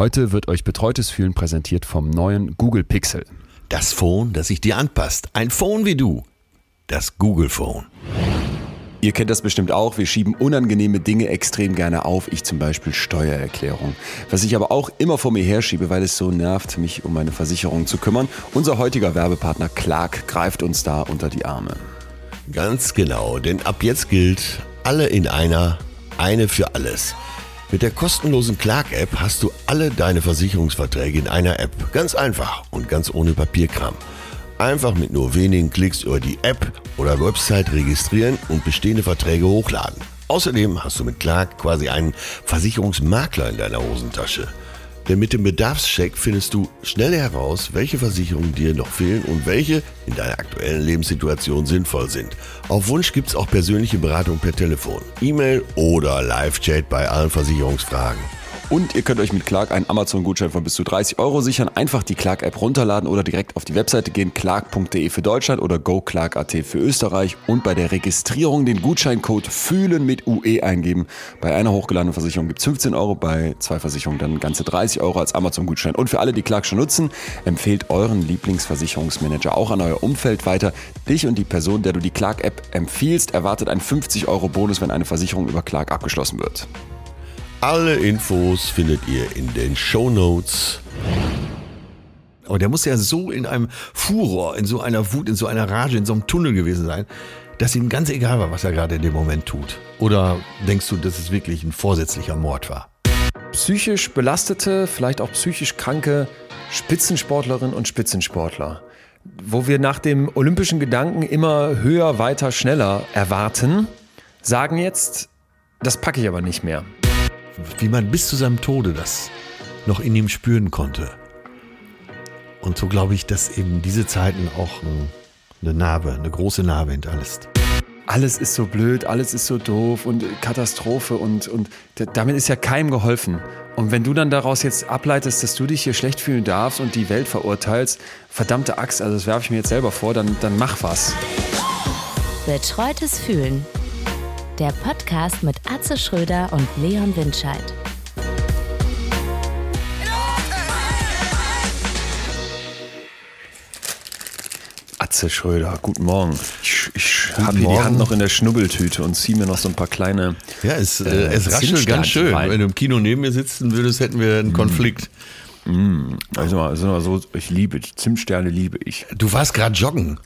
Heute wird euch betreutes Fühlen präsentiert vom neuen Google Pixel. Das Phone, das sich dir anpasst. Ein Phone wie du. Das Google Phone. Ihr kennt das bestimmt auch, wir schieben unangenehme Dinge extrem gerne auf, ich zum Beispiel Steuererklärung. Was ich aber auch immer vor mir herschiebe, weil es so nervt, mich um meine Versicherung zu kümmern. Unser heutiger Werbepartner Clark greift uns da unter die Arme. Ganz genau, denn ab jetzt gilt, alle in einer, eine für alles. Mit der kostenlosen Clark-App hast du alle deine Versicherungsverträge in einer App. Ganz einfach und ganz ohne Papierkram. Einfach mit nur wenigen Klicks über die App oder Website registrieren und bestehende Verträge hochladen. Außerdem hast du mit Clark quasi einen Versicherungsmakler in deiner Hosentasche. Denn mit dem Bedarfscheck findest du schnell heraus, welche Versicherungen dir noch fehlen und welche in deiner aktuellen Lebenssituation sinnvoll sind. Auf Wunsch gibt es auch persönliche Beratung per Telefon, E-Mail oder Live-Chat bei allen Versicherungsfragen. Und ihr könnt euch mit Clark einen Amazon-Gutschein von bis zu 30 Euro sichern. Einfach die Clark-App runterladen oder direkt auf die Webseite gehen, clark.de für Deutschland oder goclark.at für Österreich und bei der Registrierung den Gutscheincode Fühlen mit UE eingeben. Bei einer hochgeladenen Versicherung gibt es 15 Euro, bei zwei Versicherungen dann ganze 30 Euro als Amazon-Gutschein. Und für alle, die Clark schon nutzen, empfehlt euren Lieblingsversicherungsmanager auch an euer Umfeld weiter. Dich und die Person, der du die Clark-App empfiehlst, erwartet ein 50 Euro Bonus, wenn eine Versicherung über Clark abgeschlossen wird. Alle Infos findet ihr in den Show Notes. Aber der muss ja so in einem Furor, in so einer Wut, in so einer Rage, in so einem Tunnel gewesen sein, dass ihm ganz egal war, was er gerade in dem Moment tut. Oder denkst du, dass es wirklich ein vorsätzlicher Mord war? Psychisch belastete, vielleicht auch psychisch kranke Spitzensportlerinnen und Spitzensportler, wo wir nach dem olympischen Gedanken immer höher, weiter, schneller erwarten, sagen jetzt, das packe ich aber nicht mehr wie man bis zu seinem Tode das noch in ihm spüren konnte. Und so glaube ich, dass eben diese Zeiten auch eine Narbe, eine große Narbe hinterlässt. Alles ist so blöd, alles ist so doof und Katastrophe und, und damit ist ja keinem geholfen. Und wenn du dann daraus jetzt ableitest, dass du dich hier schlecht fühlen darfst und die Welt verurteilst, verdammte Axt, also das werfe ich mir jetzt selber vor, dann, dann mach was. Betreutes Fühlen der Podcast mit Atze Schröder und Leon Windscheid. Atze Schröder, guten Morgen. Ich, ich habe hier die Hand noch in der Schnubbeltüte und ziehe mir noch so ein paar kleine. Ja, es, äh, äh es raschelt ganz schön. Rein. Wenn du im Kino neben mir sitzen würdest, hätten wir einen mm. Konflikt. Mm. Also, mal, also mal so, ich liebe Zimtsterne liebe ich. Du warst gerade joggen.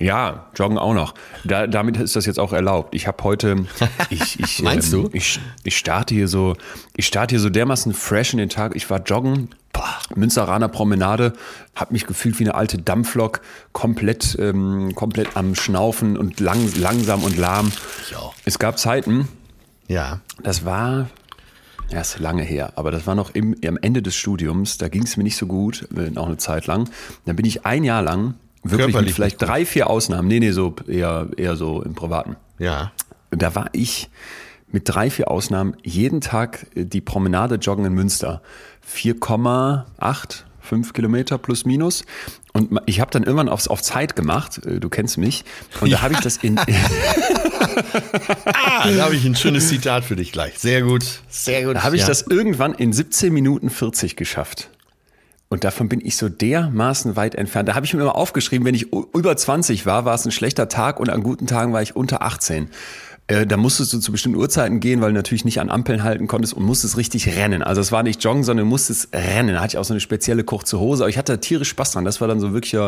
Ja, joggen auch noch. Da, damit ist das jetzt auch erlaubt. Ich habe heute, ich, ich, meinst ähm, du? Ich, ich starte hier so, ich starte hier so dermaßen fresh in den Tag. Ich war joggen, boah, Münsteraner Promenade, habe mich gefühlt wie eine alte Dampflok, komplett, ähm, komplett am Schnaufen und lang, langsam und lahm. Ja. Es gab Zeiten. Ja. Das war, ja, ist lange her, aber das war noch im, am Ende des Studiums. Da ging es mir nicht so gut, äh, auch eine Zeit lang. Dann bin ich ein Jahr lang Wirklich mit vielleicht drei, vier Ausnahmen. Nee, nee, so eher, eher so im Privaten. Ja. Da war ich mit drei, vier Ausnahmen jeden Tag äh, die Promenade joggen in Münster. 4,8, 5 Kilometer plus minus. Und ich habe dann irgendwann aufs, auf Zeit gemacht, äh, du kennst mich. Und ja. da habe ich das in. ah, da habe ich ein schönes Zitat für dich gleich. Sehr gut, sehr gut. Da habe ich ja. das irgendwann in 17 Minuten 40 geschafft. Und davon bin ich so dermaßen weit entfernt. Da habe ich mir immer aufgeschrieben, wenn ich über 20 war, war es ein schlechter Tag und an guten Tagen war ich unter 18. Äh, da musstest du zu bestimmten Uhrzeiten gehen, weil du natürlich nicht an Ampeln halten konntest und musstest richtig rennen. Also es war nicht joggen, sondern du musstest rennen. Da hatte ich auch so eine spezielle kurze Hose, aber ich hatte tierisch Spaß dran. Das war dann so wirklich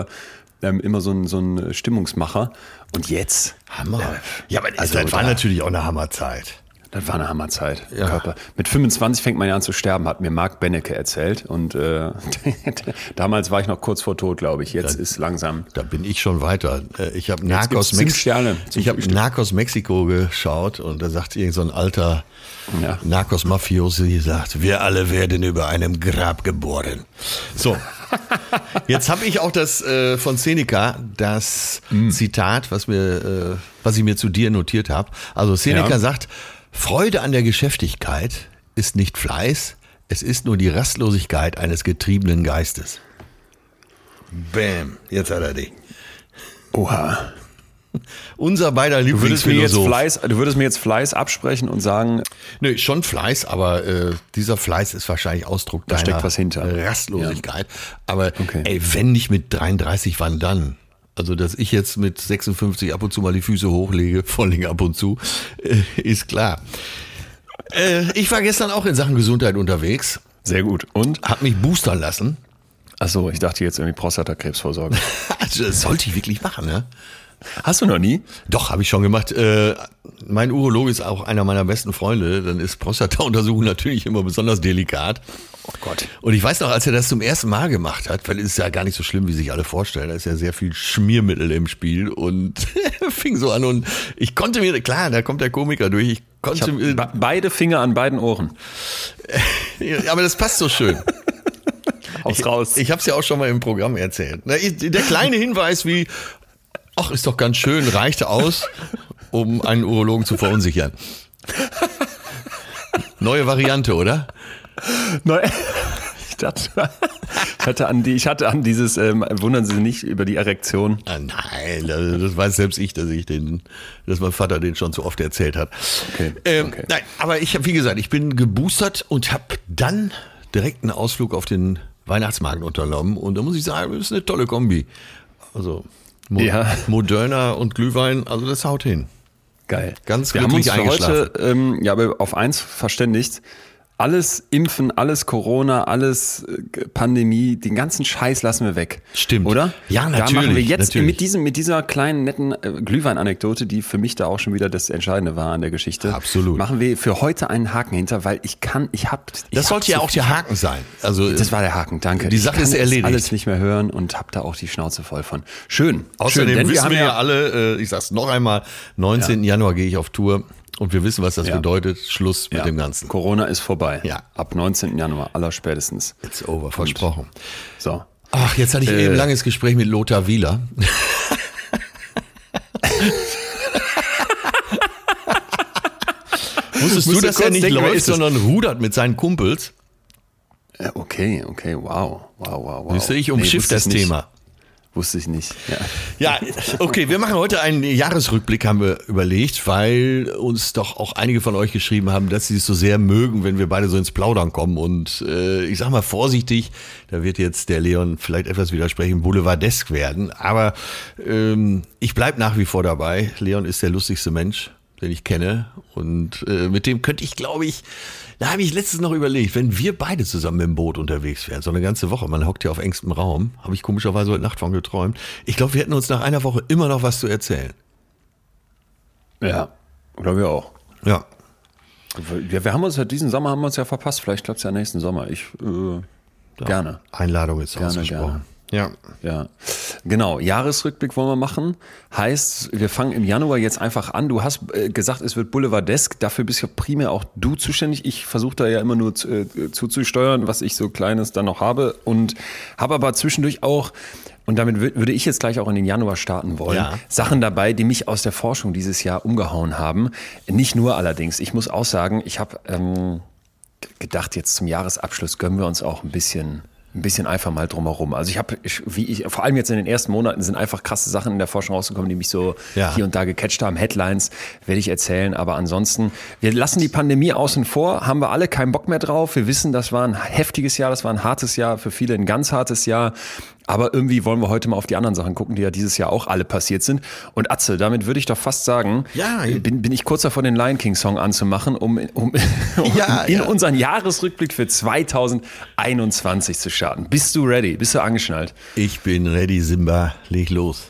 ähm, immer so ein, so ein Stimmungsmacher. Und jetzt. Hammer. Äh, ja, aber also, das war natürlich auch eine Hammerzeit. Das war eine Hammerzeit. Ja. Körper. Mit 25 fängt man ja an zu sterben, hat mir Marc Bennecke erzählt. Und äh, damals war ich noch kurz vor Tod, glaube ich. Jetzt da, ist langsam. Da bin ich schon weiter. Äh, ich habe Narcos, Mex ich hab Narcos Mexiko geschaut und da sagt irgend so ein alter ja. Narcos Mafiosi, sagt, wir alle werden über einem Grab geboren. So. Jetzt habe ich auch das äh, von Seneca, das mm. Zitat, was, mir, äh, was ich mir zu dir notiert habe. Also Seneca ja. sagt, Freude an der Geschäftigkeit ist nicht Fleiß, es ist nur die Rastlosigkeit eines getriebenen Geistes. Bäm, jetzt hat er die. Oha. Unser beider Lieblingsphilosoph. Du würdest, du würdest mir jetzt Fleiß absprechen und sagen. Nö, schon Fleiß, aber äh, dieser Fleiß ist wahrscheinlich Ausdruck da deiner steckt was hinter. Rastlosigkeit. Ja. Aber okay. ey, wenn nicht mit 33, wann dann? Also, dass ich jetzt mit 56 ab und zu mal die Füße hochlege, vor allem ab und zu, äh, ist klar. Äh, ich war gestern auch in Sachen Gesundheit unterwegs. Sehr gut. Und? Hab mich boostern lassen. Achso, ich dachte jetzt irgendwie Prostatakrebsvorsorge. also, das sollte ich wirklich machen, ne? Hast du noch nie? Doch, habe ich schon gemacht. Äh, mein Urologe ist auch einer meiner besten Freunde. Dann ist Prostata-Untersuchung natürlich immer besonders delikat. Oh Gott. Und ich weiß noch, als er das zum ersten Mal gemacht hat, weil es ist ja gar nicht so schlimm, wie sich alle vorstellen. Da ist ja sehr viel Schmiermittel im Spiel und fing so an und ich konnte mir, klar, da kommt der Komiker durch. Ich konnte ich mir, beide Finger an beiden Ohren. aber das passt so schön. Haus raus. Ich, ich habe es ja auch schon mal im Programm erzählt. Der kleine Hinweis wie, ach, ist doch ganz schön, reichte aus, um einen Urologen zu verunsichern. Neue Variante, oder? Neu ich, dachte, ich hatte an die, ich hatte an dieses, ähm, wundern Sie sich nicht über die Erektion. Ah, nein, das, das, weiß selbst ich, dass ich den, dass mein Vater den schon zu oft erzählt hat. Okay. Ähm, okay. Nein, aber ich habe, wie gesagt, ich bin geboostert und habe dann direkt einen Ausflug auf den Weihnachtsmarkt unternommen und da muss ich sagen, das ist eine tolle Kombi. Also Mo ja. Moderna und Glühwein, also das haut hin. Geil. Ganz Wir haben uns für heute ähm, ja, auf eins verständigt alles Impfen, alles Corona, alles äh, Pandemie, den ganzen Scheiß lassen wir weg. Stimmt. Oder? Ja, natürlich. Da machen wir jetzt natürlich. mit diesem, mit dieser kleinen, netten äh, Glühwein-Anekdote, die für mich da auch schon wieder das Entscheidende war an der Geschichte. Absolut. Machen wir für heute einen Haken hinter, weil ich kann, ich hab. Ich das sollte ja auch der Haken sein. Also. Das war der Haken, danke. Die Sache ist erledigt. alles nicht mehr hören und hab da auch die Schnauze voll von. Schön. Außerdem Schön, wissen wir ja alle, äh, ich sag's noch einmal, 19. Ja. Januar gehe ich auf Tour. Und wir wissen, was das ja. bedeutet. Schluss mit ja. dem Ganzen. Corona ist vorbei. Ja. Ab 19. Januar, aller spätestens. It's over, Und, versprochen. So. Ach, jetzt hatte ich äh, eben ein langes Gespräch mit Lothar Wieler. Wusstest du, dass er nicht läuft, sondern rudert mit seinen Kumpels? Okay, okay, wow, wow, wow, wow. Siehst du, ich umschiff nee, das Thema. Wusste ich nicht. Ja. ja, okay, wir machen heute einen Jahresrückblick, haben wir überlegt, weil uns doch auch einige von euch geschrieben haben, dass sie es so sehr mögen, wenn wir beide so ins Plaudern kommen. Und äh, ich sag mal vorsichtig, da wird jetzt der Leon vielleicht etwas widersprechen, boulevardesk werden. Aber ähm, ich bleib nach wie vor dabei. Leon ist der lustigste Mensch, den ich kenne. Und äh, mit dem könnte ich, glaube ich, da habe ich letztens noch überlegt, wenn wir beide zusammen im Boot unterwegs wären, so eine ganze Woche, man hockt ja auf engstem Raum, habe ich komischerweise heute Nacht von geträumt. Ich glaube, wir hätten uns nach einer Woche immer noch was zu erzählen. Ja, oder wir auch. Ja. Wir, wir haben uns ja diesen Sommer haben wir uns ja verpasst. Vielleicht klappt es ja nächsten Sommer. Ich äh, gerne. Einladung ist gerne, ausgesprochen. Gerne. Ja. Ja. Genau. Jahresrückblick wollen wir machen. Heißt, wir fangen im Januar jetzt einfach an. Du hast äh, gesagt, es wird Boulevardesk. Dafür bist ja primär auch du zuständig. Ich versuche da ja immer nur zu, äh, zuzusteuern, was ich so Kleines dann noch habe. Und habe aber zwischendurch auch und damit würde ich jetzt gleich auch in den Januar starten wollen. Ja. Sachen dabei, die mich aus der Forschung dieses Jahr umgehauen haben. Nicht nur allerdings. Ich muss auch sagen, ich habe ähm, gedacht, jetzt zum Jahresabschluss gönnen wir uns auch ein bisschen ein bisschen einfach mal drumherum. Also ich habe, wie ich, vor allem jetzt in den ersten Monaten sind einfach krasse Sachen in der Forschung rausgekommen, die mich so ja. hier und da gecatcht haben. Headlines werde ich erzählen, aber ansonsten, wir lassen die Pandemie außen vor, haben wir alle keinen Bock mehr drauf. Wir wissen, das war ein heftiges Jahr, das war ein hartes Jahr, für viele ein ganz hartes Jahr. Aber irgendwie wollen wir heute mal auf die anderen Sachen gucken, die ja dieses Jahr auch alle passiert sind. Und Atze, damit würde ich doch fast sagen, ja, bin, bin ich kurz davor, den Lion King Song anzumachen, um, um, um ja, in ja. unseren Jahresrückblick für 2021 zu starten. Bist du ready? Bist du angeschnallt? Ich bin ready, Simba. Leg los.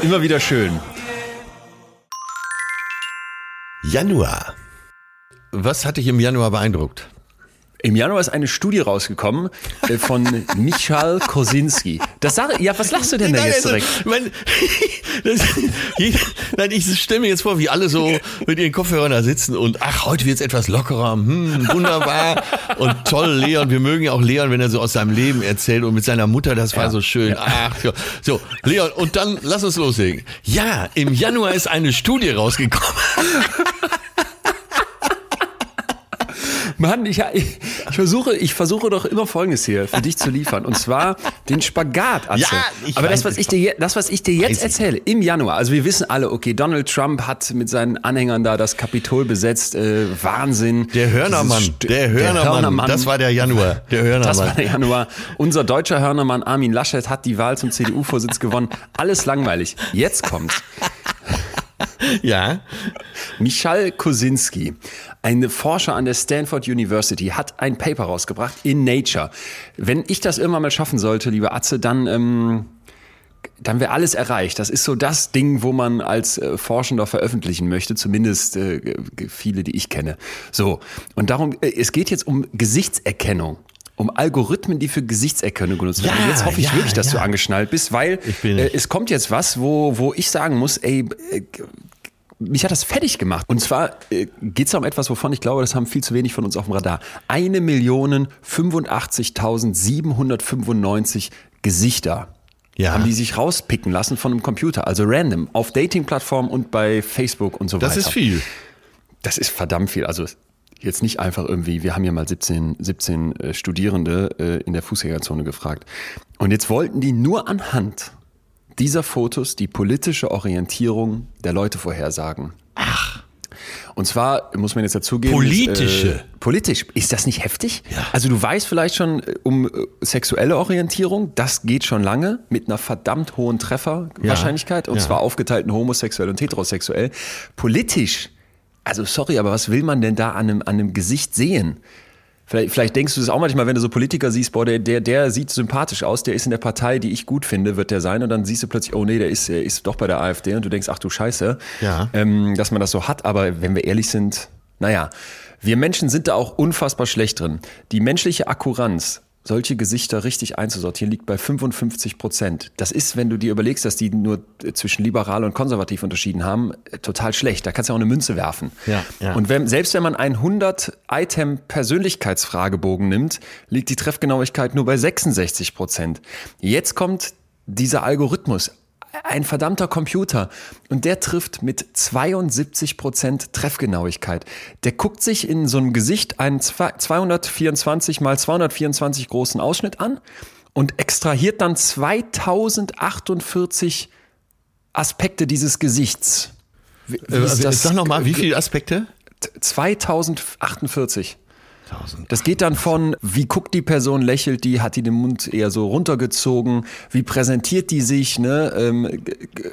Immer wieder schön. Januar. Was hat dich im Januar beeindruckt? Im Januar ist eine Studie rausgekommen äh, von Michal Kosinski. Das sag, ja, was lachst du denn da jetzt also, direkt? Mein, das, nein, ich stelle mir jetzt vor, wie alle so mit ihren Kopfhörern da sitzen und ach, heute wird es etwas lockerer, hm, wunderbar und toll, Leon. Wir mögen ja auch Leon, wenn er so aus seinem Leben erzählt und mit seiner Mutter, das war ja, so schön. Ja. Ach, so, Leon, und dann lass uns loslegen. Ja, im Januar ist eine Studie rausgekommen. Mann, ich, ich, ich, versuche, ich versuche doch immer Folgendes hier für dich zu liefern. Und zwar den Spagat, Atze. Ja, Aber das, was ich dir, das, was ich dir jetzt erzähle, im Januar, also wir wissen alle, okay, Donald Trump hat mit seinen Anhängern da das Kapitol besetzt, äh, Wahnsinn. Der Hörnermann, der Hörnermann, der Hörnermann, das war der Januar, der Hörnermann. Das war der Januar. Unser deutscher Hörnermann Armin Laschet hat die Wahl zum CDU-Vorsitz gewonnen. Alles langweilig. Jetzt kommt's. Ja. Michal Kosinski, ein Forscher an der Stanford University, hat ein Paper rausgebracht in Nature. Wenn ich das irgendwann mal schaffen sollte, liebe Atze, dann, ähm, dann wäre alles erreicht. Das ist so das Ding, wo man als äh, Forschender veröffentlichen möchte, zumindest äh, viele, die ich kenne. So, und darum, äh, es geht jetzt um Gesichtserkennung um Algorithmen, die für Gesichtserkennung genutzt werden. Ja, und jetzt hoffe ich ja, wirklich, dass ja. du angeschnallt bist, weil äh, es kommt jetzt was, wo, wo ich sagen muss, ey, äh, mich hat das fertig gemacht. Und zwar äh, geht es um etwas, wovon ich glaube, das haben viel zu wenig von uns auf dem Radar. Eine Million 85.795 Gesichter ja. haben die sich rauspicken lassen von einem Computer, also random, auf Dating-Plattformen und bei Facebook und so das weiter. Das ist viel. Das ist verdammt viel. Also jetzt nicht einfach irgendwie, wir haben ja mal 17, 17 äh, Studierende äh, in der Fußgängerzone gefragt. Und jetzt wollten die nur anhand dieser Fotos die politische Orientierung der Leute vorhersagen. Ach. Und zwar muss man jetzt dazugeben. Politische. Äh, politisch. Ist das nicht heftig? Ja. Also du weißt vielleicht schon äh, um äh, sexuelle Orientierung, das geht schon lange mit einer verdammt hohen Trefferwahrscheinlichkeit ja. und ja. zwar aufgeteilt in homosexuell und heterosexuell. Politisch. Also sorry, aber was will man denn da an einem, an einem Gesicht sehen? Vielleicht, vielleicht denkst du das auch manchmal, wenn du so Politiker siehst, boah, der, der, der sieht sympathisch aus, der ist in der Partei, die ich gut finde, wird der sein. Und dann siehst du plötzlich, oh nee, der ist, der ist doch bei der AfD. Und du denkst, ach du Scheiße, ja. ähm, dass man das so hat. Aber wenn wir ehrlich sind, naja, wir Menschen sind da auch unfassbar schlecht drin. Die menschliche Akkuranz solche Gesichter richtig einzusortieren, liegt bei 55 Prozent. Das ist, wenn du dir überlegst, dass die nur zwischen liberal und konservativ unterschieden haben, total schlecht. Da kannst du auch eine Münze werfen. Ja, ja. Und wenn, selbst wenn man einen 100-Item-Persönlichkeitsfragebogen nimmt, liegt die Treffgenauigkeit nur bei 66 Prozent. Jetzt kommt dieser Algorithmus ein verdammter Computer. Und der trifft mit 72 Prozent Treffgenauigkeit. Der guckt sich in so einem Gesicht einen 224 mal 224 großen Ausschnitt an und extrahiert dann 2048 Aspekte dieses Gesichts. Wie, wie ist das? Sag nochmal, wie viele Aspekte? 2048. Das geht dann von, wie guckt die Person, lächelt die, hat die den Mund eher so runtergezogen, wie präsentiert die sich, ne? Ähm,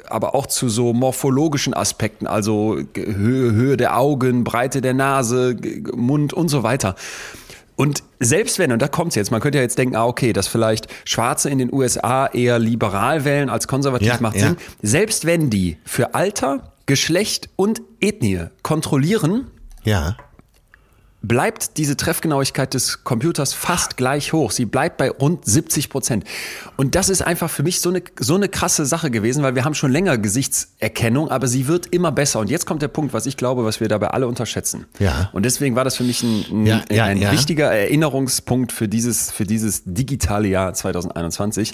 aber auch zu so morphologischen Aspekten, also Höhe, Höhe der Augen, Breite der Nase, Mund und so weiter. Und selbst wenn, und da kommt's jetzt, man könnte ja jetzt denken, ah, okay, dass vielleicht Schwarze in den USA eher liberal wählen als konservativ ja, macht Sinn. Selbst wenn die für Alter, Geschlecht und Ethnie kontrollieren, ja bleibt diese Treffgenauigkeit des Computers fast gleich hoch. Sie bleibt bei rund 70 Prozent. Und das ist einfach für mich so eine, so eine krasse Sache gewesen, weil wir haben schon länger Gesichtserkennung, aber sie wird immer besser. Und jetzt kommt der Punkt, was ich glaube, was wir dabei alle unterschätzen. Ja. Und deswegen war das für mich ein, ein, ja, ja, ein ja. wichtiger Erinnerungspunkt für dieses, für dieses digitale Jahr 2021.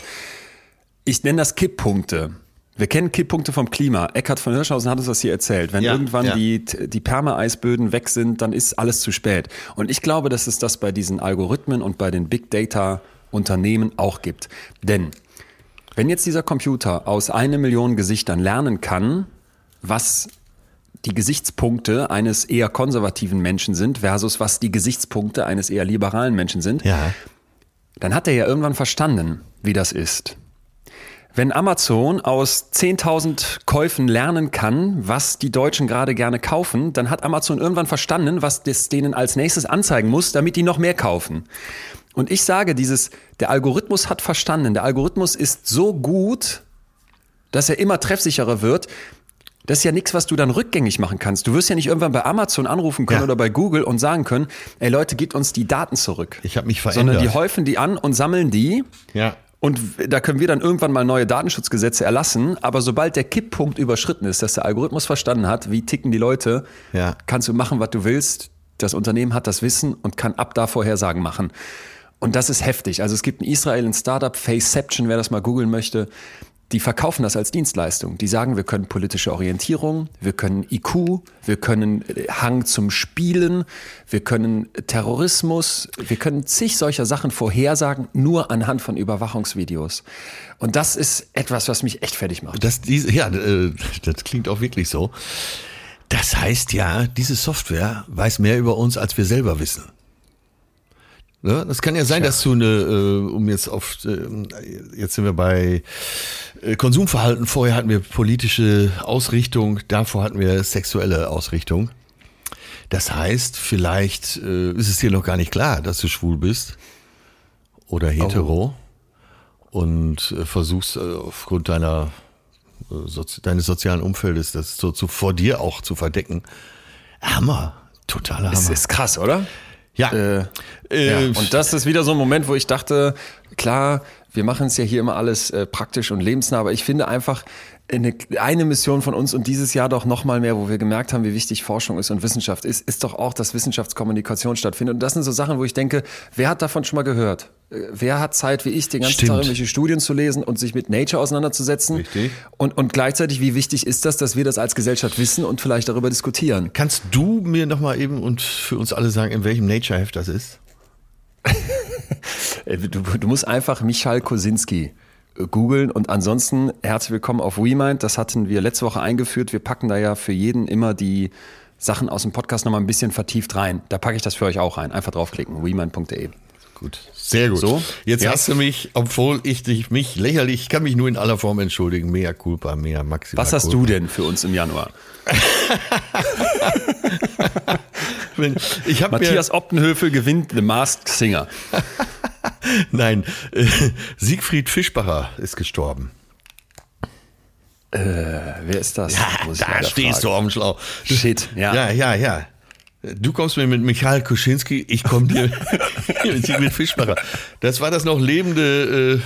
Ich nenne das Kipppunkte. Wir kennen Kipppunkte vom Klima. Eckhard von Hirschhausen hat uns das hier erzählt. Wenn ja, irgendwann ja. die, die Perma-Eisböden weg sind, dann ist alles zu spät. Und ich glaube, dass es das bei diesen Algorithmen und bei den Big Data Unternehmen auch gibt. Denn wenn jetzt dieser Computer aus einer Million Gesichtern lernen kann, was die Gesichtspunkte eines eher konservativen Menschen sind versus was die Gesichtspunkte eines eher liberalen Menschen sind, ja. dann hat er ja irgendwann verstanden, wie das ist. Wenn Amazon aus 10.000 Käufen lernen kann, was die Deutschen gerade gerne kaufen, dann hat Amazon irgendwann verstanden, was das denen als nächstes anzeigen muss, damit die noch mehr kaufen. Und ich sage dieses, der Algorithmus hat verstanden, der Algorithmus ist so gut, dass er immer treffsicherer wird. Das ist ja nichts, was du dann rückgängig machen kannst. Du wirst ja nicht irgendwann bei Amazon anrufen können ja. oder bei Google und sagen können, ey Leute, gebt uns die Daten zurück. Ich habe mich verändert. Sondern die häufen die an und sammeln die. Ja. Und da können wir dann irgendwann mal neue Datenschutzgesetze erlassen. Aber sobald der Kipppunkt überschritten ist, dass der Algorithmus verstanden hat, wie ticken die Leute, ja. kannst du machen, was du willst. Das Unternehmen hat das Wissen und kann ab da Vorhersagen machen. Und das ist heftig. Also es gibt in Israel ein Startup, Faceception, wer das mal googeln möchte. Die verkaufen das als Dienstleistung. Die sagen, wir können politische Orientierung, wir können IQ, wir können äh, Hang zum Spielen, wir können Terrorismus, wir können zig solcher Sachen vorhersagen, nur anhand von Überwachungsvideos. Und das ist etwas, was mich echt fertig macht. Das, diese, ja, äh, das klingt auch wirklich so. Das heißt ja, diese Software weiß mehr über uns, als wir selber wissen. Ne? Das kann ja sein, ja. dass du eine, äh, um jetzt auf, äh, jetzt sind wir bei äh, Konsumverhalten. Vorher hatten wir politische Ausrichtung, davor hatten wir sexuelle Ausrichtung. Das heißt, vielleicht äh, ist es dir noch gar nicht klar, dass du schwul bist oder hetero oh. und äh, versuchst äh, aufgrund deiner äh, Sozi deines sozialen Umfeldes das so zu, vor dir auch zu verdecken. Hammer, totaler Hammer. Es ist krass, oder? Ja. Äh, äh, ja. Und das ist wieder so ein Moment, wo ich dachte, klar, wir machen es ja hier immer alles äh, praktisch und lebensnah, aber ich finde einfach, eine, eine Mission von uns und dieses Jahr doch noch mal mehr, wo wir gemerkt haben, wie wichtig Forschung ist und Wissenschaft ist, ist doch auch, dass Wissenschaftskommunikation stattfindet. Und das sind so Sachen, wo ich denke, wer hat davon schon mal gehört? Äh, wer hat Zeit wie ich, den ganzen Stimmt. Tag irgendwelche Studien zu lesen und sich mit Nature auseinanderzusetzen? Richtig. Und, und gleichzeitig, wie wichtig ist das, dass wir das als Gesellschaft wissen und vielleicht darüber diskutieren? Kannst du mir noch mal eben und für uns alle sagen, in welchem Nature-Heft das ist? du, du musst einfach Michal Kosinski googeln. Und ansonsten herzlich willkommen auf WeMind. Das hatten wir letzte Woche eingeführt. Wir packen da ja für jeden immer die Sachen aus dem Podcast nochmal ein bisschen vertieft rein. Da packe ich das für euch auch rein. Einfach draufklicken. WeMind.de. Gut, sehr gut. So, jetzt ja. hast du mich, obwohl ich dich mich lächerlich, ich kann mich nur in aller Form entschuldigen. Mea culpa, mea maxima. Was hast culpa. du denn für uns im Januar? ich Matthias Optenhöfel gewinnt The Masked Singer. Nein, äh, Siegfried Fischbacher ist gestorben. Äh, wer ist das? Ja, da stehst fragen. du auf dem Schlauch. Shit, ja. Ja, ja, ja. Du kommst mir mit Michael Kuschinski, ich komme dir mit Siegfried Fischbacher. Das war das noch lebende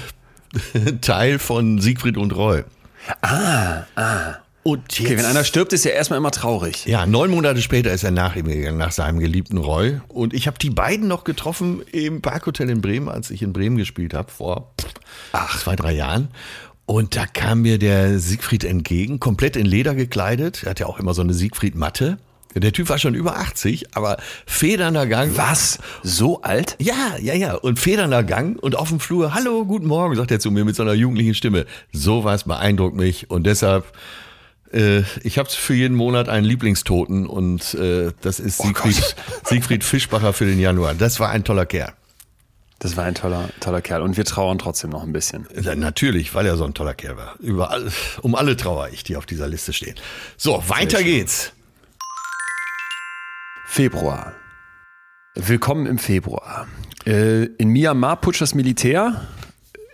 äh, Teil von Siegfried und Roy. Ah, ah. Und jetzt, okay, wenn einer stirbt, ist ja erstmal immer traurig. Ja, neun Monate später ist er nach ihm gegangen, nach seinem geliebten Roy. Und ich habe die beiden noch getroffen im Parkhotel in Bremen, als ich in Bremen gespielt habe, vor Ach. zwei, drei Jahren. Und da kam mir der Siegfried entgegen, komplett in Leder gekleidet. Er hat ja auch immer so eine Siegfried-Matte. Der Typ war schon über 80, aber federnder Gang. Was? So alt? Ja, ja, ja. Und federnder Gang und auf dem Flur, hallo, guten Morgen, sagt er zu mir mit so einer jugendlichen Stimme. Sowas beeindruckt mich und deshalb äh, ich habe für jeden Monat einen Lieblingstoten und äh, das ist oh Siegfried, Siegfried Fischbacher für den Januar. Das war ein toller Kerl. Das war ein toller, toller Kerl. Und wir trauern trotzdem noch ein bisschen. Ja, natürlich, weil er so ein toller Kerl war. Überall, um alle trauere ich, die auf dieser Liste stehen. So, weiter geht's. Februar. Willkommen im Februar. Äh, in Myanmar putscht das Militär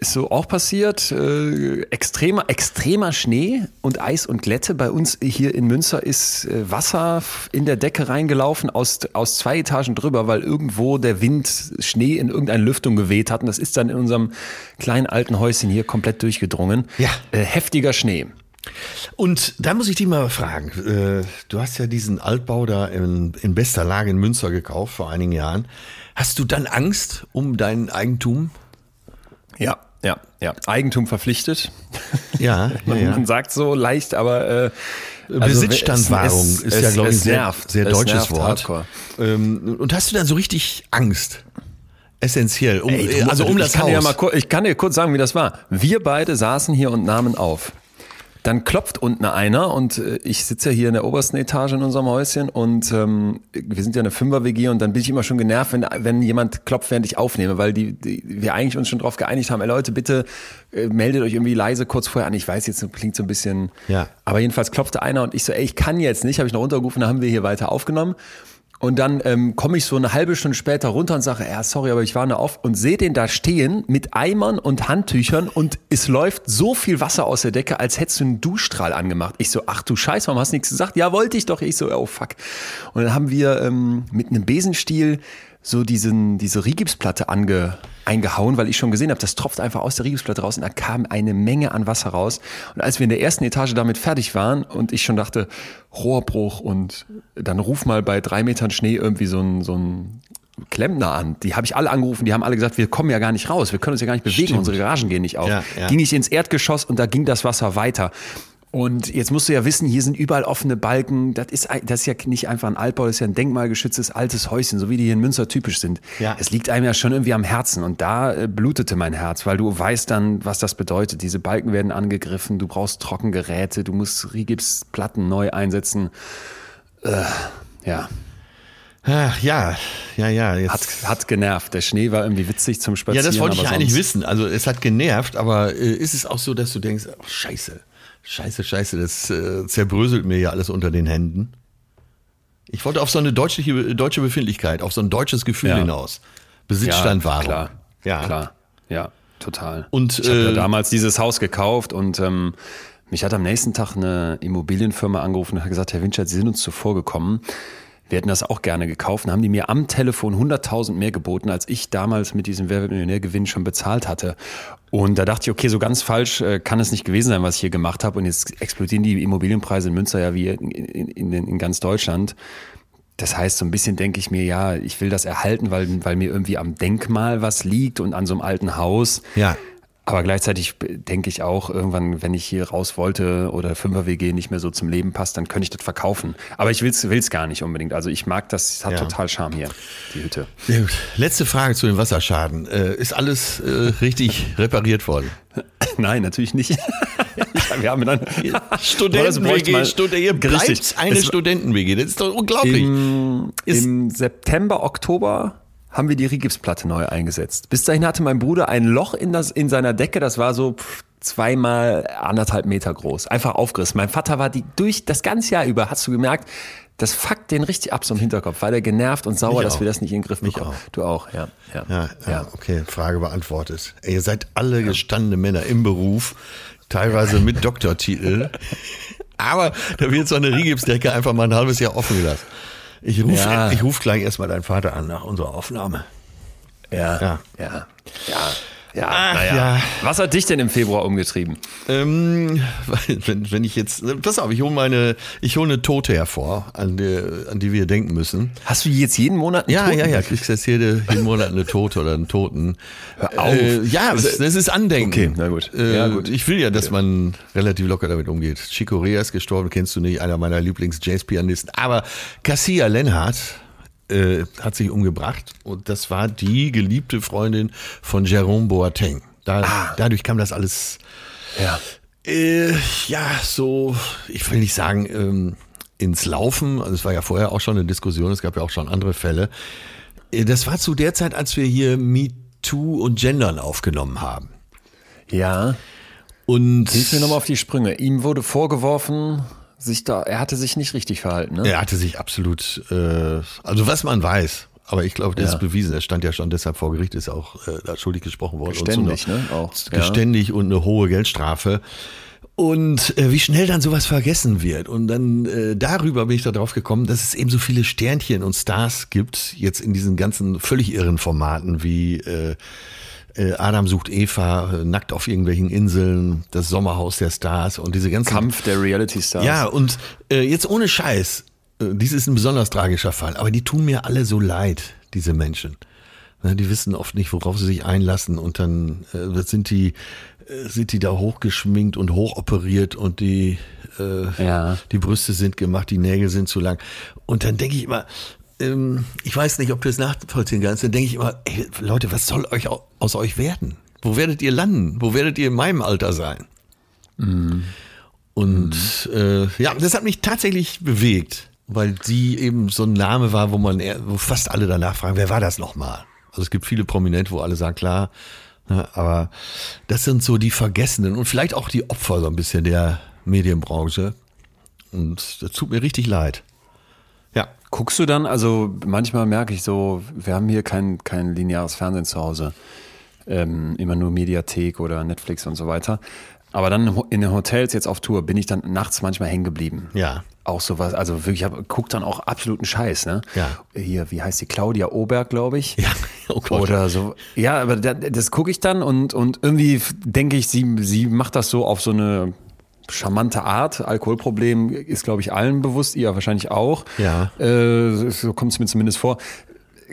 ist so auch passiert. Äh, extremer, extremer Schnee und Eis und Glätte. Bei uns hier in Münster ist äh, Wasser in der Decke reingelaufen aus, aus zwei Etagen drüber, weil irgendwo der Wind Schnee in irgendeine Lüftung geweht hat. Und das ist dann in unserem kleinen alten Häuschen hier komplett durchgedrungen. Ja. Äh, heftiger Schnee. Und da muss ich dich mal fragen, äh, du hast ja diesen Altbau da in, in bester Lage in Münster gekauft vor einigen Jahren. Hast du dann Angst um dein Eigentum? Ja, ja, ja. Eigentum verpflichtet. Ja, man, ja, ja. man sagt so leicht, aber äh, also Besitzstandwahrung es, ist es, ja, glaube ich, sehr, sehr deutsches Wort. Ähm, und hast du dann so richtig Angst? Essentiell. Um, Ey, also um das Haus. Ja mal, ich kann dir kurz sagen, wie das war. Wir beide saßen hier und nahmen auf. Dann klopft unten einer und äh, ich sitze ja hier in der obersten Etage in unserem Häuschen und ähm, wir sind ja eine Fünfer-WG und dann bin ich immer schon genervt, wenn, wenn jemand klopft, während ich aufnehme, weil die, die wir eigentlich uns schon darauf geeinigt haben, ey Leute, bitte äh, meldet euch irgendwie leise kurz vorher an. Ich weiß, jetzt klingt so ein bisschen, ja. aber jedenfalls klopfte einer und ich so, ey, ich kann jetzt nicht, habe ich noch runtergerufen, dann haben wir hier weiter aufgenommen. Und dann ähm, komme ich so eine halbe Stunde später runter und sage, ja, sorry, aber ich war nur auf und sehe den da stehen mit Eimern und Handtüchern und es läuft so viel Wasser aus der Decke, als hättest du einen Duschstrahl angemacht. Ich so, ach du Scheiß, warum hast du nichts gesagt? Ja, wollte ich doch. Ich so, oh fuck. Und dann haben wir ähm, mit einem Besenstiel so diesen, diese Rigipsplatte ange, eingehauen, weil ich schon gesehen habe, das tropft einfach aus der Rigipsplatte raus und da kam eine Menge an Wasser raus. Und als wir in der ersten Etage damit fertig waren und ich schon dachte, Rohrbruch und dann ruf mal bei drei Metern Schnee irgendwie so ein, so ein Klempner an. Die habe ich alle angerufen, die haben alle gesagt, wir kommen ja gar nicht raus, wir können uns ja gar nicht bewegen, Stimmt. unsere Garagen gehen nicht auf. Ja, ja. Ging ich ins Erdgeschoss und da ging das Wasser weiter. Und jetzt musst du ja wissen, hier sind überall offene Balken. Das ist, das ist ja nicht einfach ein Altbau, das ist ja ein denkmalgeschütztes altes Häuschen, so wie die hier in Münster typisch sind. Ja. Es liegt einem ja schon irgendwie am Herzen. Und da äh, blutete mein Herz, weil du weißt dann, was das bedeutet. Diese Balken werden angegriffen, du brauchst Trockengeräte, du musst Rigipsplatten neu einsetzen. Äh, ja. Ach, ja, ja, ja. Jetzt. Hat, hat genervt. Der Schnee war irgendwie witzig zum Spazieren. Ja, das wollte ich ja eigentlich wissen. Also es hat genervt, aber äh, ist es auch so, dass du denkst, oh, scheiße, scheiße, scheiße, das äh, zerbröselt mir ja alles unter den Händen. Ich wollte auf so eine deutsche, deutsche Befindlichkeit, auf so ein deutsches Gefühl ja. hinaus. Besitzstandwahrung. Ja, klar. Ja, klar. Ja, total. Und ich habe äh, ja damals dieses Haus gekauft und ähm, mich hat am nächsten Tag eine Immobilienfirma angerufen und hat gesagt, Herr Winchert, Sie sind uns zuvor gekommen wir hätten das auch gerne gekauft. Dann haben die mir am Telefon 100.000 mehr geboten, als ich damals mit diesem Werbemillionärgewinn schon bezahlt hatte. Und da dachte ich, okay, so ganz falsch äh, kann es nicht gewesen sein, was ich hier gemacht habe. Und jetzt explodieren die Immobilienpreise in Münster ja wie in, in, in, ganz Deutschland. Das heißt, so ein bisschen denke ich mir, ja, ich will das erhalten, weil, weil mir irgendwie am Denkmal was liegt und an so einem alten Haus. Ja. Aber gleichzeitig denke ich auch, irgendwann, wenn ich hier raus wollte oder 5er WG nicht mehr so zum Leben passt, dann könnte ich das verkaufen. Aber ich will es gar nicht unbedingt. Also ich mag das, es hat ja. total Charme hier, die Hütte. Letzte Frage zu dem Wasserschaden. Äh, ist alles äh, richtig repariert worden? Nein, natürlich nicht. Wir haben dann Studenten-WG, Stud ihr bleibt eine Studenten-WG. Das ist doch unglaublich. Im, Im September, Oktober haben wir die Rigipsplatte neu eingesetzt. Bis dahin hatte mein Bruder ein Loch in, das, in seiner Decke, das war so zweimal anderthalb Meter groß. Einfach aufgerissen. Mein Vater war die durch das ganze Jahr über, hast du gemerkt, das fuckt den richtig ab so im Hinterkopf. War der genervt und sauer, dass wir das nicht in den Griff bekommen. Auch. Du auch, ja. Ja, ja, ja. okay, Frage beantwortet. Ihr seid alle gestandene Männer im Beruf, teilweise mit Doktortitel. Aber da wird so eine Rigipsdecke einfach mal ein halbes Jahr offen gelassen. Ich rufe ja. ruf gleich erstmal deinen Vater an nach unserer Aufnahme. Ja. Ja. Ja. ja. Ja, Ach, naja. ja. Was hat dich denn im Februar umgetrieben? Ähm, wenn, wenn ich jetzt, pass auf, ich hole meine, ich hole eine Tote hervor, an die, an die wir denken müssen. Hast du jetzt jeden Monat einen ja, Toten? Ja, ja, ja, kriegst jetzt jede, jeden Monat eine Tote oder einen Toten. Hör auf. Äh, ja, das, das, ist Andenken. Okay, na gut. Äh, ja, gut. Ich will ja, dass okay. man relativ locker damit umgeht. Chico Rea ist gestorben, kennst du nicht, einer meiner Lieblings-Jazz-Pianisten. Aber Cassia Lenhardt, äh, hat sich umgebracht und das war die geliebte Freundin von Jerome Boateng. Da, ah. Dadurch kam das alles. Ja. Äh, ja, so, ich will nicht sagen, ähm, ins Laufen. Also es war ja vorher auch schon eine Diskussion, es gab ja auch schon andere Fälle. Äh, das war zu der Zeit, als wir hier MeToo und Gendern aufgenommen haben. Ja. Und. Hilf mir nochmal auf die Sprünge. Ihm wurde vorgeworfen, sich da, er hatte sich nicht richtig verhalten. Ne? Er hatte sich absolut, äh, also was man weiß, aber ich glaube, das ja. ist bewiesen. Er stand ja schon deshalb vor Gericht, ist auch äh, da schuldig gesprochen worden. Geständig, und so ne? Auch. Geständig ja. und eine hohe Geldstrafe. Und äh, wie schnell dann sowas vergessen wird. Und dann äh, darüber bin ich darauf gekommen, dass es eben so viele Sternchen und Stars gibt, jetzt in diesen ganzen völlig irren Formaten wie äh, Adam sucht Eva, äh, nackt auf irgendwelchen Inseln, das Sommerhaus der Stars und diese ganzen. Kampf der Reality Stars. Ja, und äh, jetzt ohne Scheiß, äh, dies ist ein besonders tragischer Fall, aber die tun mir alle so leid, diese Menschen. Ja, die wissen oft nicht, worauf sie sich einlassen und dann äh, sind die äh, sind die da hochgeschminkt und hochoperiert und die äh, ja. die Brüste sind gemacht, die Nägel sind zu lang. Und dann denke ich immer, ähm, ich weiß nicht, ob du es nachvollziehen kannst, dann denke ich immer, ey, Leute, was soll euch aus euch werden? Wo werdet ihr landen? Wo werdet ihr in meinem Alter sein? Mhm. Und mhm. Äh, ja, das hat mich tatsächlich bewegt, weil sie eben so ein Name war, wo man, wo fast alle danach fragen, wer war das nochmal? Also es gibt viele Prominente, wo alle sagen, klar, ne, aber das sind so die Vergessenen und vielleicht auch die Opfer so ein bisschen der Medienbranche. Und das tut mir richtig leid. Guckst du dann, also manchmal merke ich so, wir haben hier kein, kein lineares Fernsehen zu Hause. Ähm, immer nur Mediathek oder Netflix und so weiter. Aber dann in den Hotels jetzt auf Tour bin ich dann nachts manchmal hängen geblieben. Ja. Auch sowas, also wirklich, ich guck dann auch absoluten Scheiß, ne? Ja. Hier, wie heißt die? Claudia Oberg, glaube ich. Ja, oh Gott. Oder so. Ja, aber das, das gucke ich dann und, und irgendwie denke ich, sie, sie macht das so auf so eine charmante Art. Alkoholproblem ist, glaube ich, allen bewusst, ihr wahrscheinlich auch. Ja. Äh, so kommt es mir zumindest vor.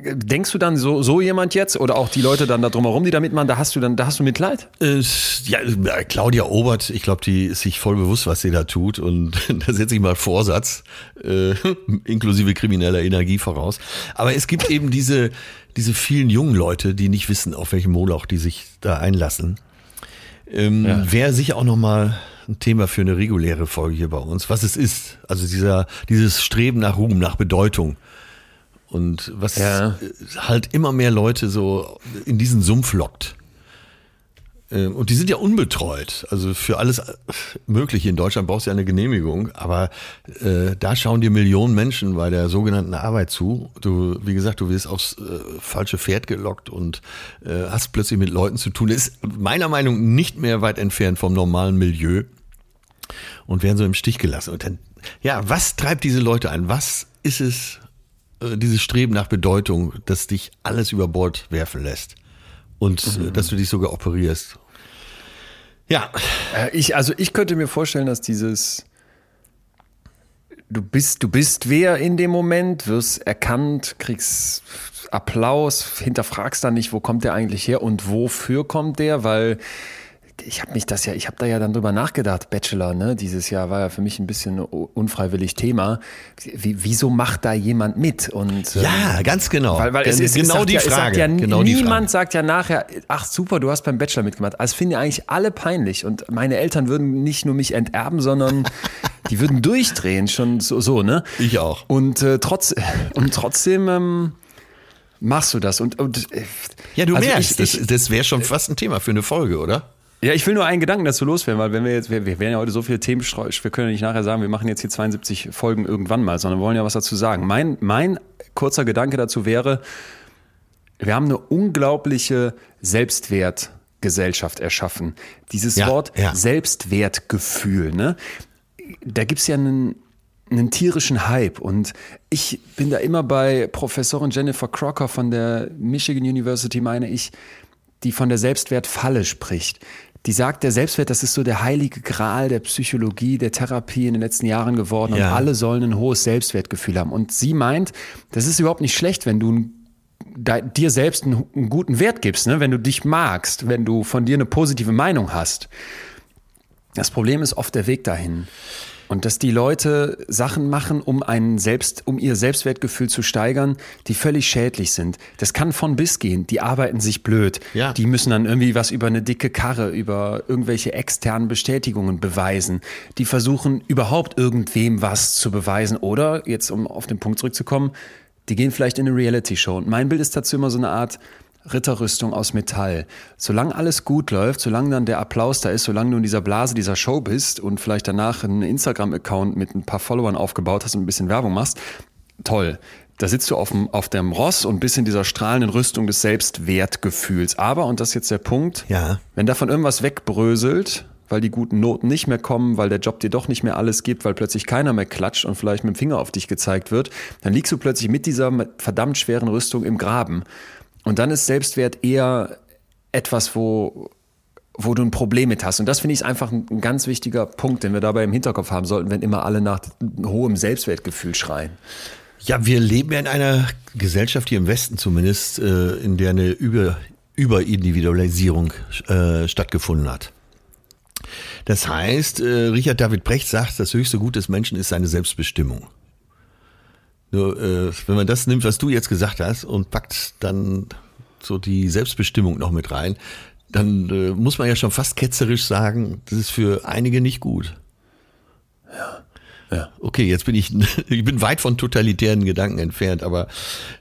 denkst du dann so, so jemand jetzt oder auch die Leute dann da drumherum, die da mitmachen, da hast du dann, da hast du Mitleid? Äh, ja, Claudia Obert, ich glaube, die ist sich voll bewusst, was sie da tut und da setze ich mal Vorsatz, äh, inklusive krimineller Energie voraus. Aber es gibt eben diese, diese vielen jungen Leute, die nicht wissen, auf welchem Moloch die sich da einlassen. Ähm, ja. Wäre sicher auch nochmal ein Thema für eine reguläre Folge hier bei uns, was es ist. Also dieser, dieses Streben nach Ruhm, nach Bedeutung. Und was ja. halt immer mehr Leute so in diesen Sumpf lockt. Ähm, und die sind ja unbetreut. Also für alles Mögliche in Deutschland brauchst du ja eine Genehmigung. Aber äh, da schauen dir Millionen Menschen bei der sogenannten Arbeit zu. Du, wie gesagt, du wirst aufs äh, falsche Pferd gelockt und äh, hast plötzlich mit Leuten zu tun. Das ist meiner Meinung nach nicht mehr weit entfernt vom normalen Milieu und werden so im Stich gelassen. Und dann, ja, was treibt diese Leute an? Was ist es, äh, dieses Streben nach Bedeutung, das dich alles über Bord werfen lässt? und äh, mhm. dass du dich sogar operierst. Ja. Äh, ich, also ich könnte mir vorstellen, dass dieses du bist, du bist wer in dem Moment, wirst erkannt, kriegst Applaus, hinterfragst dann nicht, wo kommt der eigentlich her und wofür kommt der, weil ich habe mich das ja, ich habe da ja dann drüber nachgedacht, Bachelor, ne? Dieses Jahr war ja für mich ein bisschen unfreiwillig Thema. Wie, wieso macht da jemand mit? Und ähm, ja, ganz genau. Weil, weil es ist genau die ja, Frage. Ja, genau niemand sagt ja nachher, ach super, du hast beim Bachelor mitgemacht. Also finden ja eigentlich alle peinlich und meine Eltern würden nicht nur mich enterben, sondern die würden durchdrehen, schon so, so ne? Ich auch. Und äh, trotz und trotzdem. Ähm, machst du das und, und äh, ja du also merkst ich, ich, das, das wäre schon fast ein Thema für eine Folge oder ja, ich will nur einen Gedanken dazu loswerden, weil wenn wir jetzt, wir, wir werden ja heute so viele Themen streuen, wir können ja nicht nachher sagen, wir machen jetzt hier 72 Folgen irgendwann mal, sondern wollen ja was dazu sagen. Mein, mein kurzer Gedanke dazu wäre, wir haben eine unglaubliche Selbstwertgesellschaft erschaffen. Dieses ja, Wort ja. Selbstwertgefühl, ne? Da gibt's ja einen, einen tierischen Hype. Und ich bin da immer bei Professorin Jennifer Crocker von der Michigan University, meine ich, die von der Selbstwertfalle spricht die sagt, der Selbstwert, das ist so der heilige Gral der Psychologie, der Therapie in den letzten Jahren geworden ja. und alle sollen ein hohes Selbstwertgefühl haben. Und sie meint, das ist überhaupt nicht schlecht, wenn du dir selbst einen, einen guten Wert gibst, ne? wenn du dich magst, wenn du von dir eine positive Meinung hast. Das Problem ist oft der Weg dahin. Und dass die Leute Sachen machen, um einen selbst, um ihr Selbstwertgefühl zu steigern, die völlig schädlich sind. Das kann von bis gehen. Die arbeiten sich blöd. Ja. Die müssen dann irgendwie was über eine dicke Karre, über irgendwelche externen Bestätigungen beweisen. Die versuchen überhaupt irgendwem was zu beweisen. Oder, jetzt um auf den Punkt zurückzukommen, die gehen vielleicht in eine Reality-Show. Und mein Bild ist dazu immer so eine Art, Ritterrüstung aus Metall. Solange alles gut läuft, solange dann der Applaus da ist, solange du in dieser Blase dieser Show bist und vielleicht danach einen Instagram-Account mit ein paar Followern aufgebaut hast und ein bisschen Werbung machst, toll. Da sitzt du auf dem, auf dem Ross und bist in dieser strahlenden Rüstung des Selbstwertgefühls. Aber, und das ist jetzt der Punkt, ja. wenn davon irgendwas wegbröselt, weil die guten Noten nicht mehr kommen, weil der Job dir doch nicht mehr alles gibt, weil plötzlich keiner mehr klatscht und vielleicht mit dem Finger auf dich gezeigt wird, dann liegst du plötzlich mit dieser verdammt schweren Rüstung im Graben. Und dann ist Selbstwert eher etwas, wo, wo du ein Problem mit hast. Und das finde ich einfach ein, ganz wichtiger Punkt, den wir dabei im Hinterkopf haben sollten, wenn immer alle nach hohem Selbstwertgefühl schreien. Ja, wir leben ja in einer Gesellschaft, hier im Westen zumindest, äh, in der eine Über Überindividualisierung äh, stattgefunden hat. Das heißt, äh, Richard David Brecht sagt, das höchste Gut des Menschen ist seine Selbstbestimmung. Nur, äh, wenn man das nimmt, was du jetzt gesagt hast, und packt dann so die Selbstbestimmung noch mit rein, dann äh, muss man ja schon fast ketzerisch sagen, das ist für einige nicht gut. Ja. Ja. Okay, jetzt bin ich, ich bin weit von totalitären Gedanken entfernt, aber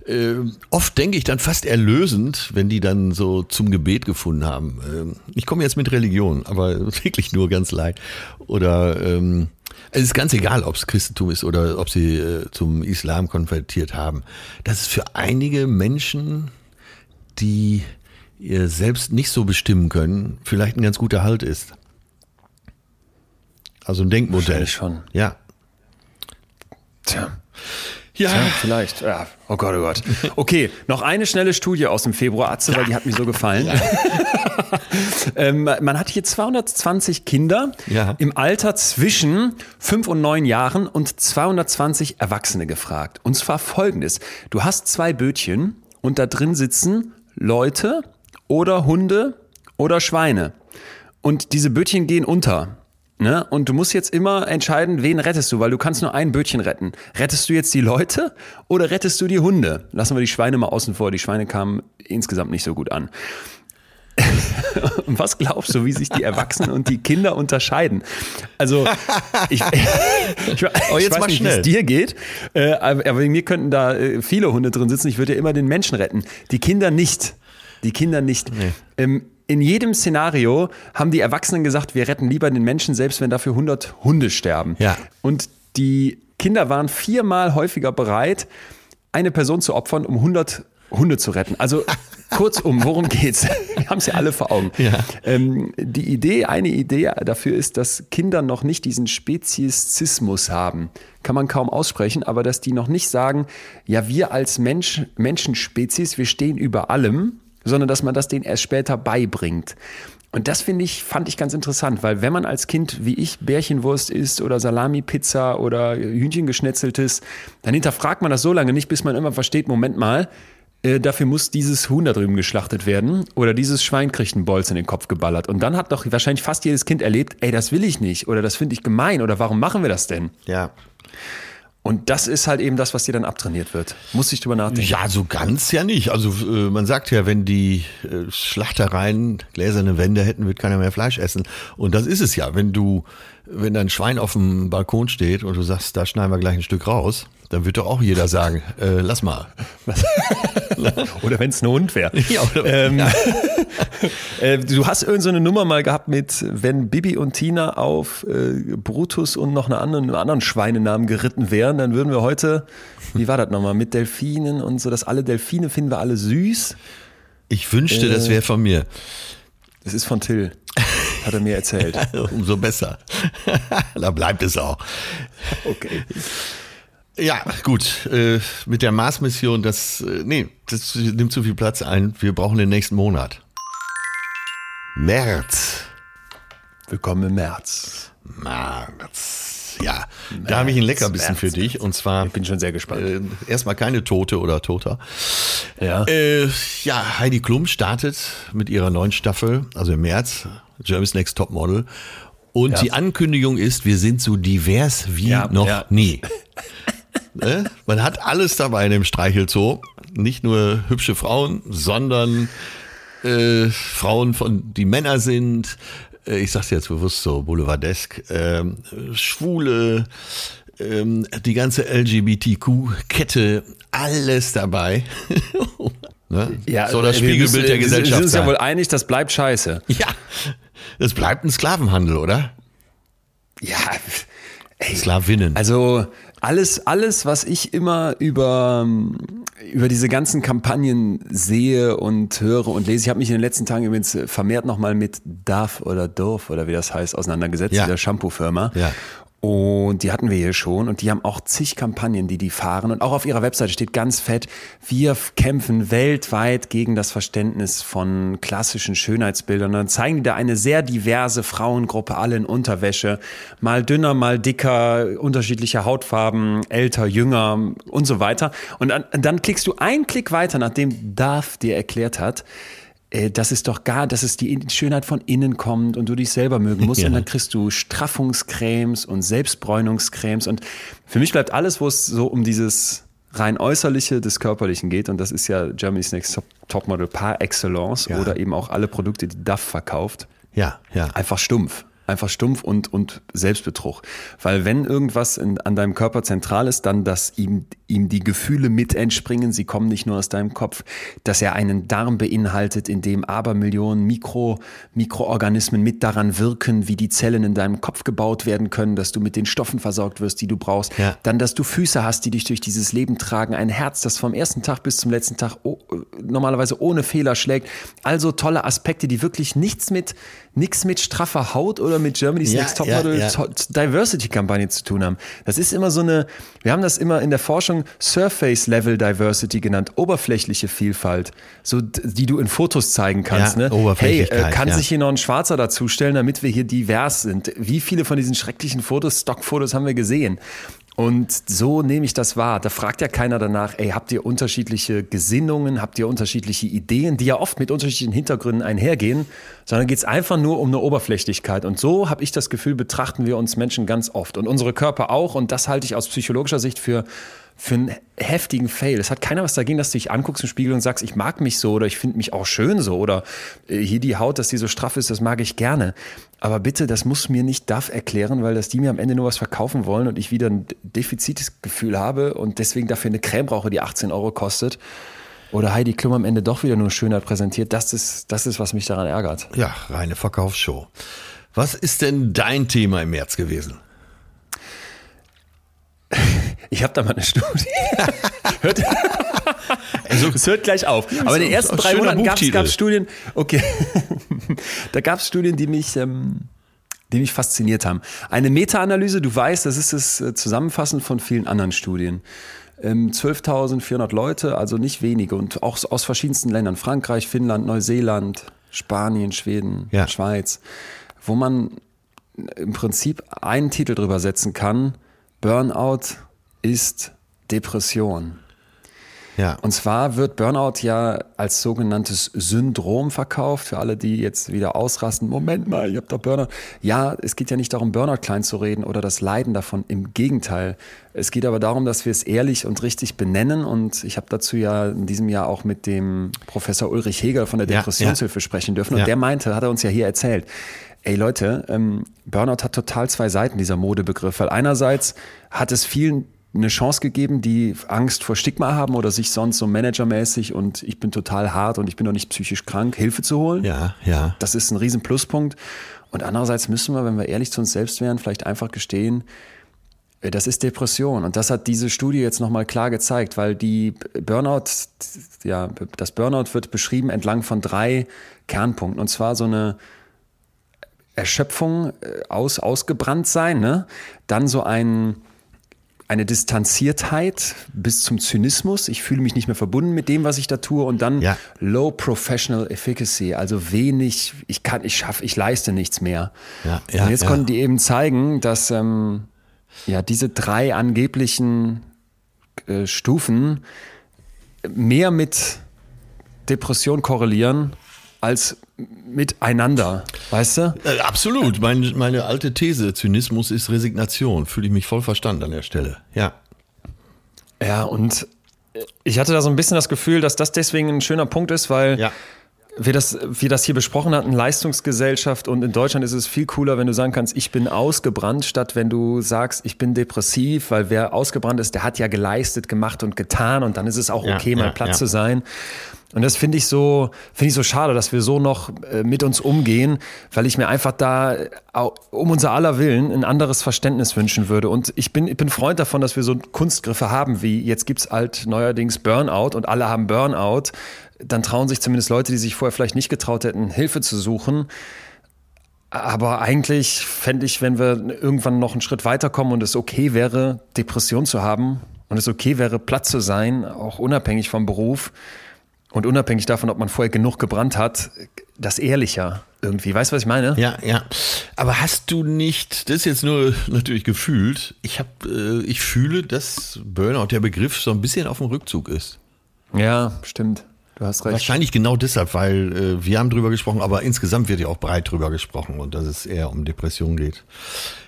äh, oft denke ich dann fast erlösend, wenn die dann so zum Gebet gefunden haben. Ähm, ich komme jetzt mit Religion, aber wirklich nur ganz leid. Oder ähm, es ist ganz egal, ob es Christentum ist oder ob sie äh, zum Islam konvertiert haben. Das ist für einige Menschen, die ihr selbst nicht so bestimmen können, vielleicht ein ganz guter Halt ist. Also ein Denkmodell. schon. Ja. Tja. Ja. Tja, vielleicht. Ja. Oh Gott, oh Gott. Okay, noch eine schnelle Studie aus dem Februar, Atze, weil die hat mir so gefallen. ähm, man hat hier 220 Kinder ja. im Alter zwischen 5 und 9 Jahren und 220 Erwachsene gefragt. Und zwar folgendes. Du hast zwei Bötchen und da drin sitzen Leute oder Hunde oder Schweine. Und diese Bötchen gehen unter. Ne? Und du musst jetzt immer entscheiden, wen rettest du, weil du kannst nur ein Bötchen retten. Rettest du jetzt die Leute oder rettest du die Hunde? Lassen wir die Schweine mal außen vor. Die Schweine kamen insgesamt nicht so gut an. Was glaubst du, wie sich die Erwachsenen und die Kinder unterscheiden? Also, ich, ich, ich oh, jetzt weiß nicht, wie es dir geht, äh, aber mir könnten da äh, viele Hunde drin sitzen. Ich würde ja immer den Menschen retten. Die Kinder nicht. Die Kinder nicht. Nee. Ähm, in jedem Szenario haben die Erwachsenen gesagt, wir retten lieber den Menschen, selbst wenn dafür 100 Hunde sterben. Ja. Und die Kinder waren viermal häufiger bereit, eine Person zu opfern, um 100 Hunde zu retten. Also kurzum, worum geht's? Wir haben es ja alle vor Augen. Ja. Ähm, die Idee, eine Idee dafür ist, dass Kinder noch nicht diesen Speziesismus haben. Kann man kaum aussprechen, aber dass die noch nicht sagen, ja, wir als Mensch, Menschenspezies, wir stehen über allem sondern dass man das denen erst später beibringt. Und das finde ich, fand ich ganz interessant, weil wenn man als Kind wie ich Bärchenwurst isst oder Salami-Pizza oder Hühnchengeschnetzeltes, dann hinterfragt man das so lange nicht, bis man immer versteht, Moment mal, äh, dafür muss dieses Huhn da drüben geschlachtet werden oder dieses Schwein kriegt einen Bolz in den Kopf geballert. Und dann hat doch wahrscheinlich fast jedes Kind erlebt, ey, das will ich nicht oder das finde ich gemein oder warum machen wir das denn? Ja. Und das ist halt eben das, was dir dann abtrainiert wird. Muss ich drüber nachdenken. Ja, so ganz ja nicht. Also äh, man sagt ja, wenn die äh, Schlachtereien gläserne Wände hätten, wird keiner mehr Fleisch essen. Und das ist es ja. Wenn du, wenn dein Schwein auf dem Balkon steht und du sagst, da schneiden wir gleich ein Stück raus, dann wird doch auch jeder sagen, äh, lass mal. oder wenn es ein Hund wäre. Ja, ähm, ja. äh, du hast irgendeine so Nummer mal gehabt mit, wenn Bibi und Tina auf äh, Brutus und noch eine anderen, einen anderen Schweinenamen geritten wären, dann würden wir heute, wie war das nochmal, mit Delfinen und so, dass alle Delfine finden wir alle süß. Ich wünschte, das äh, wäre von mir. Das ist von Till. Hat er mir erzählt. Umso besser. da bleibt es auch. Okay. Ja, gut. Äh, mit der Mars-Mission, das, äh, nee, das nimmt zu viel Platz ein. Wir brauchen den nächsten Monat. März. Willkommen im März. März. Ja, März, da habe ich ein Leckerbissen März, für dich. Und zwar. Ich bin schon sehr gespannt. Äh, erstmal keine Tote oder Toter. Ja. Äh, ja, Heidi Klum startet mit ihrer neuen Staffel, also im März, Germany's Next Top Model. Und ja. die Ankündigung ist, wir sind so divers wie ja, noch ja. nie. Ne? Man hat alles dabei in dem Streichelzoo. Nicht nur hübsche Frauen, sondern äh, Frauen, von die Männer sind. Äh, ich sag's jetzt bewusst so, boulevardesk. Äh, Schwule, ähm, die ganze LGBTQ-Kette, alles dabei. ne? Ja, so das äh, Spiegelbild der Gesellschaft. Wir sind uns ja wohl einig, das bleibt scheiße. Ja, das bleibt ein Sklavenhandel, oder? Ja, ey, Sklavinnen. Also alles, alles, was ich immer über, über diese ganzen Kampagnen sehe und höre und lese. Ich habe mich in den letzten Tagen übrigens vermehrt nochmal mit DAF oder DOF oder wie das heißt auseinandergesetzt, ja. der Shampoo-Firma. Ja. Und die hatten wir hier schon und die haben auch zig Kampagnen, die die fahren. Und auch auf ihrer Webseite steht ganz fett, wir kämpfen weltweit gegen das Verständnis von klassischen Schönheitsbildern. Und dann zeigen die da eine sehr diverse Frauengruppe, alle in Unterwäsche. Mal dünner, mal dicker, unterschiedliche Hautfarben, älter, jünger und so weiter. Und dann, dann klickst du einen Klick weiter, nachdem Darth dir erklärt hat, das ist doch gar, dass es die Schönheit von innen kommt und du dich selber mögen musst. Ja. Und dann kriegst du Straffungscremes und Selbstbräunungscremes. Und für mich bleibt alles, wo es so um dieses rein äußerliche des Körperlichen geht. Und das ist ja Germany's Next Topmodel par excellence ja. oder eben auch alle Produkte, die DAF verkauft. Ja, ja. Einfach stumpf einfach stumpf und, und Selbstbetrug. Weil wenn irgendwas in, an deinem Körper zentral ist, dann, dass ihm, ihm die Gefühle mit entspringen, sie kommen nicht nur aus deinem Kopf, dass er einen Darm beinhaltet, in dem Abermillionen Mikro, Mikroorganismen mit daran wirken, wie die Zellen in deinem Kopf gebaut werden können, dass du mit den Stoffen versorgt wirst, die du brauchst. Ja. Dann, dass du Füße hast, die dich durch dieses Leben tragen, ein Herz, das vom ersten Tag bis zum letzten Tag oh, normalerweise ohne Fehler schlägt. Also tolle Aspekte, die wirklich nichts mit, nichts mit straffer Haut oder mit Germany's ja, Next Topmodel ja, ja. Diversity-Kampagne zu tun haben. Das ist immer so eine, wir haben das immer in der Forschung Surface-Level Diversity genannt, oberflächliche Vielfalt, so die du in Fotos zeigen kannst. ne? Hey, äh, kann sich hier noch ein Schwarzer dazustellen, damit wir hier divers sind? Wie viele von diesen schrecklichen Fotos, Stockfotos haben wir gesehen? Und so nehme ich das wahr. Da fragt ja keiner danach, ey, habt ihr unterschiedliche Gesinnungen, habt ihr unterschiedliche Ideen, die ja oft mit unterschiedlichen Hintergründen einhergehen, sondern geht es einfach nur um eine Oberflächlichkeit. Und so habe ich das Gefühl, betrachten wir uns Menschen ganz oft und unsere Körper auch. Und das halte ich aus psychologischer Sicht für für einen heftigen Fail. Es hat keiner was dagegen, dass du dich anguckst im Spiegel und sagst, ich mag mich so oder ich finde mich auch schön so oder äh, hier die Haut, dass die so straff ist, das mag ich gerne. Aber bitte, das muss mir nicht DAF erklären, weil das die mir am Ende nur was verkaufen wollen und ich wieder ein Defizitgefühl habe und deswegen dafür eine Creme brauche, die 18 Euro kostet. Oder Heidi Klum am Ende doch wieder nur Schönheit präsentiert. Das ist, das ist, was mich daran ärgert. Ja, reine Verkaufsshow. Was ist denn dein Thema im März gewesen? Ich habe da mal eine Studie. hört, also, es hört gleich auf. Aber in den ersten drei Monaten gab es Studien. Okay, da gab es Studien, die mich, ähm, die mich fasziniert haben. Eine Meta-Analyse, du weißt, das ist das äh, Zusammenfassen von vielen anderen Studien. Ähm, 12.400 Leute, also nicht wenige und auch aus verschiedensten Ländern. Frankreich, Finnland, Neuseeland, Spanien, Schweden, ja. Schweiz. Wo man im Prinzip einen Titel drüber setzen kann – Burnout ist Depression. Ja. Und zwar wird Burnout ja als sogenanntes Syndrom verkauft. Für alle, die jetzt wieder ausrasten, Moment mal, ich habe doch Burnout. Ja, es geht ja nicht darum, Burnout klein zu reden oder das Leiden davon. Im Gegenteil. Es geht aber darum, dass wir es ehrlich und richtig benennen. Und ich habe dazu ja in diesem Jahr auch mit dem Professor Ulrich Hegel von der Depressionshilfe ja, ja. sprechen dürfen. Und der meinte, hat er uns ja hier erzählt, ey Leute, ähm, Burnout hat total zwei Seiten, dieser Modebegriff. Weil einerseits hat es vielen eine Chance gegeben, die Angst vor Stigma haben oder sich sonst so managermäßig und ich bin total hart und ich bin doch nicht psychisch krank, Hilfe zu holen. Ja, ja. Das ist ein riesen Pluspunkt. Und andererseits müssen wir, wenn wir ehrlich zu uns selbst wären, vielleicht einfach gestehen, äh, das ist Depression. Und das hat diese Studie jetzt nochmal klar gezeigt, weil die Burnout, ja, das Burnout wird beschrieben entlang von drei Kernpunkten. Und zwar so eine Erschöpfung, äh, aus, ausgebrannt sein, ne? Dann so ein, eine Distanziertheit bis zum Zynismus. Ich fühle mich nicht mehr verbunden mit dem, was ich da tue. Und dann ja. Low Professional Efficacy, also wenig, ich kann, ich schaffe, ich leiste nichts mehr. Ja, ja, und jetzt konnten die eben zeigen, dass ähm, ja diese drei angeblichen äh, Stufen mehr mit Depression korrelieren als miteinander, weißt du? Äh, absolut. Meine, meine alte These, Zynismus ist Resignation. Fühle ich mich voll verstanden an der Stelle. Ja. Ja, und ich hatte da so ein bisschen das Gefühl, dass das deswegen ein schöner Punkt ist, weil ja. wir, das, wir das hier besprochen hatten, Leistungsgesellschaft und in Deutschland ist es viel cooler, wenn du sagen kannst, ich bin ausgebrannt, statt wenn du sagst, ich bin depressiv, weil wer ausgebrannt ist, der hat ja geleistet, gemacht und getan und dann ist es auch okay, ja, mal ja, platt zu sein. Und das finde ich so, finde ich so schade, dass wir so noch äh, mit uns umgehen, weil ich mir einfach da um unser aller Willen ein anderes Verständnis wünschen würde. Und ich bin, ich bin Freund davon, dass wir so Kunstgriffe haben, wie jetzt gibt's halt neuerdings Burnout und alle haben Burnout. Dann trauen sich zumindest Leute, die sich vorher vielleicht nicht getraut hätten, Hilfe zu suchen. Aber eigentlich fände ich, wenn wir irgendwann noch einen Schritt weiterkommen und es okay wäre, Depression zu haben und es okay wäre, platt zu sein, auch unabhängig vom Beruf, und unabhängig davon, ob man vorher genug gebrannt hat, das ehrlicher irgendwie. Weißt du, was ich meine? Ja, ja. Aber hast du nicht, das ist jetzt nur natürlich gefühlt, ich habe, äh, ich fühle, dass Burnout der Begriff so ein bisschen auf dem Rückzug ist. Ja, stimmt. Du hast recht. Wahrscheinlich genau deshalb, weil äh, wir haben drüber gesprochen, aber insgesamt wird ja auch breit drüber gesprochen und dass es eher um Depressionen geht.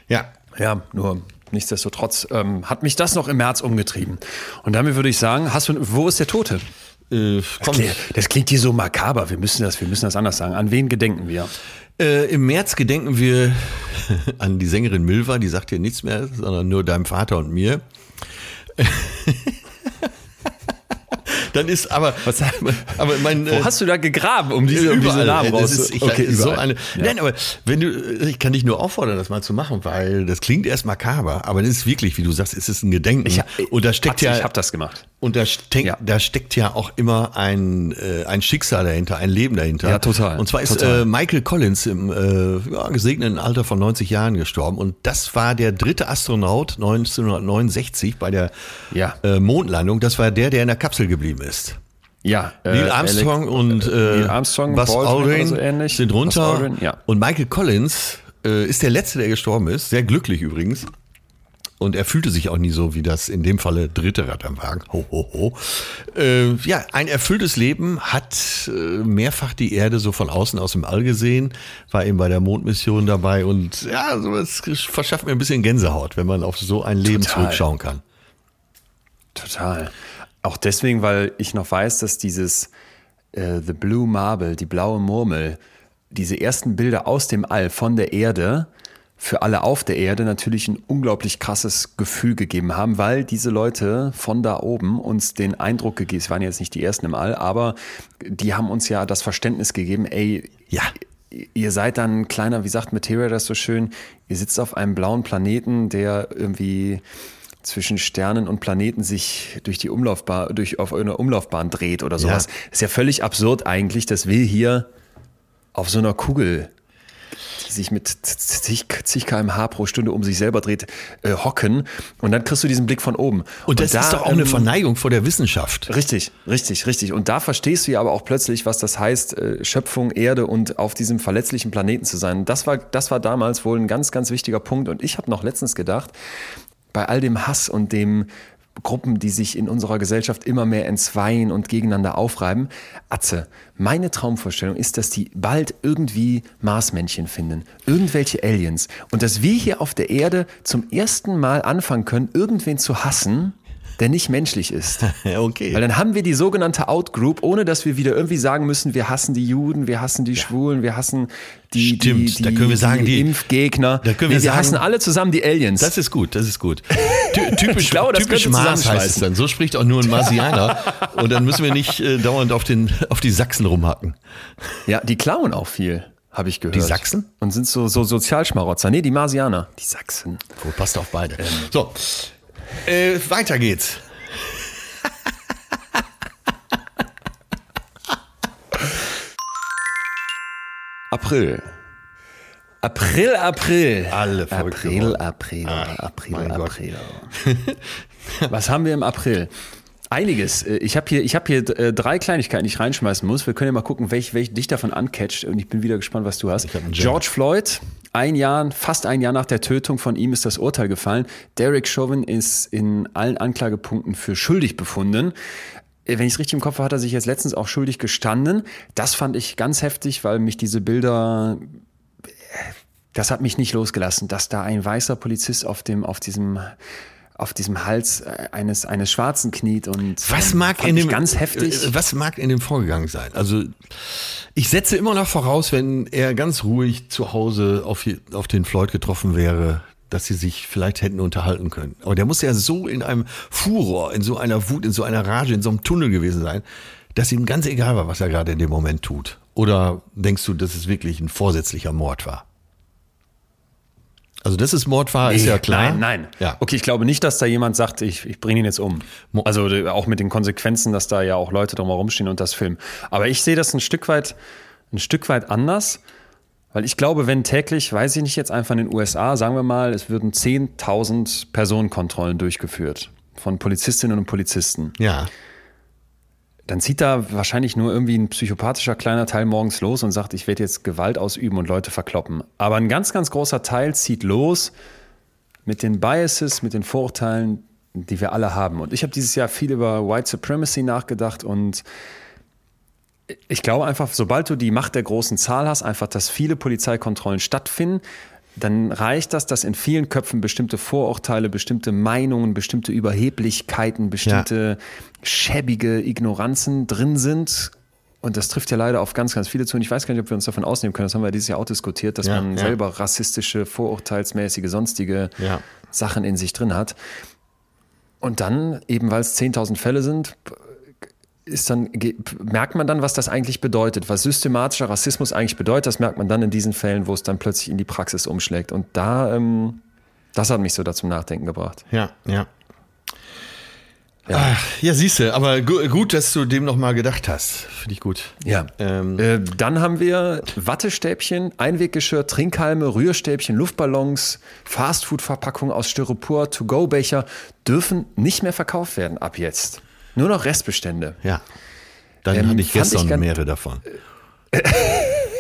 Ja. Ja, nur nichtsdestotrotz ähm, hat mich das noch im März umgetrieben. Und damit würde ich sagen, hast du, wo ist der Tote? Äh, das, klingt, das, klingt, hier so makaber. Wir müssen das, wir müssen das anders sagen. An wen gedenken wir? Äh, Im März gedenken wir an die Sängerin Milva, die sagt hier nichts mehr, sondern nur deinem Vater und mir. dann ist aber, was, aber mein, Wo äh, hast du da gegraben, um diese, um diese Namen raus? Ist, ich, okay, so eine, ja. Nein, aber wenn du, ich kann dich nur auffordern, das mal zu machen, weil das klingt erst makaber, aber das ist wirklich, wie du sagst, es ist ein Gedenken. Ich, und da steckt ja, ich habe das gemacht. Und da steckt, ja. da steckt ja auch immer ein, äh, ein Schicksal dahinter, ein Leben dahinter. Ja, total. Und zwar ist äh, Michael Collins im äh, ja, gesegneten Alter von 90 Jahren gestorben. Und das war der dritte Astronaut 1969 bei der ja. äh, Mondlandung. Das war der, der in der Kapsel geblieben ist. Ja, Neil äh, Armstrong Alec, und äh, Neil Armstrong, Buzz Aldrin so ähnlich. sind runter. Aldrin, ja. Und Michael Collins äh, ist der letzte, der gestorben ist. Sehr glücklich übrigens. Und er fühlte sich auch nie so wie das in dem Falle dritte Rad am Wagen. Ho, ho, ho. Äh, ja, ein erfülltes Leben hat äh, mehrfach die Erde so von außen aus dem All gesehen, war eben bei der Mondmission dabei und ja, so, es verschafft mir ein bisschen Gänsehaut, wenn man auf so ein Leben Total. zurückschauen kann. Total. Auch deswegen, weil ich noch weiß, dass dieses äh, The Blue Marble, die blaue Murmel, diese ersten Bilder aus dem All von der Erde, für alle auf der Erde natürlich ein unglaublich krasses Gefühl gegeben haben, weil diese Leute von da oben uns den Eindruck gegeben, es waren jetzt nicht die ersten im All, aber die haben uns ja das Verständnis gegeben, ey, ja. Ihr seid dann ein kleiner, wie sagt Materia das so schön, ihr sitzt auf einem blauen Planeten, der irgendwie zwischen Sternen und Planeten sich durch die Umlaufbahn, durch auf eine Umlaufbahn dreht oder sowas. Ja. Ist ja völlig absurd eigentlich, dass wir hier auf so einer Kugel die sich mit zig, zig kmh pro Stunde um sich selber dreht, äh, hocken. Und dann kriegst du diesen Blick von oben. Und das und da, ist doch auch eine ähm, Verneigung vor der Wissenschaft. Richtig, richtig, richtig. Und da verstehst du ja aber auch plötzlich, was das heißt, äh, Schöpfung, Erde und auf diesem verletzlichen Planeten zu sein. Das war, das war damals wohl ein ganz, ganz wichtiger Punkt. Und ich habe noch letztens gedacht, bei all dem Hass und dem Gruppen, die sich in unserer Gesellschaft immer mehr entzweien und gegeneinander aufreiben. Atze, meine Traumvorstellung ist, dass die bald irgendwie Marsmännchen finden, irgendwelche Aliens und dass wir hier auf der Erde zum ersten Mal anfangen können, irgendwen zu hassen, der nicht menschlich ist. okay. Weil dann haben wir die sogenannte Outgroup, ohne dass wir wieder irgendwie sagen müssen, wir hassen die Juden, wir hassen die Schwulen, wir hassen die, Stimmt, die, die, da können wir sagen, die, die Impfgegner. Da können wir, nee, wir sagen, hassen alle zusammen die Aliens. Das ist gut, das ist gut. typisch ich glaube, das typisch Mars heißt es dann. So spricht auch nur ein Marsianer. Und dann müssen wir nicht äh, dauernd auf, den, auf die Sachsen rumhacken. Ja, die klauen auch viel habe ich gehört. Die Sachsen? Und sind so, so Sozialschmarotzer. Nee, die Marsianer. Die Sachsen. Gut, passt auf beide. Ähm. So, äh, weiter geht's. April. April, April. Alle April, April, Ach, April, April. Was haben wir im April? Einiges. Äh, ich habe hier, ich hab hier äh, drei Kleinigkeiten, die ich reinschmeißen muss. Wir können ja mal gucken, welch, welch dich davon ancatcht. Und ich bin wieder gespannt, was du hast. George Floyd, ein Jahr, fast ein Jahr nach der Tötung von ihm ist das Urteil gefallen. Derek Chauvin ist in allen Anklagepunkten für schuldig befunden. Äh, wenn ich es richtig im Kopf habe, hat er sich jetzt letztens auch schuldig gestanden. Das fand ich ganz heftig, weil mich diese Bilder, das hat mich nicht losgelassen, dass da ein weißer Polizist auf dem, auf diesem auf diesem Hals äh, eines eines Schwarzen kniet und was mag in dem ganz heftig äh, was mag in dem vorgegangen sein also ich setze immer noch voraus wenn er ganz ruhig zu Hause auf, auf den Floyd getroffen wäre dass sie sich vielleicht hätten unterhalten können. Aber der muss ja so in einem Furor, in so einer Wut, in so einer Rage, in so einem Tunnel gewesen sein, dass ihm ganz egal war, was er gerade in dem Moment tut. Oder denkst du, dass es wirklich ein vorsätzlicher Mord war? Also, dass es Mord war, nee, ist ja klar. Nein, nein. Ja. Okay, ich glaube nicht, dass da jemand sagt, ich, ich bringe ihn jetzt um. Also auch mit den Konsequenzen, dass da ja auch Leute drumherum stehen und das filmen. Aber ich sehe das ein Stück weit, ein Stück weit anders. Weil ich glaube, wenn täglich, weiß ich nicht jetzt einfach in den USA, sagen wir mal, es würden 10.000 Personenkontrollen durchgeführt von Polizistinnen und Polizisten. Ja. Dann zieht da wahrscheinlich nur irgendwie ein psychopathischer kleiner Teil morgens los und sagt, ich werde jetzt Gewalt ausüben und Leute verkloppen. Aber ein ganz, ganz großer Teil zieht los mit den Biases, mit den Vorurteilen, die wir alle haben. Und ich habe dieses Jahr viel über White Supremacy nachgedacht und ich glaube einfach, sobald du die Macht der großen Zahl hast, einfach, dass viele Polizeikontrollen stattfinden, dann reicht das, dass in vielen Köpfen bestimmte Vorurteile, bestimmte Meinungen, bestimmte Überheblichkeiten, bestimmte ja. schäbige Ignoranzen drin sind. Und das trifft ja leider auf ganz, ganz viele zu. Und ich weiß gar nicht, ob wir uns davon ausnehmen können. Das haben wir dieses Jahr auch diskutiert, dass ja, man ja. selber rassistische, vorurteilsmäßige, sonstige Sachen in sich drin hat. Und dann, eben weil es 10.000 Fälle sind, ist dann, merkt man dann, was das eigentlich bedeutet, was systematischer Rassismus eigentlich bedeutet. Das merkt man dann in diesen Fällen, wo es dann plötzlich in die Praxis umschlägt. Und da, ähm, das hat mich so da zum Nachdenken gebracht. Ja, ja. Ja, Ach, ja siehst du, aber gu gut, dass du dem nochmal gedacht hast. Finde ich gut. Ja. Ähm. Äh, dann haben wir Wattestäbchen, Einweggeschirr, Trinkhalme, Rührstäbchen, Luftballons, Fastfood-Verpackungen aus Styropor, To-Go-Becher dürfen nicht mehr verkauft werden ab jetzt. Nur noch Restbestände. Ja. Dann ähm, hatte ich gestern ich mehrere davon.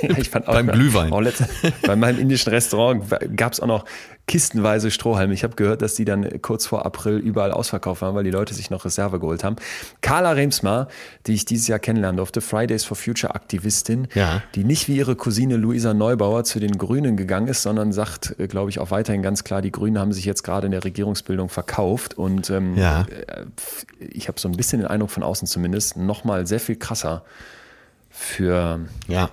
ich fand auch, beim Glühwein. Auch letzte, bei meinem indischen Restaurant gab es auch noch kistenweise Strohhalme. Ich habe gehört, dass die dann kurz vor April überall ausverkauft waren, weil die Leute sich noch Reserve geholt haben. Carla Remsmar, die ich dieses Jahr kennenlernen durfte, Fridays for Future Aktivistin, ja. die nicht wie ihre Cousine Luisa Neubauer zu den Grünen gegangen ist, sondern sagt, äh, glaube ich, auch weiterhin ganz klar, die Grünen haben sich jetzt gerade in der Regierungsbildung verkauft. Und ähm, ja. Äh, ich habe so ein bisschen den Eindruck von außen zumindest, nochmal sehr viel krasser für ja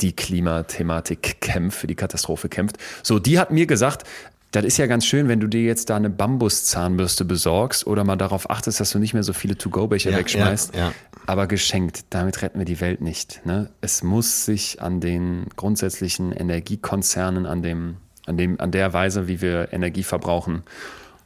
die Klimathematik kämpft, für die Katastrophe kämpft. So, die hat mir gesagt, das ist ja ganz schön, wenn du dir jetzt da eine Bambuszahnbürste besorgst oder mal darauf achtest, dass du nicht mehr so viele To-Go-Becher ja, wegschmeißt. Ja, ja. Aber geschenkt, damit retten wir die Welt nicht. Ne? Es muss sich an den grundsätzlichen Energiekonzernen, an, dem, an, dem, an der Weise, wie wir Energie verbrauchen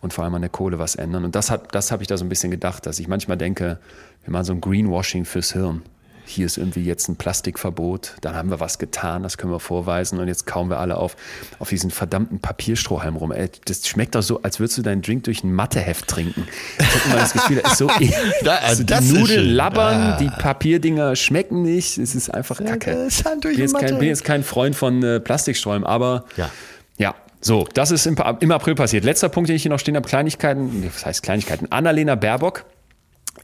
und vor allem an der Kohle was ändern. Und das, das habe ich da so ein bisschen gedacht, dass ich manchmal denke, wir machen so ein Greenwashing fürs Hirn hier ist irgendwie jetzt ein Plastikverbot, dann haben wir was getan, das können wir vorweisen und jetzt kauen wir alle auf, auf diesen verdammten Papierstrohhalm rum. Ey, das schmeckt doch so, als würdest du deinen Drink durch ein Matheheft trinken. Ich habe immer das Gefühl, das ist so, da, also die Nudeln labbern, ja. die Papierdinger schmecken nicht, es ist einfach Kacke. Ich bin jetzt, kein, bin jetzt kein Freund von äh, Plastiksträumen, aber ja. ja, so, das ist im, im, April passiert. Letzter Punkt, den ich hier noch stehen habe, Kleinigkeiten, was heißt Kleinigkeiten? Annalena Baerbock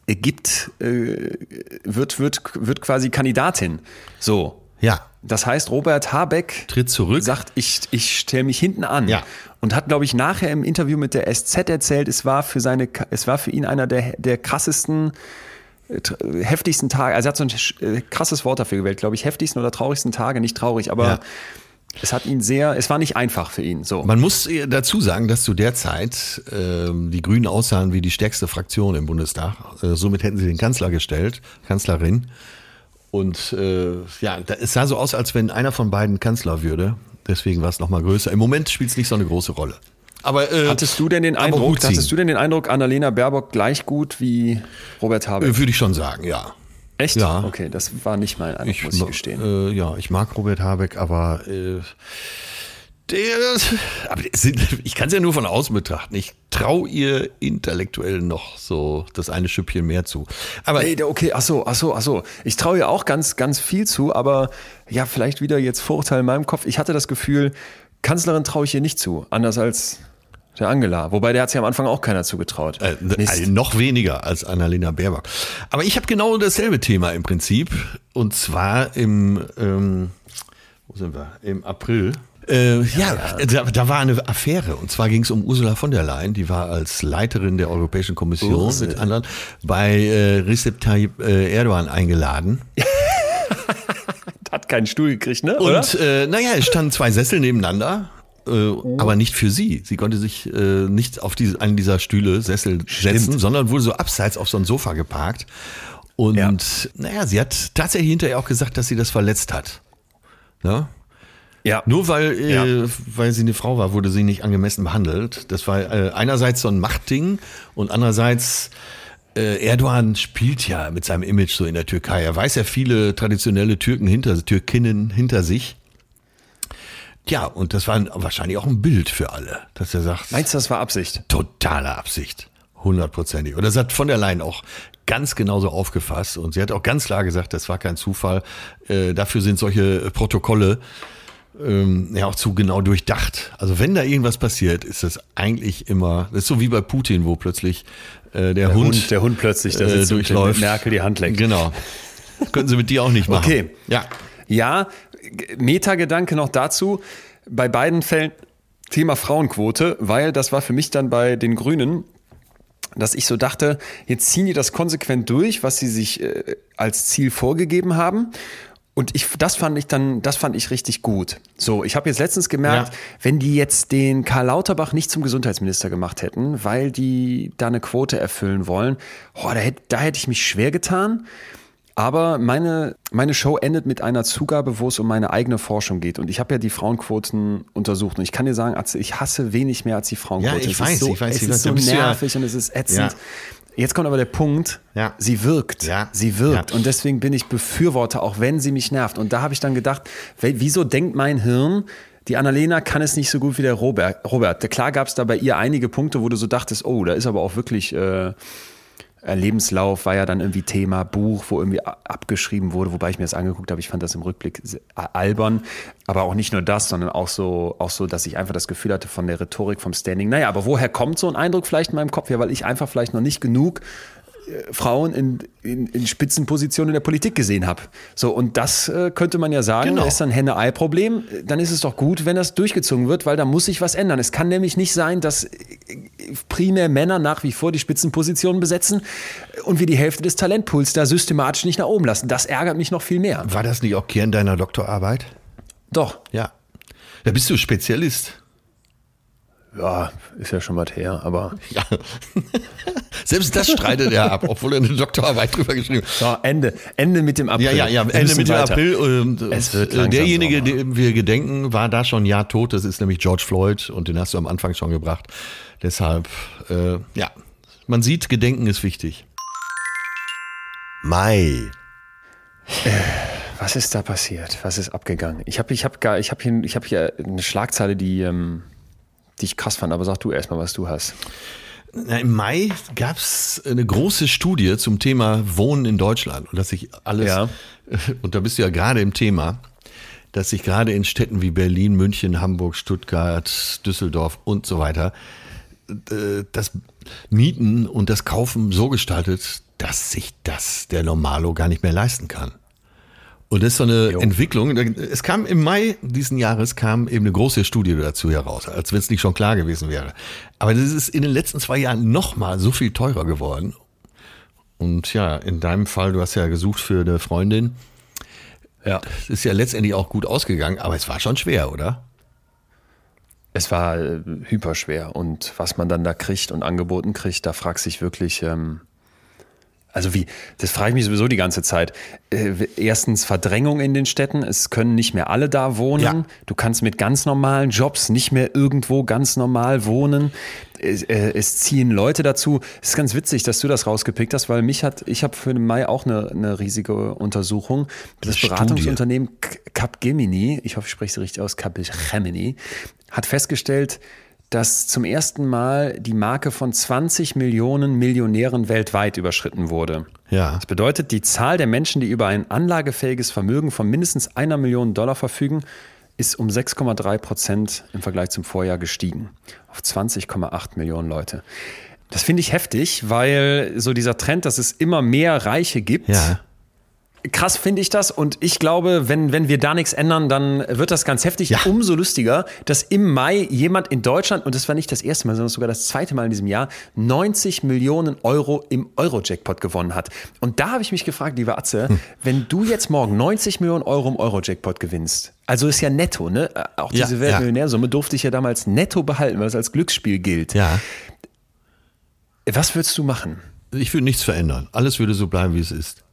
gibt, äh, wird, wird, wird quasi Kandidatin. So. Ja. Das heißt, Robert Habeck tritt zurück, sagt, ich, ich stelle mich hinten an. Ja. Und hat, glaube ich, nachher im Interview mit der SZ erzählt, es war für seine, es war für ihn einer der, der krassesten, äh, heftigsten Tage. Also er hat so ein äh, krasses Wort dafür gewählt, glaube ich, heftigsten oder traurigsten Tage, nicht traurig, aber ja. Es hat ihn sehr, es war nicht einfach für ihn. So. Man muss dazu sagen, dass zu der Zeit äh, die Grünen aussahen wie die stärkste Fraktion im Bundestag. Äh, somit hätten sie den Kanzler gestellt, Kanzlerin. Und äh, ja, es sah so aus, als wenn einer von beiden Kanzler würde. Deswegen war es nochmal größer. Im Moment spielt es nicht so eine große Rolle. Aber äh, hattest du denn den Eindruck, hattest du denn den Eindruck, Annalena Baerbock gleich gut wie Robert Habeck? Äh, würde ich schon sagen, ja. Echt? Ja. Okay, das war nicht mein Eindruck, ich, muss ich gestehen. Äh, ja, ich mag Robert Habeck, aber äh, der, aber ich kann es ja nur von außen betrachten. Ich traue ihr intellektuell noch so das eine Schüppchen mehr zu. Aber hey, okay, ach so, ach so, ach so. Ich traue ihr auch ganz, ganz viel zu, aber ja, vielleicht wieder jetzt Vorurteil in meinem Kopf. Ich hatte das Gefühl, Kanzlerin traue ich ihr nicht zu, anders als der Angela. Wobei der hat sich am Anfang auch keiner zugetraut. Äh, also noch weniger als Annalena Baerbock. Aber ich habe genau dasselbe Thema im Prinzip. Und zwar im, ähm, wo sind wir? Im April. Äh, ja, ja. Da, da, war eine Affäre. Und zwar ging es um Ursula von der Leyen. Die war als Leiterin der Europäischen Kommission Ursel. mit anderen bei äh, Recep Tayyip äh, Erdogan eingeladen. Hat keinen Stuhl gekriegt, ne? Und äh, naja, es standen zwei Sessel nebeneinander äh, aber nicht für sie. Sie konnte sich äh, nicht auf diese, einen dieser Stühle, Sessel Stimmt. setzen, sondern wurde so abseits auf so ein Sofa geparkt. Und ja. naja, sie hat tatsächlich hinterher auch gesagt, dass sie das verletzt hat. Ne? Ja. Nur weil, äh, ja. weil sie eine Frau war, wurde sie nicht angemessen behandelt. Das war äh, einerseits so ein Machtding und andererseits äh, Erdogan spielt ja mit seinem Image so in der Türkei. Er weiß ja viele traditionelle Türken hinter, Türkinnen hinter sich. Ja, und das war wahrscheinlich auch ein Bild für alle, dass er sagt. Meinst du, das war Absicht? Totale Absicht. Hundertprozentig. Und das hat von der Leyen auch ganz genauso aufgefasst. Und sie hat auch ganz klar gesagt, das war kein Zufall. Äh, dafür sind solche Protokolle ähm, ja auch zu genau durchdacht. Also wenn da irgendwas passiert, ist das eigentlich immer, das ist so wie bei Putin, wo plötzlich äh, der, der Hund, Hund, der Hund plötzlich da äh, durchläuft, Merkel die Hand leckt. Genau. Könnten sie mit dir auch nicht machen. Okay. Ja. Ja, Metagedanke noch dazu. Bei beiden Fällen Thema Frauenquote, weil das war für mich dann bei den Grünen, dass ich so dachte, jetzt ziehen die das konsequent durch, was sie sich äh, als Ziel vorgegeben haben. Und ich, das fand ich dann, das fand ich richtig gut. So, ich habe jetzt letztens gemerkt, ja. wenn die jetzt den Karl Lauterbach nicht zum Gesundheitsminister gemacht hätten, weil die da eine Quote erfüllen wollen, oh, da, hätte, da hätte ich mich schwer getan. Aber meine, meine Show endet mit einer Zugabe, wo es um meine eigene Forschung geht. Und ich habe ja die Frauenquoten untersucht. Und ich kann dir sagen, ich hasse wenig mehr als die Frauenquote. Ja, ich weiß, so, ich weiß. Es ist so nervig und es ist ätzend. Ja. Jetzt kommt aber der Punkt, ja. sie wirkt. Ja. Sie wirkt. Ja. Und deswegen bin ich Befürworter, auch wenn sie mich nervt. Und da habe ich dann gedacht, wieso denkt mein Hirn, die Annalena kann es nicht so gut wie der Robert. Robert, klar gab es da bei ihr einige Punkte, wo du so dachtest, oh, da ist aber auch wirklich... Äh, Lebenslauf war ja dann irgendwie Thema, Buch, wo irgendwie abgeschrieben wurde, wobei ich mir das angeguckt habe. Ich fand das im Rückblick albern. Aber auch nicht nur das, sondern auch so, auch so, dass ich einfach das Gefühl hatte von der Rhetorik, vom Standing. Naja, aber woher kommt so ein Eindruck vielleicht in meinem Kopf? Ja, weil ich einfach vielleicht noch nicht genug äh, Frauen in, in, in Spitzenpositionen in der Politik gesehen habe. So, und das äh, könnte man ja sagen, genau. ist ein Henne-Ei-Problem. Dann ist es doch gut, wenn das durchgezogen wird, weil da muss sich was ändern. Es kann nämlich nicht sein, dass äh, primär Männer nach wie vor die Spitzenpositionen besetzen und wir die Hälfte des Talentpools da systematisch nicht nach oben lassen. Das ärgert mich noch viel mehr. War das nicht auch Kern deiner Doktorarbeit? Doch. Ja. Da bist du Spezialist. Ja, ist ja schon was her, aber. Ja. Selbst das streitet er ab, obwohl er eine Doktorarbeit drüber geschrieben hat. So, Ende. Ende mit dem April. Ja, ja, ja, Ende mit dem April. Und es wird äh, derjenige, dem wir gedenken, war da schon ein Jahr tot. Das ist nämlich George Floyd und den hast du am Anfang schon gebracht. Deshalb, äh, ja, man sieht, Gedenken ist wichtig. Mai. Äh, was ist da passiert? Was ist abgegangen? Ich habe ich hab gar, ich hab hier, ich hab hier eine Schlagzeile, die. Ähm die ich krass fand. Aber sag du erstmal, was du hast. Na, Im Mai gab es eine große Studie zum Thema Wohnen in Deutschland und dass sich alles, ja. und da bist du ja gerade im Thema, dass sich gerade in Städten wie Berlin, München, Hamburg, Stuttgart, Düsseldorf und so weiter äh, das Mieten und das Kaufen so gestaltet, dass sich das der Normalo gar nicht mehr leisten kann. Und das ist so eine jo. Entwicklung. Es kam im Mai diesen Jahres kam eben eine große Studie dazu heraus, als wenn es nicht schon klar gewesen wäre. Aber das ist in den letzten zwei Jahren nochmal so viel teurer geworden. Und ja, in deinem Fall, du hast ja gesucht für eine Freundin. Ja. Das ist ja letztendlich auch gut ausgegangen, aber es war schon schwer, oder? Es war äh, hyperschwer. Und was man dann da kriegt und angeboten kriegt, da fragt sich wirklich, ähm, also wie, das frage ich mich sowieso die ganze Zeit. Äh, erstens Verdrängung in den Städten. Es können nicht mehr alle da wohnen. Ja. Du kannst mit ganz normalen Jobs nicht mehr irgendwo ganz normal wohnen. Es, äh, es ziehen Leute dazu. Es ist ganz witzig, dass du das rausgepickt hast, weil mich hat, ich habe für den Mai auch eine, eine riesige Untersuchung. Das, das Beratungsunternehmen Capgemini, ich hoffe, ich spreche es richtig aus, Capgemini, hat festgestellt, dass zum ersten Mal die Marke von 20 Millionen Millionären weltweit überschritten wurde. Ja. Das bedeutet, die Zahl der Menschen, die über ein anlagefähiges Vermögen von mindestens einer Million Dollar verfügen, ist um 6,3 Prozent im Vergleich zum Vorjahr gestiegen auf 20,8 Millionen Leute. Das finde ich heftig, weil so dieser Trend, dass es immer mehr Reiche gibt, ja krass finde ich das und ich glaube, wenn, wenn wir da nichts ändern, dann wird das ganz heftig. Ja. Umso lustiger, dass im Mai jemand in Deutschland, und das war nicht das erste Mal, sondern sogar das zweite Mal in diesem Jahr, 90 Millionen Euro im Euro-Jackpot gewonnen hat. Und da habe ich mich gefragt, lieber Atze, hm. wenn du jetzt morgen 90 Millionen Euro im Euro-Jackpot gewinnst, also ist ja netto, ne? Auch diese ja, Weltmillionärsumme durfte ich ja damals netto behalten, weil es als Glücksspiel gilt. Ja. Was würdest du machen? Ich würde nichts verändern. Alles würde so bleiben, wie es ist.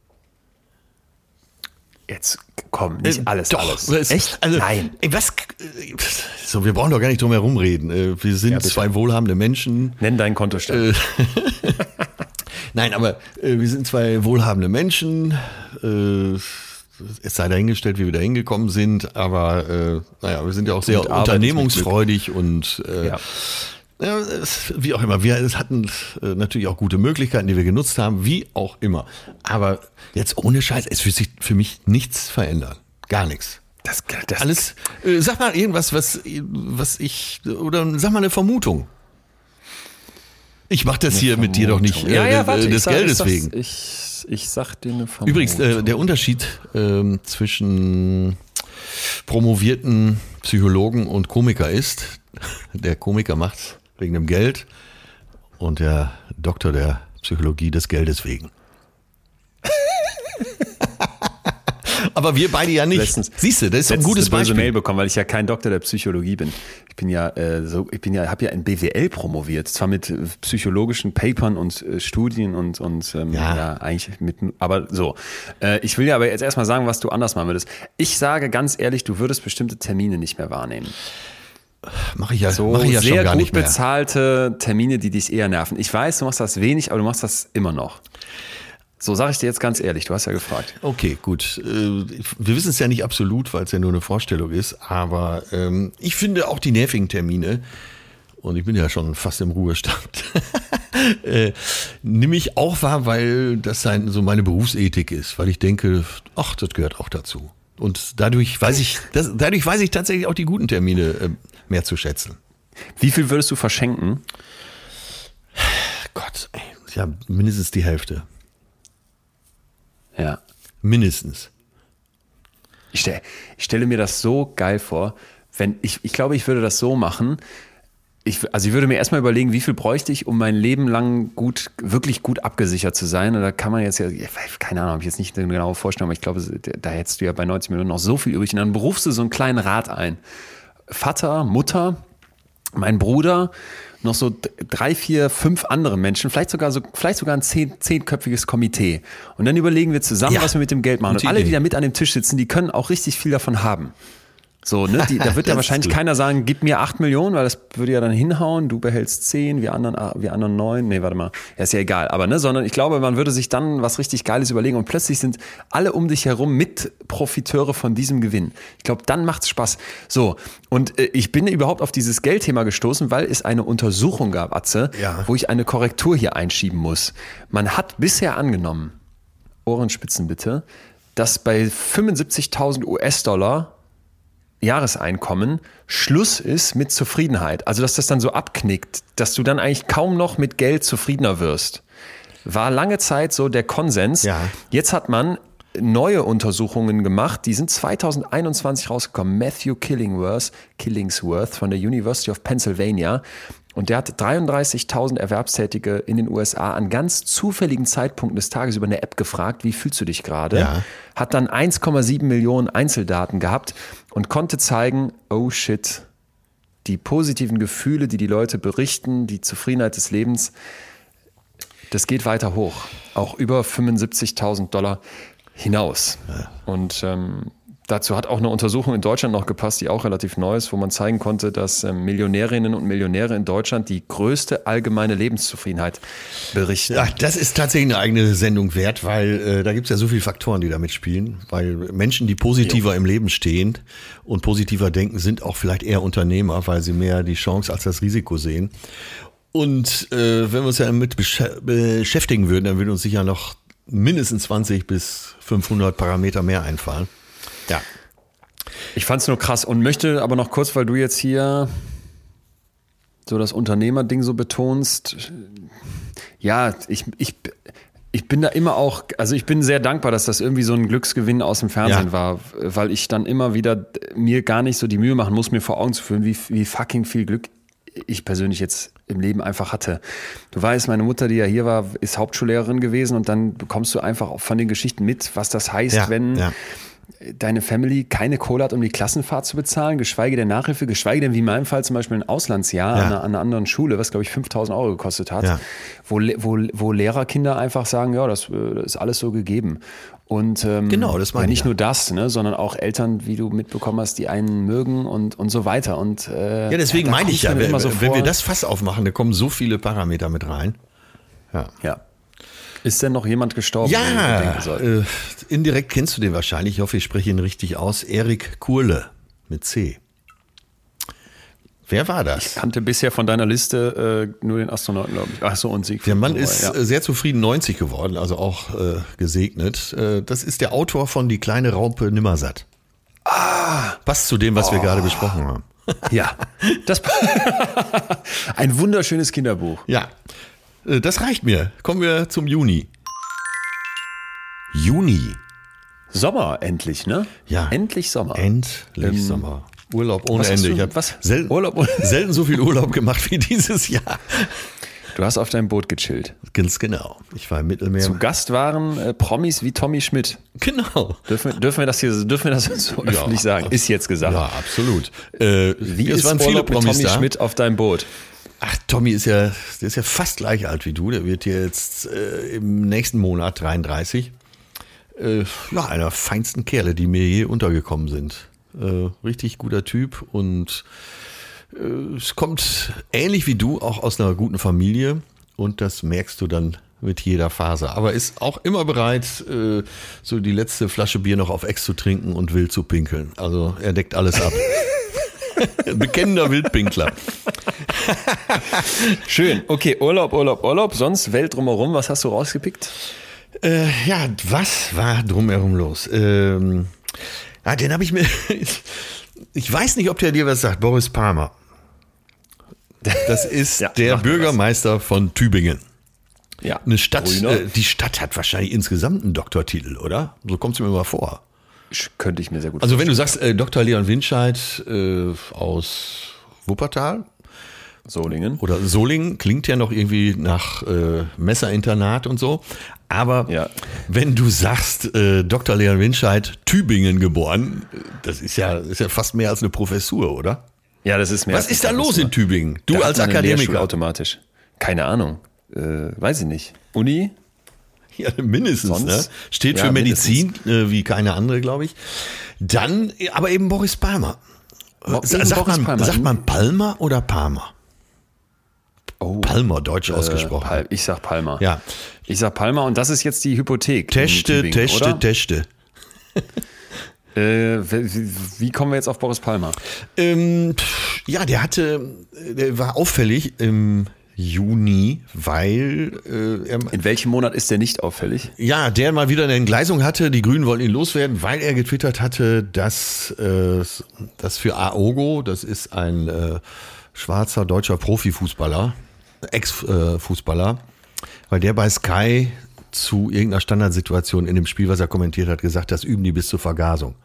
Jetzt komm, nicht äh, alles, doch, alles. Es, Echt? Also, Nein. Was? So, wir brauchen doch gar nicht drum herum reden. Äh, wir sind ja, zwei wohlhabende Menschen. Nenn deinen Kontostand. Äh, Nein, aber äh, wir sind zwei wohlhabende Menschen. Äh, es sei dahingestellt, wie wir da hingekommen sind, aber äh, naja, wir sind ja auch sehr und unternehmungsfreudig und äh, ja. Ja, wie auch immer. Wir hatten äh, natürlich auch gute Möglichkeiten, die wir genutzt haben, wie auch immer. Aber jetzt ohne Scheiß, es wird sich für mich nichts verändern. Gar nichts. Das, das Alles, äh, sag mal irgendwas, was, was ich, oder sag mal eine Vermutung. Ich mache das eine hier Vermutung. mit dir doch nicht äh, ja, ja, warte, des Geldes wegen. Ich, ich sag dir eine Vermutung. Übrigens, äh, der Unterschied äh, zwischen promovierten Psychologen und Komiker ist, der Komiker macht wegen dem Geld und der Doktor der Psychologie des Geldes wegen. Aber wir beide ja nicht. Letztens, Siehst du, das ist ein gutes Beispiel. Mail bekommen, weil ich ja kein Doktor der Psychologie bin. Ich bin ja äh, so, ich bin ja, habe ja in BWL promoviert, zwar mit äh, psychologischen Papern und äh, Studien und und ähm, ja. ja. eigentlich mit, aber so. Äh, ich will ja aber jetzt erstmal sagen, was du anders machen würdest. Ich sage ganz ehrlich, du würdest bestimmte Termine nicht mehr wahrnehmen. Mache ich ja, so mach ich ja sehr gut bezahlte Termine, die dich eher nerven. Ich weiß, du machst das wenig, aber du machst das immer noch. So sage ich dir jetzt ganz ehrlich, du hast ja gefragt. Okay, gut. Äh, wir wissen es ja nicht absolut, weil es ja nur eine Vorstellung ist, aber ähm, ich finde auch die nervigen Termine und ich bin ja schon fast im Ruhestand, äh, nehme ich auch wahr, weil das so meine Berufsethik ist, weil ich denke, ach, das gehört auch dazu. Und dadurch weiß ich, das, dadurch weiß ich tatsächlich auch die guten Termine äh, mehr zu schätzen. Wie viel würdest du verschenken? Gott, ey, ja, mindestens die Hälfte. Ja. Mindestens. Ich, stell, ich stelle mir das so geil vor, wenn ich, ich glaube, ich würde das so machen. Ich, also ich würde mir erstmal überlegen, wie viel bräuchte ich, um mein Leben lang gut, wirklich gut abgesichert zu sein. Und da kann man jetzt ja, keine Ahnung, habe ich jetzt nicht eine genaue Vorstellung, aber ich glaube, da hättest du ja bei 90 Minuten noch so viel übrig. Und dann berufst du so einen kleinen Rat ein. Vater, Mutter, mein Bruder, noch so drei, vier, fünf andere Menschen, vielleicht sogar so, vielleicht sogar ein zehn, zehnköpfiges Komitee. Und dann überlegen wir zusammen, ja, was wir mit dem Geld machen. Und alle, die da mit an dem Tisch sitzen, die können auch richtig viel davon haben. So, ne? Die, da wird ja wahrscheinlich keiner sagen, gib mir acht Millionen, weil das würde ja dann hinhauen, du behältst zehn, wir anderen, ah, wir anderen neun. Nee, warte mal. Ja, ist ja egal. Aber, ne, sondern ich glaube, man würde sich dann was richtig Geiles überlegen und plötzlich sind alle um dich herum mit Profiteure von diesem Gewinn. Ich glaube, dann macht's Spaß. So. Und äh, ich bin überhaupt auf dieses Geldthema gestoßen, weil es eine Untersuchung gab, Atze, ja. wo ich eine Korrektur hier einschieben muss. Man hat bisher angenommen, Ohrenspitzen bitte, dass bei 75.000 US-Dollar Jahreseinkommen Schluss ist mit Zufriedenheit. Also, dass das dann so abknickt, dass du dann eigentlich kaum noch mit Geld zufriedener wirst. War lange Zeit so der Konsens. Ja. Jetzt hat man neue Untersuchungen gemacht, die sind 2021 rausgekommen. Matthew Killingworth, Killingsworth von der University of Pennsylvania und der hat 33.000 Erwerbstätige in den USA an ganz zufälligen Zeitpunkten des Tages über eine App gefragt, wie fühlst du dich gerade? Ja. Hat dann 1,7 Millionen Einzeldaten gehabt und konnte zeigen, oh shit, die positiven Gefühle, die die Leute berichten, die Zufriedenheit des Lebens, das geht weiter hoch. Auch über 75.000 Dollar hinaus. Ja. Und ähm, Dazu hat auch eine Untersuchung in Deutschland noch gepasst, die auch relativ neu ist, wo man zeigen konnte, dass ähm, Millionärinnen und Millionäre in Deutschland die größte allgemeine Lebenszufriedenheit berichten. Ja, das ist tatsächlich eine eigene Sendung wert, weil äh, da gibt es ja so viele Faktoren, die da mitspielen. Weil Menschen, die positiver jo. im Leben stehen und positiver denken, sind auch vielleicht eher Unternehmer, weil sie mehr die Chance als das Risiko sehen. Und äh, wenn wir uns ja damit besch beschäftigen würden, dann würden uns sicher noch mindestens 20 bis 500 Parameter mehr einfallen. Ja. Ich fand es nur krass und möchte aber noch kurz, weil du jetzt hier so das Unternehmerding so betonst. Ja, ich, ich, ich bin da immer auch, also ich bin sehr dankbar, dass das irgendwie so ein Glücksgewinn aus dem Fernsehen ja. war, weil ich dann immer wieder mir gar nicht so die Mühe machen muss, mir vor Augen zu führen, wie, wie fucking viel Glück ich persönlich jetzt im Leben einfach hatte. Du weißt, meine Mutter, die ja hier war, ist Hauptschullehrerin gewesen und dann bekommst du einfach auch von den Geschichten mit, was das heißt, ja, wenn ja deine Family keine Kohle hat, um die Klassenfahrt zu bezahlen, geschweige denn Nachhilfe, geschweige denn wie in meinem Fall zum Beispiel ein Auslandsjahr ja. an, einer, an, einer, anderen Schule, was glaube ich 5000 Euro gekostet hat, ja. wo, wo, wo Lehrerkinder einfach sagen, ja, das, das ist alles so gegeben. Und ähm, genau, das meine ja, nicht nur das, ne, sondern auch Eltern, wie du mitbekommen hast, die einen mögen und, und so weiter. Und, äh, ja, deswegen meine ich ja, wenn, so wenn wir das Fass aufmachen, da kommen so viele Parameter mit rein. Ja. ja. Ist denn noch jemand gestorben? Ja, äh, indirekt kennst du den wahrscheinlich. Ich hoffe, ich spreche ihn richtig aus. Erik Kurle mit C. Wer war das? Ich kannte bisher von deiner Liste äh, nur den Astronauten, glaube ich. Achso, und Siegfried. Der Mann ist ja. Äh, sehr zufrieden 90 geworden, also auch äh, gesegnet. Äh, das ist der Autor von Die kleine Raupe Nimmersatt. Ah! Passt zu dem, was oh. wir gerade besprochen haben. Ja, das ein wunderschönes Kinderbuch. Ja, das reicht mir. Kommen wir zum Juni. Juni. Sommer endlich, ne? Ja. Endlich Sommer. Endlich ähm, Sommer. Urlaub ohne Ende. Du, ich habe selten, Urlaub selten so viel Urlaub gemacht wie dieses Jahr. Du hast auf deinem Boot gechillt. Ganz genau. Ich war im Mittelmeer. Zu Gast waren äh, Promis wie Tommy Schmidt. Genau. Dürfen, dürfen wir das hier dürfen wir das so ja, öffentlich sagen? Ist jetzt gesagt. Ja, absolut. Äh, wie es waren viele Promis Tommy da? Schmidt auf deinem Boot? Ach, Tommy ist ja, der ist ja fast gleich alt wie du. Der wird jetzt äh, im nächsten Monat 33. Äh, ja, einer feinsten Kerle, die mir je untergekommen sind. Äh, richtig guter Typ und äh, es kommt ähnlich wie du auch aus einer guten Familie und das merkst du dann mit jeder Phase. Aber ist auch immer bereit, äh, so die letzte Flasche Bier noch auf Ex zu trinken und wild zu pinkeln. Also er deckt alles ab. Bekennender Wildpinkler. Schön. Okay, Urlaub, Urlaub, Urlaub. Sonst Welt drumherum. Was hast du rausgepickt? Äh, ja, was war drumherum los? Ähm, ja, den habe ich mir. ich weiß nicht, ob der dir was sagt. Boris Palmer. Das ist ja, der Bürgermeister was. von Tübingen. Ja. Eine Stadt, äh, die Stadt hat wahrscheinlich insgesamt einen Doktortitel, oder? So kommt es mir immer vor. Könnte ich mir sehr gut Also wenn du sagst, äh, Dr. Leon Winscheid äh, aus Wuppertal. Solingen. Oder Solingen klingt ja noch irgendwie nach äh, Messerinternat und so. Aber ja. wenn du sagst, äh, Dr. Leon Winscheid, Tübingen geboren, das ist ja, ist ja fast mehr als eine Professur, oder? Ja, das ist mehr. Was ist da los in Tübingen? Du da als Akademiker. automatisch. Keine Ahnung. Äh, weiß ich nicht. Uni? Ja, mindestens. Ne? Steht ja, für Medizin, äh, wie keine andere, glaube ich. Dann, aber eben Boris Palmer. Bo sagt, Boris man, Palmer. sagt man Palmer oder Palmer? Oh, Palmer, deutsch äh, ausgesprochen. Pal ich sag Palmer. Ja. Ich sag Palmer und das ist jetzt die Hypothek. Teste, Tübingen, teste, oder? teste. Äh, wie, wie, kommen wir jetzt auf Boris Palmer? Ähm, ja, der hatte, der war auffällig im Juni, weil äh, er. In welchem Monat ist der nicht auffällig? Ja, der mal wieder eine Entgleisung hatte. Die Grünen wollten ihn loswerden, weil er getwittert hatte, dass äh, das für Aogo, das ist ein äh, schwarzer deutscher Profifußballer, Ex-Fußballer, weil der bei Sky zu irgendeiner Standardsituation in dem Spiel, was er kommentiert hat, gesagt, das üben die bis zur Vergasung.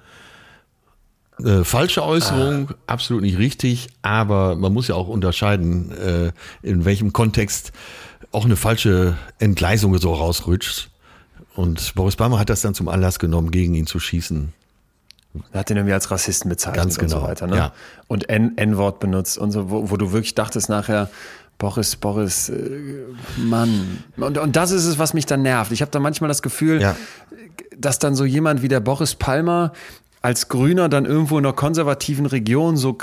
Äh, falsche Äußerung, ah. absolut nicht richtig, aber man muss ja auch unterscheiden, äh, in welchem Kontext auch eine falsche Entgleisung so rausrutscht. Und Boris Palmer hat das dann zum Anlass genommen, gegen ihn zu schießen. Er hat ihn irgendwie als Rassisten bezeichnet Ganz genau. und so weiter. Ne? Ja. Und N-Wort benutzt und so, wo, wo, du wirklich dachtest nachher, Boris, Boris, äh, Mann. Und, und das ist es, was mich dann nervt. Ich habe da manchmal das Gefühl, ja. dass dann so jemand wie der Boris Palmer, als Grüner dann irgendwo in einer konservativen Region so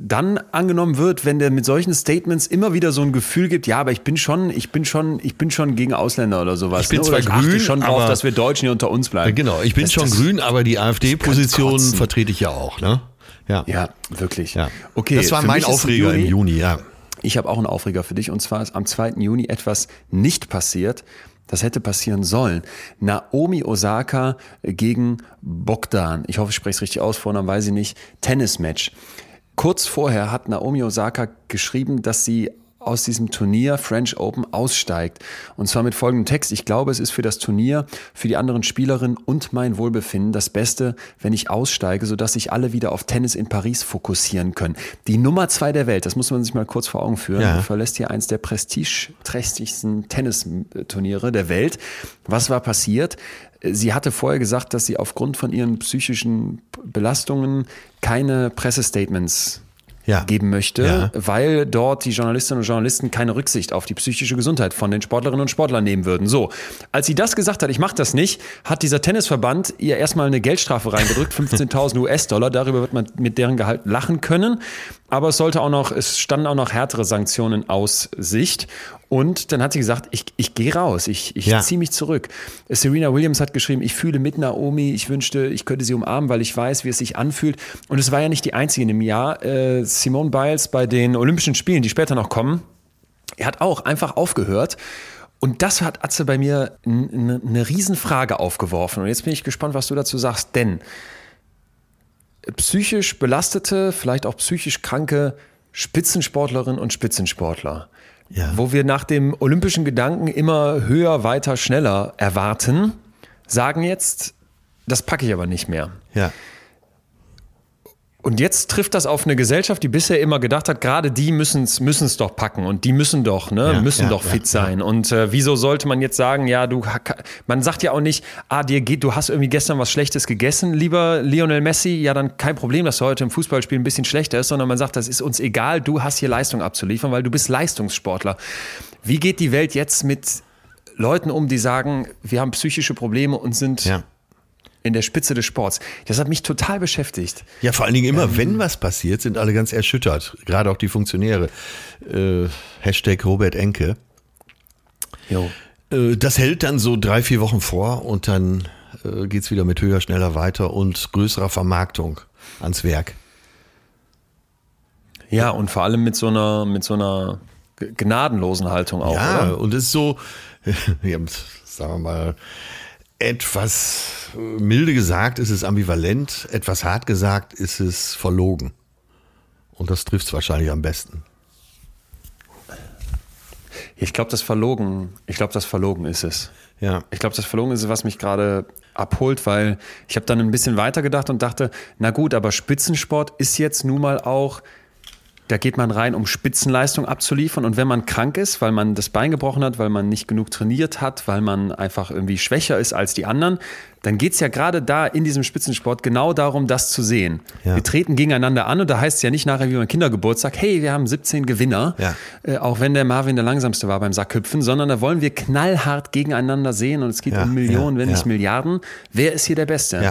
dann angenommen wird, wenn der mit solchen Statements immer wieder so ein Gefühl gibt, ja, aber ich bin schon, ich bin schon, ich bin schon gegen Ausländer oder sowas. Ich bin ne? zwar grün, schon drauf, dass wir Deutschen hier unter uns bleiben. Genau, ich bin das, schon das, grün, aber die AfD-Position vertrete ich ja auch, ne? Ja, ja wirklich. Ja. Okay, das war mein Aufreger Juni, im Juni, ja. Ich habe auch einen Aufreger für dich und zwar ist am 2. Juni etwas nicht passiert, das hätte passieren sollen. Naomi Osaka gegen Bogdan. Ich hoffe, ich spreche es richtig aus, Vornamen weiß ich nicht. Tennismatch. Kurz vorher hat Naomi Osaka geschrieben, dass sie aus diesem Turnier French Open aussteigt. Und zwar mit folgendem Text. Ich glaube, es ist für das Turnier, für die anderen Spielerinnen und mein Wohlbefinden das Beste, wenn ich aussteige, sodass sich alle wieder auf Tennis in Paris fokussieren können. Die Nummer zwei der Welt, das muss man sich mal kurz vor Augen führen, ja. verlässt hier eins der prestigeträchtigsten Tennisturniere der Welt. Was war passiert? Sie hatte vorher gesagt, dass sie aufgrund von ihren psychischen Belastungen keine Pressestatements ja. geben möchte, ja. weil dort die Journalistinnen und Journalisten keine Rücksicht auf die psychische Gesundheit von den Sportlerinnen und Sportlern nehmen würden. So, als sie das gesagt hat, ich mache das nicht, hat dieser Tennisverband ihr erstmal eine Geldstrafe reingedrückt, 15.000 US-Dollar. Darüber wird man mit deren Gehalt lachen können. Aber es sollte auch noch, es standen auch noch härtere Sanktionen aus Sicht. Und dann hat sie gesagt, ich, ich gehe raus, ich, ich ja. ziehe mich zurück. Serena Williams hat geschrieben, ich fühle mit Naomi, ich wünschte, ich könnte sie umarmen, weil ich weiß, wie es sich anfühlt. Und es war ja nicht die einzige in dem Jahr. Äh, Simone Biles bei den Olympischen Spielen, die später noch kommen, er hat auch einfach aufgehört. Und das hat Atze bei mir eine Riesenfrage aufgeworfen. Und jetzt bin ich gespannt, was du dazu sagst. Denn psychisch belastete, vielleicht auch psychisch kranke Spitzensportlerinnen und Spitzensportler ja. wo wir nach dem olympischen Gedanken immer höher, weiter, schneller erwarten, sagen jetzt, das packe ich aber nicht mehr. Ja. Und jetzt trifft das auf eine Gesellschaft, die bisher immer gedacht hat, gerade die müssen es doch packen und die müssen doch, ne, ja, müssen ja, doch fit ja, sein. Und äh, wieso sollte man jetzt sagen, ja, du, man sagt ja auch nicht, ah, dir geht, du hast irgendwie gestern was Schlechtes gegessen, lieber Lionel Messi, ja, dann kein Problem, dass du heute im Fußballspiel ein bisschen schlechter ist, sondern man sagt, das ist uns egal, du hast hier Leistung abzuliefern, weil du bist Leistungssportler. Wie geht die Welt jetzt mit Leuten um, die sagen, wir haben psychische Probleme und sind ja in der Spitze des Sports. Das hat mich total beschäftigt. Ja, vor allen Dingen immer, ähm, wenn was passiert, sind alle ganz erschüttert. Gerade auch die Funktionäre. Äh, Hashtag Robert Enke. Jo. Äh, das hält dann so drei, vier Wochen vor und dann äh, geht es wieder mit höher, schneller weiter und größerer Vermarktung ans Werk. Ja, und vor allem mit so einer, mit so einer gnadenlosen Haltung auch. Ja, oder? und es ist so, sagen wir mal, etwas milde gesagt ist es ambivalent, etwas hart gesagt ist es verlogen. Und das trifft es wahrscheinlich am besten. Ich glaube, das verlogen, ich glaube, das verlogen ist es. Ja. Ich glaube, das verlogen ist es, was mich gerade abholt, weil ich habe dann ein bisschen weiter gedacht und dachte, na gut, aber Spitzensport ist jetzt nun mal auch da geht man rein, um Spitzenleistung abzuliefern. Und wenn man krank ist, weil man das Bein gebrochen hat, weil man nicht genug trainiert hat, weil man einfach irgendwie schwächer ist als die anderen, dann geht es ja gerade da in diesem Spitzensport genau darum, das zu sehen. Ja. Wir treten gegeneinander an und da heißt es ja nicht nachher wie beim Kindergeburtstag, hey, wir haben 17 Gewinner, ja. äh, auch wenn der Marvin der langsamste war beim Sackhüpfen, sondern da wollen wir knallhart gegeneinander sehen und es geht ja, um Millionen, wenn nicht Milliarden. Wer ist hier der Beste?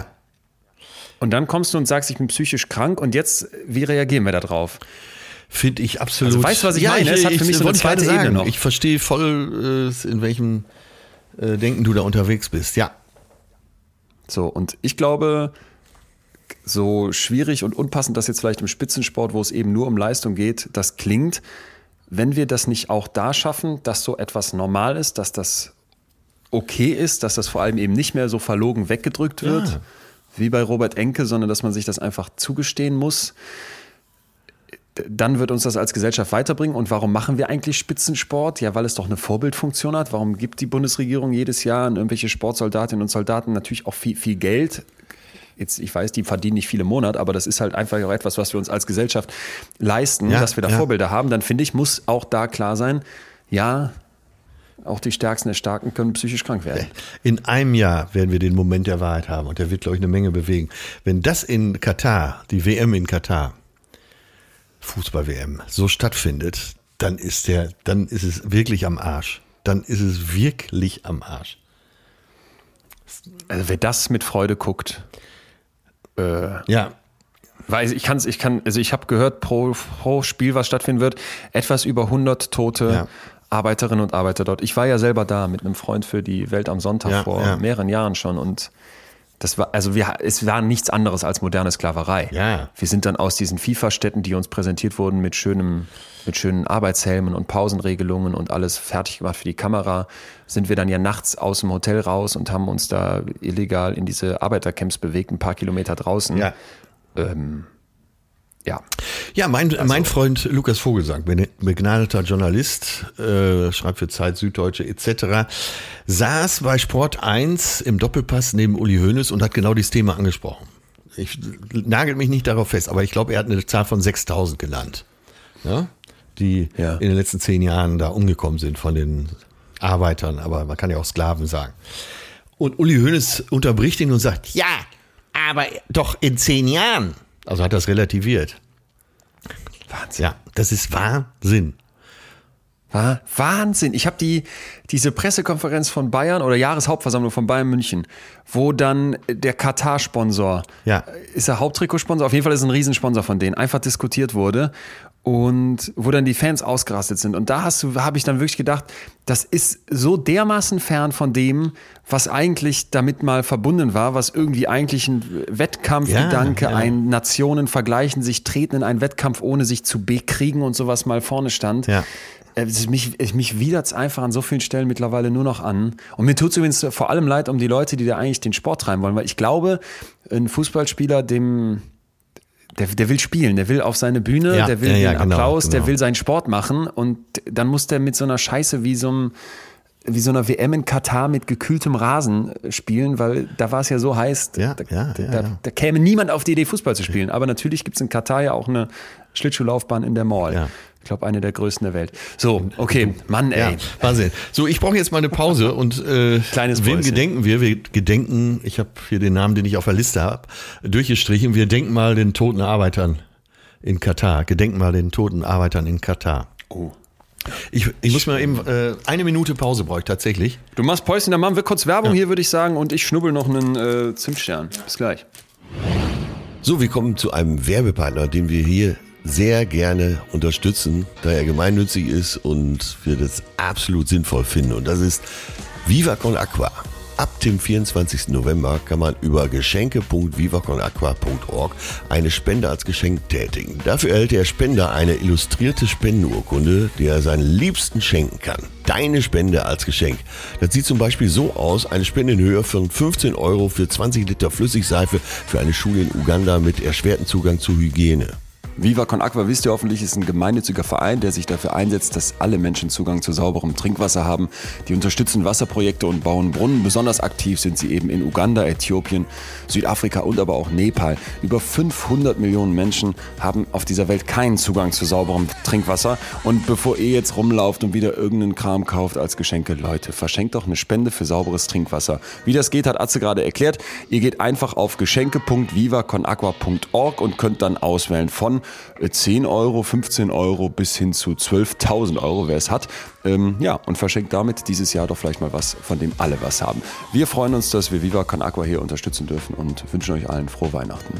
Und dann kommst du und sagst, ich bin psychisch krank und jetzt, wie reagieren wir da drauf? Finde ich absolut. Also weißt du, was ich ja, meine? Es hat für mich so eine zweite sagen. Ebene noch. Ich verstehe voll, äh, in welchem äh, Denken du da unterwegs bist. Ja. So, und ich glaube, so schwierig und unpassend das jetzt vielleicht im Spitzensport, wo es eben nur um Leistung geht, das klingt, wenn wir das nicht auch da schaffen, dass so etwas normal ist, dass das okay ist, dass das vor allem eben nicht mehr so verlogen weggedrückt wird, ja. wie bei Robert Enke, sondern dass man sich das einfach zugestehen muss dann wird uns das als Gesellschaft weiterbringen. Und warum machen wir eigentlich Spitzensport? Ja, weil es doch eine Vorbildfunktion hat. Warum gibt die Bundesregierung jedes Jahr an irgendwelche Sportsoldatinnen und Soldaten natürlich auch viel, viel Geld? Jetzt, ich weiß, die verdienen nicht viele Monat, aber das ist halt einfach auch etwas, was wir uns als Gesellschaft leisten, ja, dass wir da ja. Vorbilder haben. Dann finde ich, muss auch da klar sein, ja, auch die Stärksten der Starken können psychisch krank werden. In einem Jahr werden wir den Moment der Wahrheit haben und der wird, glaube ich, eine Menge bewegen. Wenn das in Katar, die WM in Katar, Fußball-WM so stattfindet, dann ist der, dann ist es wirklich am Arsch. Dann ist es wirklich am Arsch. Also wer das mit Freude guckt, äh, ja. Weil ich kann's, ich kann, also ich habe gehört, pro, pro Spiel, was stattfinden wird, etwas über 100 tote ja. Arbeiterinnen und Arbeiter dort. Ich war ja selber da mit einem Freund für die Welt am Sonntag ja, vor ja. mehreren Jahren schon und das war, also wir, es war nichts anderes als moderne Sklaverei. Ja. Wir sind dann aus diesen FIFA-Städten, die uns präsentiert wurden mit schönem, mit schönen Arbeitshelmen und Pausenregelungen und alles fertig gemacht für die Kamera, sind wir dann ja nachts aus dem Hotel raus und haben uns da illegal in diese Arbeitercamps bewegt, ein paar Kilometer draußen. Ja. Ähm, ja. Ja, mein, also, mein Freund Lukas Vogelsang, begnadeter Journalist, äh, schreibt für Zeit, Süddeutsche etc., saß bei Sport 1 im Doppelpass neben Uli Hoeneß und hat genau dieses Thema angesprochen. Ich nagel mich nicht darauf fest, aber ich glaube, er hat eine Zahl von 6000 genannt, ja? die ja. in den letzten zehn Jahren da umgekommen sind von den Arbeitern, aber man kann ja auch Sklaven sagen. Und Uli Hoeneß unterbricht ihn und sagt, ja, aber doch in zehn Jahren also hat das relativiert. Wahnsinn. Ja, das ist Wahnsinn. Wahnsinn. Ich habe die, diese Pressekonferenz von Bayern oder Jahreshauptversammlung von Bayern München, wo dann der Katar-Sponsor, ja. ist er Haupttrikotsponsor? Auf jeden Fall ist ein Riesensponsor von denen, einfach diskutiert wurde und wo dann die Fans ausgerastet sind. Und da hast du, habe ich dann wirklich gedacht, das ist so dermaßen fern von dem, was eigentlich damit mal verbunden war, was irgendwie eigentlich ein Wettkampfgedanke, ja, ja. ein Nationen vergleichen, sich treten in einen Wettkampf, ohne sich zu bekriegen und sowas mal vorne stand. Ja. Äh, mich, mich widert es einfach an so vielen Stellen mittlerweile nur noch an. Und mir tut es übrigens vor allem leid um die Leute, die da eigentlich den Sport treiben wollen, weil ich glaube, ein Fußballspieler, dem, der, der will spielen, der will auf seine Bühne, ja, der will ja, ja, den genau, Applaus, genau. der will seinen Sport machen und dann muss der mit so einer Scheiße wie so einem wie so einer WM in Katar mit gekühltem Rasen spielen, weil da war es ja so heiß, ja, da, ja, ja, da, da, käme niemand auf die Idee, Fußball zu spielen. Aber natürlich gibt es in Katar ja auch eine Schlittschuhlaufbahn in der Mall. Ich glaube, eine der größten der Welt. So, okay, Mann, ey. Ja, Wahnsinn. So, ich brauche jetzt mal eine Pause und äh, Kleines wem gedenken wir? Wir gedenken, ich habe hier den Namen, den ich auf der Liste habe, durchgestrichen. Wir denken mal den toten Arbeitern in Katar. Gedenken mal den toten Arbeitern in Katar. Oh. Ich, ich muss mal eben, äh, eine Minute Pause brauche ich tatsächlich. Du machst Päuschen, dann machen wir kurz Werbung ja. hier, würde ich sagen, und ich schnubbel noch einen äh, Zimtstern. Bis gleich. So, wir kommen zu einem Werbepartner, den wir hier sehr gerne unterstützen, da er gemeinnützig ist und wir das absolut sinnvoll finden. Und das ist Viva Con Aqua. ab dem 24. November kann man über geschenke.vivaconaqua.org eine Spende als Geschenk tätigen. Dafür erhält der Spender eine illustrierte Spendenurkunde, die er seinen Liebsten schenken kann. Deine Spende als Geschenk. Das sieht zum Beispiel so aus, eine Spende in Höhe von 15 Euro für 20 Liter Flüssigseife für eine Schule in Uganda mit erschwerten Zugang zu Hygiene. Viva Con Aqua, wisst ihr hoffentlich, ist ein gemeinnütziger Verein, der sich dafür einsetzt, dass alle Menschen Zugang zu sauberem Trinkwasser haben. Die unterstützen Wasserprojekte und bauen Brunnen. Besonders aktiv sind sie eben in Uganda, Äthiopien, Südafrika und aber auch Nepal. Über 500 Millionen Menschen haben auf dieser Welt keinen Zugang zu sauberem Trinkwasser. Und bevor ihr jetzt rumlauft und wieder irgendeinen Kram kauft als Geschenke, Leute, verschenkt doch eine Spende für sauberes Trinkwasser. Wie das geht, hat Atze gerade erklärt. Ihr geht einfach auf geschenke.vivaconaqua.org und könnt dann auswählen von 10 Euro, 15 Euro bis hin zu 12.000 Euro, wer es hat. Ähm, ja, und verschenkt damit dieses Jahr doch vielleicht mal was, von dem alle was haben. Wir freuen uns, dass wir Viva Con Aqua hier unterstützen dürfen und wünschen euch allen frohe Weihnachten.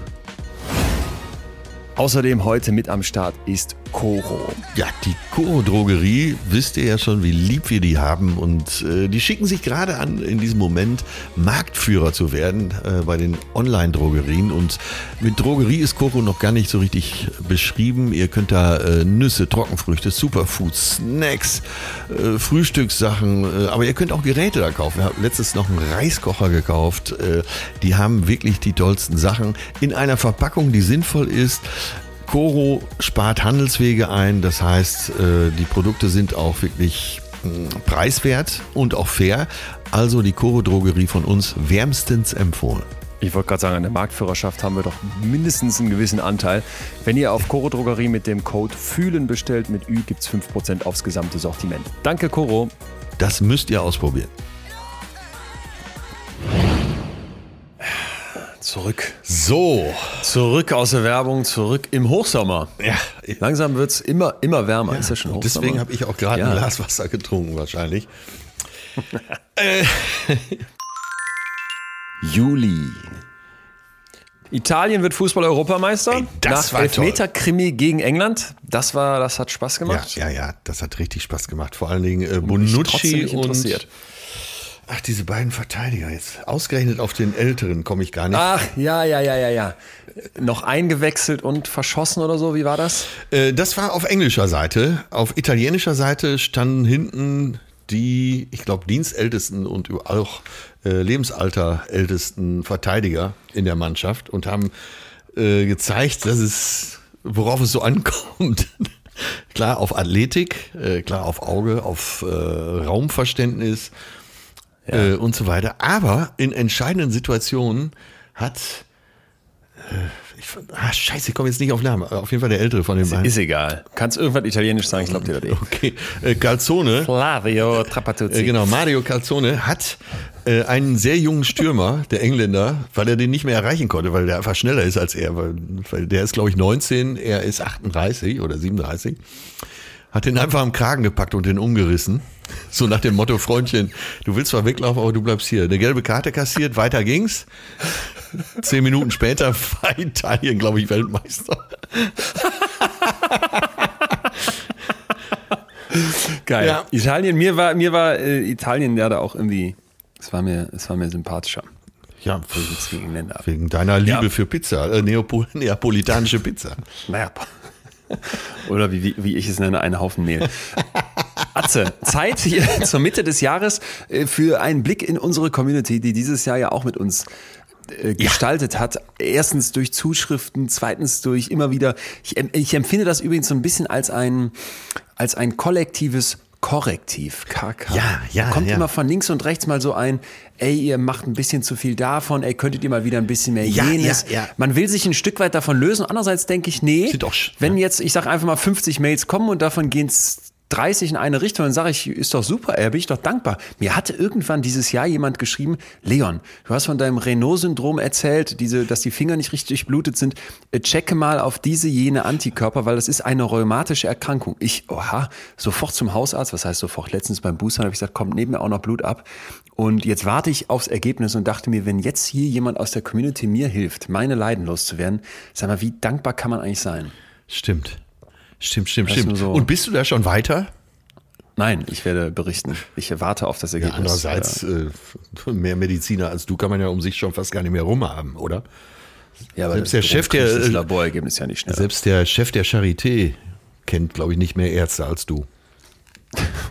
Außerdem heute mit am Start ist Coro. Ja, die Coro Drogerie, wisst ihr ja schon, wie lieb wir die haben und äh, die schicken sich gerade an, in diesem Moment Marktführer zu werden äh, bei den Online-Drogerien und mit Drogerie ist Coro noch gar nicht so richtig beschrieben. Ihr könnt da äh, Nüsse, Trockenfrüchte, Superfoods, Snacks, äh, Frühstückssachen, äh, aber ihr könnt auch Geräte da kaufen. Ich habe letztens noch einen Reiskocher gekauft. Äh, die haben wirklich die tollsten Sachen in einer Verpackung, die sinnvoll ist. Coro spart Handelswege ein, das heißt, äh, die Produkte sind auch wirklich hm, preiswert und auch fair. Also die Coro Drogerie von uns wärmstens empfohlen. Ich wollte gerade sagen, an der Marktführerschaft haben wir doch mindestens einen gewissen Anteil. Wenn ihr auf Coro Drogerie mit dem Code FÜHLEN bestellt, mit Ü gibt es 5% aufs gesamte Sortiment. Danke, Coro. Das müsst ihr ausprobieren. Zurück. So. Zurück aus der Werbung, zurück im Hochsommer. Ja. Langsam wird es immer, immer wärmer. Ja, ist ja schon Hochsommer. Deswegen habe ich auch gerade ja. ein Glas Wasser getrunken, wahrscheinlich. äh. Juli. Italien wird Fußball-Europameister. Das Nach Elfmeter-Krimi gegen England. Das war, das hat Spaß gemacht. Ja, ja, ja, das hat richtig Spaß gemacht. Vor allen Dingen äh, Bonucci und Ach, diese beiden Verteidiger jetzt. Ausgerechnet auf den Älteren komme ich gar nicht. Ach, ja, ja, ja, ja, ja. Noch eingewechselt und verschossen oder so, wie war das? Äh, das war auf englischer Seite. Auf italienischer Seite standen hinten die, ich glaube, dienstältesten und auch äh, lebensalterältesten Verteidiger in der Mannschaft und haben äh, gezeigt, dass es, worauf es so ankommt. klar auf Athletik, äh, klar auf Auge, auf äh, Raumverständnis ja. äh, und so weiter. Aber in entscheidenden Situationen hat äh, ich, ah, scheiße, ich komme jetzt nicht auf Namen. Auf jeden Fall der ältere von den beiden. Ist egal. Kannst irgendwas Italienisch sagen, ich glaube dir das eh. Okay. Äh, Calzone. Flavio Trapattuzzi. Äh, genau, Mario Calzone hat äh, einen sehr jungen Stürmer, der Engländer, weil er den nicht mehr erreichen konnte, weil der einfach schneller ist als er. Weil, weil der ist, glaube ich, 19, er ist 38 oder 37 hat den einfach am Kragen gepackt und den umgerissen. So nach dem Motto, Freundchen, du willst zwar weglaufen, aber du bleibst hier. Eine gelbe Karte kassiert, weiter ging's. Zehn Minuten später war Italien, glaube ich, Weltmeister. Geil. Ja. Italien, mir war, mir war äh, Italien ja da auch irgendwie, es war mir, es war mir sympathischer. Ja, wegen deiner Liebe ja. für Pizza, äh, Neopol neapolitanische Pizza. Naja, oder wie, wie ich es nenne, einen Haufen Mehl. Atze, Zeit hier zur Mitte des Jahres äh, für einen Blick in unsere Community, die dieses Jahr ja auch mit uns äh, gestaltet ja. hat. Erstens durch Zuschriften, zweitens durch immer wieder. Ich, ich empfinde das übrigens so ein bisschen als ein, als ein kollektives Korrektiv, KK. Ja, ja. Da kommt ja. immer von links und rechts mal so ein, ey, ihr macht ein bisschen zu viel davon, ey, könntet ihr mal wieder ein bisschen mehr ja, jenes. Ja, ja. Man will sich ein Stück weit davon lösen. Andererseits denke ich, nee, doch, wenn jetzt, ich sage einfach mal 50 Mails kommen und davon gehen es 30 in eine Richtung, dann sage ich, ist doch super, ey, bin ich doch dankbar. Mir hatte irgendwann dieses Jahr jemand geschrieben, Leon, du hast von deinem Renault-Syndrom erzählt, diese, dass die Finger nicht richtig blutet sind. Äh, checke mal auf diese jene Antikörper, weil das ist eine rheumatische Erkrankung. Ich, oha, sofort zum Hausarzt, was heißt sofort? Letztens beim Boostern habe ich gesagt, kommt neben mir auch noch Blut ab. Und jetzt warte ich aufs Ergebnis und dachte mir, wenn jetzt hier jemand aus der Community mir hilft, meine Leiden loszuwerden, sag mal, wie dankbar kann man eigentlich sein? Stimmt. Stimmt, stimmt, stimmt. So und bist du da schon weiter? Nein, ich werde berichten. Ich warte auf das Ergebnis. Ja, andererseits, äh, mehr Mediziner als du kann man ja um sich schon fast gar nicht mehr rumhaben, oder? Ja, aber selbst der Chef der das Laborergebnis ja nicht schnell. Selbst der Chef der Charité kennt, glaube ich, nicht mehr Ärzte als du.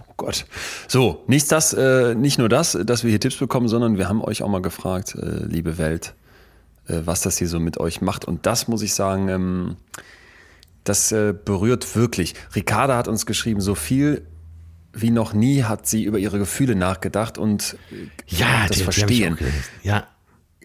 Oh Gott. So, nicht das, äh, nicht nur das, dass wir hier Tipps bekommen, sondern wir haben euch auch mal gefragt, äh, liebe Welt, äh, was das hier so mit euch macht. Und das muss ich sagen, ähm, das äh, berührt wirklich. Ricarda hat uns geschrieben, so viel wie noch nie hat sie über ihre Gefühle nachgedacht und äh, ja, das die, Verstehen. Die ja.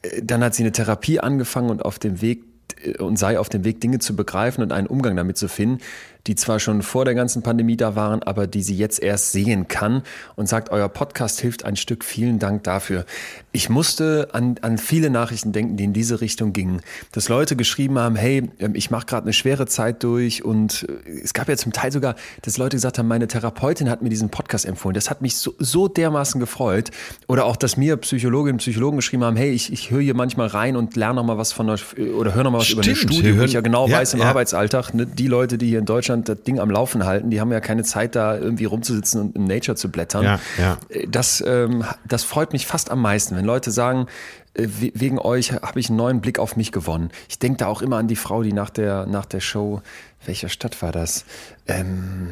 Äh, dann hat sie eine Therapie angefangen und auf dem Weg äh, und sei auf dem Weg, Dinge zu begreifen und einen Umgang damit zu finden, die zwar schon vor der ganzen Pandemie da waren, aber die sie jetzt erst sehen kann und sagt, euer Podcast hilft ein Stück. Vielen Dank dafür. Ich musste an, an viele Nachrichten denken, die in diese Richtung gingen. Dass Leute geschrieben haben, hey, ähm, ich mache gerade eine schwere Zeit durch und äh, es gab ja zum Teil sogar, dass Leute gesagt haben, meine Therapeutin hat mir diesen Podcast empfohlen. Das hat mich so, so dermaßen gefreut. Oder auch, dass mir Psychologinnen und Psychologen geschrieben haben, hey, ich, ich höre hier manchmal rein und lerne noch mal was von der, oder höre noch mal was Stimmt, über eine Studie, wo ich ja genau ja, weiß im ja. Arbeitsalltag, ne, die Leute, die hier in Deutschland Deutschland das Ding am Laufen halten. Die haben ja keine Zeit, da irgendwie rumzusitzen und in Nature zu blättern. Ja, ja. Das, ähm, das freut mich fast am meisten, wenn Leute sagen, äh, wegen euch habe ich einen neuen Blick auf mich gewonnen. Ich denke da auch immer an die Frau, die nach der, nach der Show, welcher Stadt war das? Ähm,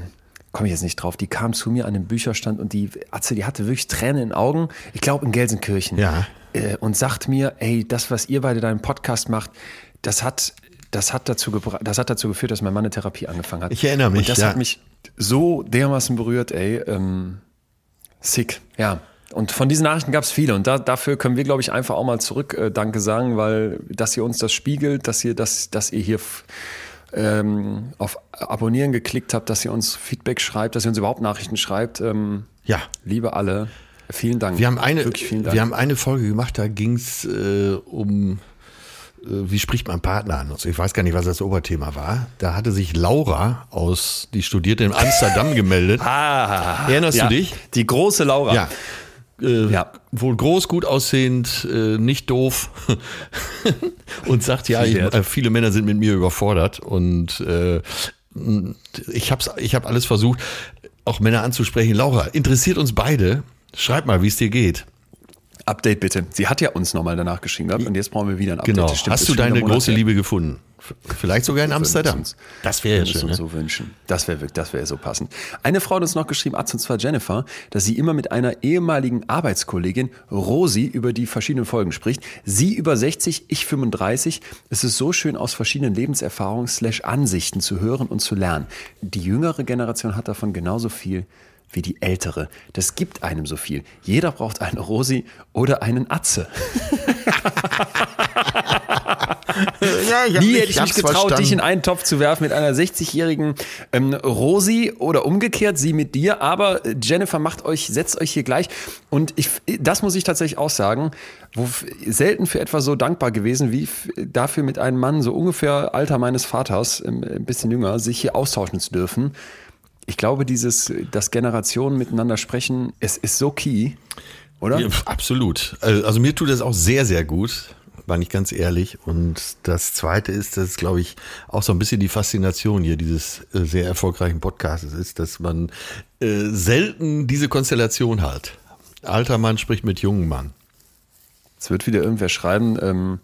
komme ich jetzt nicht drauf, die kam zu mir an den Bücherstand und die Atze, die hatte wirklich Tränen in den Augen, ich glaube in Gelsenkirchen. Ja. Äh, und sagt mir, ey, das, was ihr beide deinem Podcast macht, das hat das hat dazu, das hat dazu geführt, dass mein Mann eine Therapie angefangen hat. Ich erinnere mich. Und das ja. hat mich so dermaßen berührt, ey. Ähm, sick, ja. Und von diesen Nachrichten gab es viele. Und da, dafür können wir, glaube ich, einfach auch mal zurück äh, Danke sagen, weil dass ihr uns das spiegelt, dass ihr, dass, dass ihr hier ähm, auf Abonnieren geklickt habt, dass ihr uns Feedback schreibt, dass ihr uns überhaupt Nachrichten schreibt. Ähm, ja. Liebe alle, vielen Dank. Wir haben eine, Wir haben eine Folge gemacht, da ging es äh, um wie spricht man Partner an? Also ich weiß gar nicht, was das Oberthema war. Da hatte sich Laura aus, die studierte in Amsterdam gemeldet. Ah, Erinnerst ja, du dich? Die große Laura. Ja. Äh, ja. Wohl groß, gut aussehend, äh, nicht doof. und sagt, ja, ich, äh, viele Männer sind mit mir überfordert. Und äh, ich habe ich hab alles versucht, auch Männer anzusprechen. Laura, interessiert uns beide. Schreib mal, wie es dir geht. Update bitte. Sie hat ja uns nochmal danach geschrieben gehabt und jetzt brauchen wir wieder ein Update. Genau. Stimmt, Hast du deine große Liebe gefunden? Vielleicht sogar in Amsterdam. Das wäre ja schön. Ne? so wünschen. Das wäre das wäre so passend. Eine Frau hat uns noch geschrieben, und zwar Jennifer, dass sie immer mit einer ehemaligen Arbeitskollegin Rosi über die verschiedenen Folgen spricht. Sie über 60, ich 35. Es ist so schön aus verschiedenen Lebenserfahrungen slash Ansichten zu hören und zu lernen. Die jüngere Generation hat davon genauso viel wie die ältere. Das gibt einem so viel. Jeder braucht eine Rosi oder einen Atze. ja, Nie hätte ich mich getraut, verstanden. dich in einen Topf zu werfen mit einer 60-jährigen ähm, Rosi oder umgekehrt, sie mit dir. Aber Jennifer macht euch, setzt euch hier gleich. Und ich, das muss ich tatsächlich auch sagen, wo selten für etwas so dankbar gewesen, wie dafür mit einem Mann so ungefähr Alter meines Vaters, ähm, ein bisschen jünger, sich hier austauschen zu dürfen ich glaube, dieses, dass Generationen miteinander sprechen, es ist so key, oder? Ja, absolut. Äh, also mir tut das auch sehr, sehr gut, war nicht ganz ehrlich. Und das Zweite ist, dass, glaube ich, auch so ein bisschen die Faszination hier dieses äh, sehr erfolgreichen Podcasts ist, dass man äh, selten diese Konstellation hat. Alter Mann spricht mit jungen Mann. Es wird wieder irgendwer schreiben, ähm,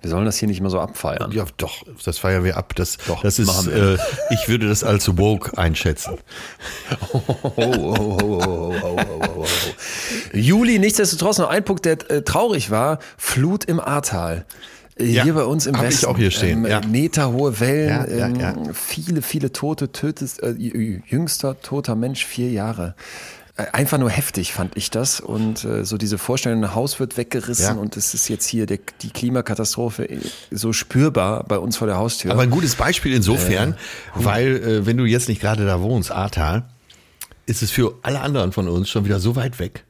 wir sollen das hier nicht mehr so abfeiern. Ja, doch, das feiern wir ab. Das, doch, das ist, äh, ich würde das als woke einschätzen. Juli, nichtsdestotrotz noch ein Punkt, der äh, traurig war: Flut im Ahrtal. Äh, ja, hier bei uns im Westen. Ich auch hier stehen. Ähm, ja. Meterhohe Wellen, ja, ähm, viele, viele Tote, tötest, äh, jüngster toter Mensch, vier Jahre. Äh, einfach nur heftig fand ich das und äh, so diese Vorstellung, ein Haus wird weggerissen ja. und es ist jetzt hier der, die Klimakatastrophe äh, so spürbar bei uns vor der Haustür. Aber ein gutes Beispiel insofern, äh, weil äh, wenn du jetzt nicht gerade da wohnst, Ahrtal, ist es für alle anderen von uns schon wieder so weit weg.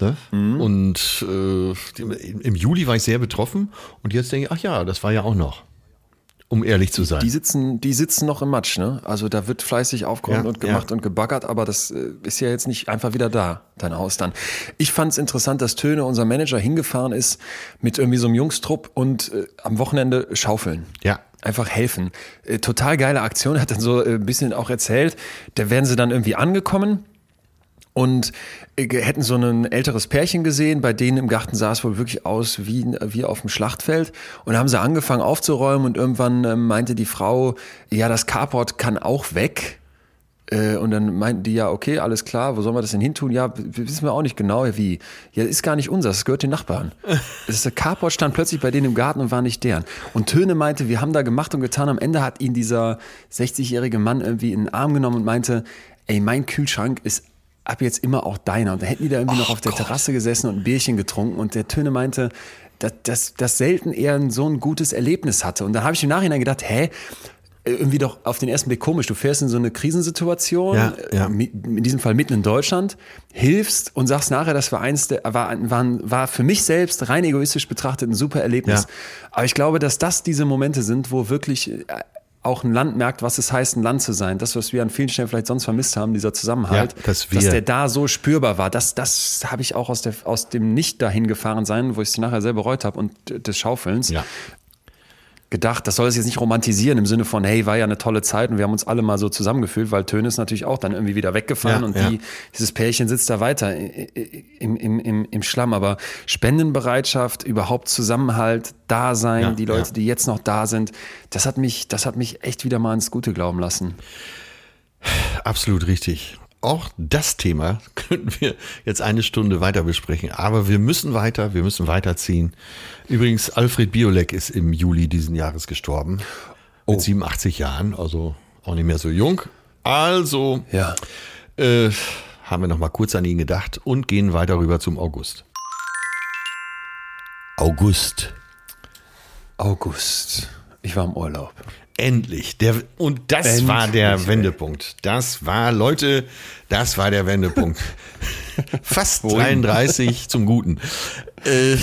Ne? Mhm. Und äh, im Juli war ich sehr betroffen und jetzt denke ich, ach ja, das war ja auch noch. Um ehrlich zu sein. Die sitzen, die sitzen noch im Matsch, ne? Also da wird fleißig aufgeräumt ja, und gemacht ja. und gebaggert, aber das äh, ist ja jetzt nicht einfach wieder da, dein Haus dann. Ich fand es interessant, dass Töne, unser Manager, hingefahren ist mit irgendwie so einem Jungstrupp und äh, am Wochenende schaufeln. Ja. Einfach helfen. Äh, total geile Aktion, hat dann so äh, ein bisschen auch erzählt. Da wären sie dann irgendwie angekommen und äh, hätten so ein älteres Pärchen gesehen, bei denen im Garten sah es wohl wirklich aus wie, wie auf dem Schlachtfeld. Und haben sie angefangen aufzuräumen und irgendwann äh, meinte die Frau, ja, das Carport kann auch weg. Äh, und dann meinten die ja, okay, alles klar, wo sollen wir das denn hin tun? Ja, wissen wir auch nicht genau, wie. Ja, ist gar nicht unser, das gehört den Nachbarn. Das Carport stand plötzlich bei denen im Garten und war nicht deren. Und Töne meinte, wir haben da gemacht und getan. Am Ende hat ihn dieser 60-jährige Mann irgendwie in den Arm genommen und meinte, ey, mein Kühlschrank ist ab jetzt immer auch deiner. Und da hätten die da irgendwie oh noch auf der Terrasse gesessen und ein Bierchen getrunken und der Töne meinte, dass, dass, dass selten er so ein gutes Erlebnis hatte. Und dann habe ich im Nachhinein gedacht, hä, irgendwie doch auf den ersten Blick komisch. Du fährst in so eine Krisensituation, ja, ja. Äh, in diesem Fall mitten in Deutschland, hilfst und sagst nachher, das war eins der, war, war, war für mich selbst rein egoistisch betrachtet ein super Erlebnis. Ja. Aber ich glaube, dass das diese Momente sind, wo wirklich äh, auch ein Land merkt, was es heißt, ein Land zu sein. Das, was wir an vielen Stellen vielleicht sonst vermisst haben, dieser Zusammenhalt, ja, dass, dass, der da so spürbar war. Das, das habe ich auch aus, der, aus dem nicht dahin gefahren sein, wo ich es nachher sehr bereut habe und des Schaufelns. Ja gedacht, das soll es jetzt nicht romantisieren im Sinne von, hey, war ja eine tolle Zeit und wir haben uns alle mal so zusammengefühlt, weil Töne ist natürlich auch dann irgendwie wieder weggefahren ja, und die, dieses Pärchen sitzt da weiter im, im, im, im Schlamm. Aber Spendenbereitschaft, überhaupt Zusammenhalt, Dasein, ja, die Leute, ja. die jetzt noch da sind, das hat mich, das hat mich echt wieder mal ins Gute glauben lassen. Absolut richtig auch das Thema könnten wir jetzt eine Stunde weiter besprechen. Aber wir müssen weiter, wir müssen weiterziehen. Übrigens, Alfred Biolek ist im Juli diesen Jahres gestorben. Mit 87 Jahren, also auch nicht mehr so jung. Also ja. äh, haben wir noch mal kurz an ihn gedacht und gehen weiter rüber zum August. August. August. Ich war im Urlaub. Endlich. Der, und das Endlich, war der Wendepunkt. Das war, Leute, das war der Wendepunkt. Fast 33 zum Guten. Äh,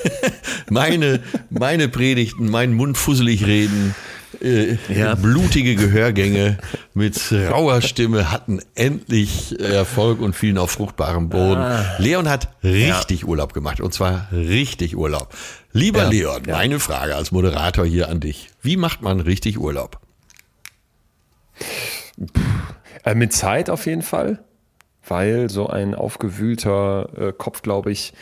meine, meine Predigten, mein Mund fusselig reden, äh, ja. blutige Gehörgänge mit rauer Stimme hatten endlich Erfolg und fielen auf fruchtbarem Boden. Ah. Leon hat richtig ja. Urlaub gemacht und zwar richtig Urlaub. Lieber ja. Leon, meine Frage als Moderator hier an dich. Wie macht man richtig Urlaub? Äh, mit Zeit auf jeden Fall, weil so ein aufgewühlter äh, Kopf, glaube ich,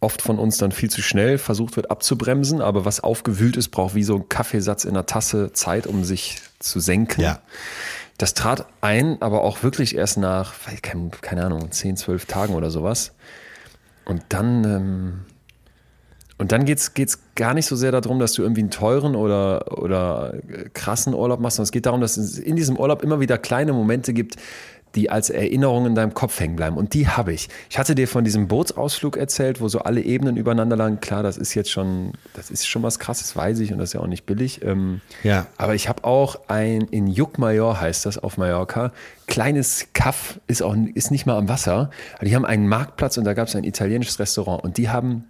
oft von uns dann viel zu schnell versucht wird abzubremsen, aber was aufgewühlt ist, braucht wie so ein Kaffeesatz in der Tasse Zeit, um sich zu senken. Ja. Das trat ein, aber auch wirklich erst nach, keine, keine Ahnung, 10, 12 Tagen oder sowas. Und dann, ähm, und dann geht's geht's gar nicht so sehr darum, dass du irgendwie einen teuren oder, oder krassen Urlaub machst, sondern es geht darum, dass es in diesem Urlaub immer wieder kleine Momente gibt, die als Erinnerung in deinem Kopf hängen bleiben. Und die habe ich. Ich hatte dir von diesem Bootsausflug erzählt, wo so alle Ebenen übereinander lagen. Klar, das ist jetzt schon, das ist schon was krasses, weiß ich, und das ist ja auch nicht billig. Ähm, ja. Aber ich habe auch ein, in Juckmajor heißt das auf Mallorca, kleines Kaff, ist auch, ist nicht mal am Wasser. Die haben einen Marktplatz und da gab es ein italienisches Restaurant und die haben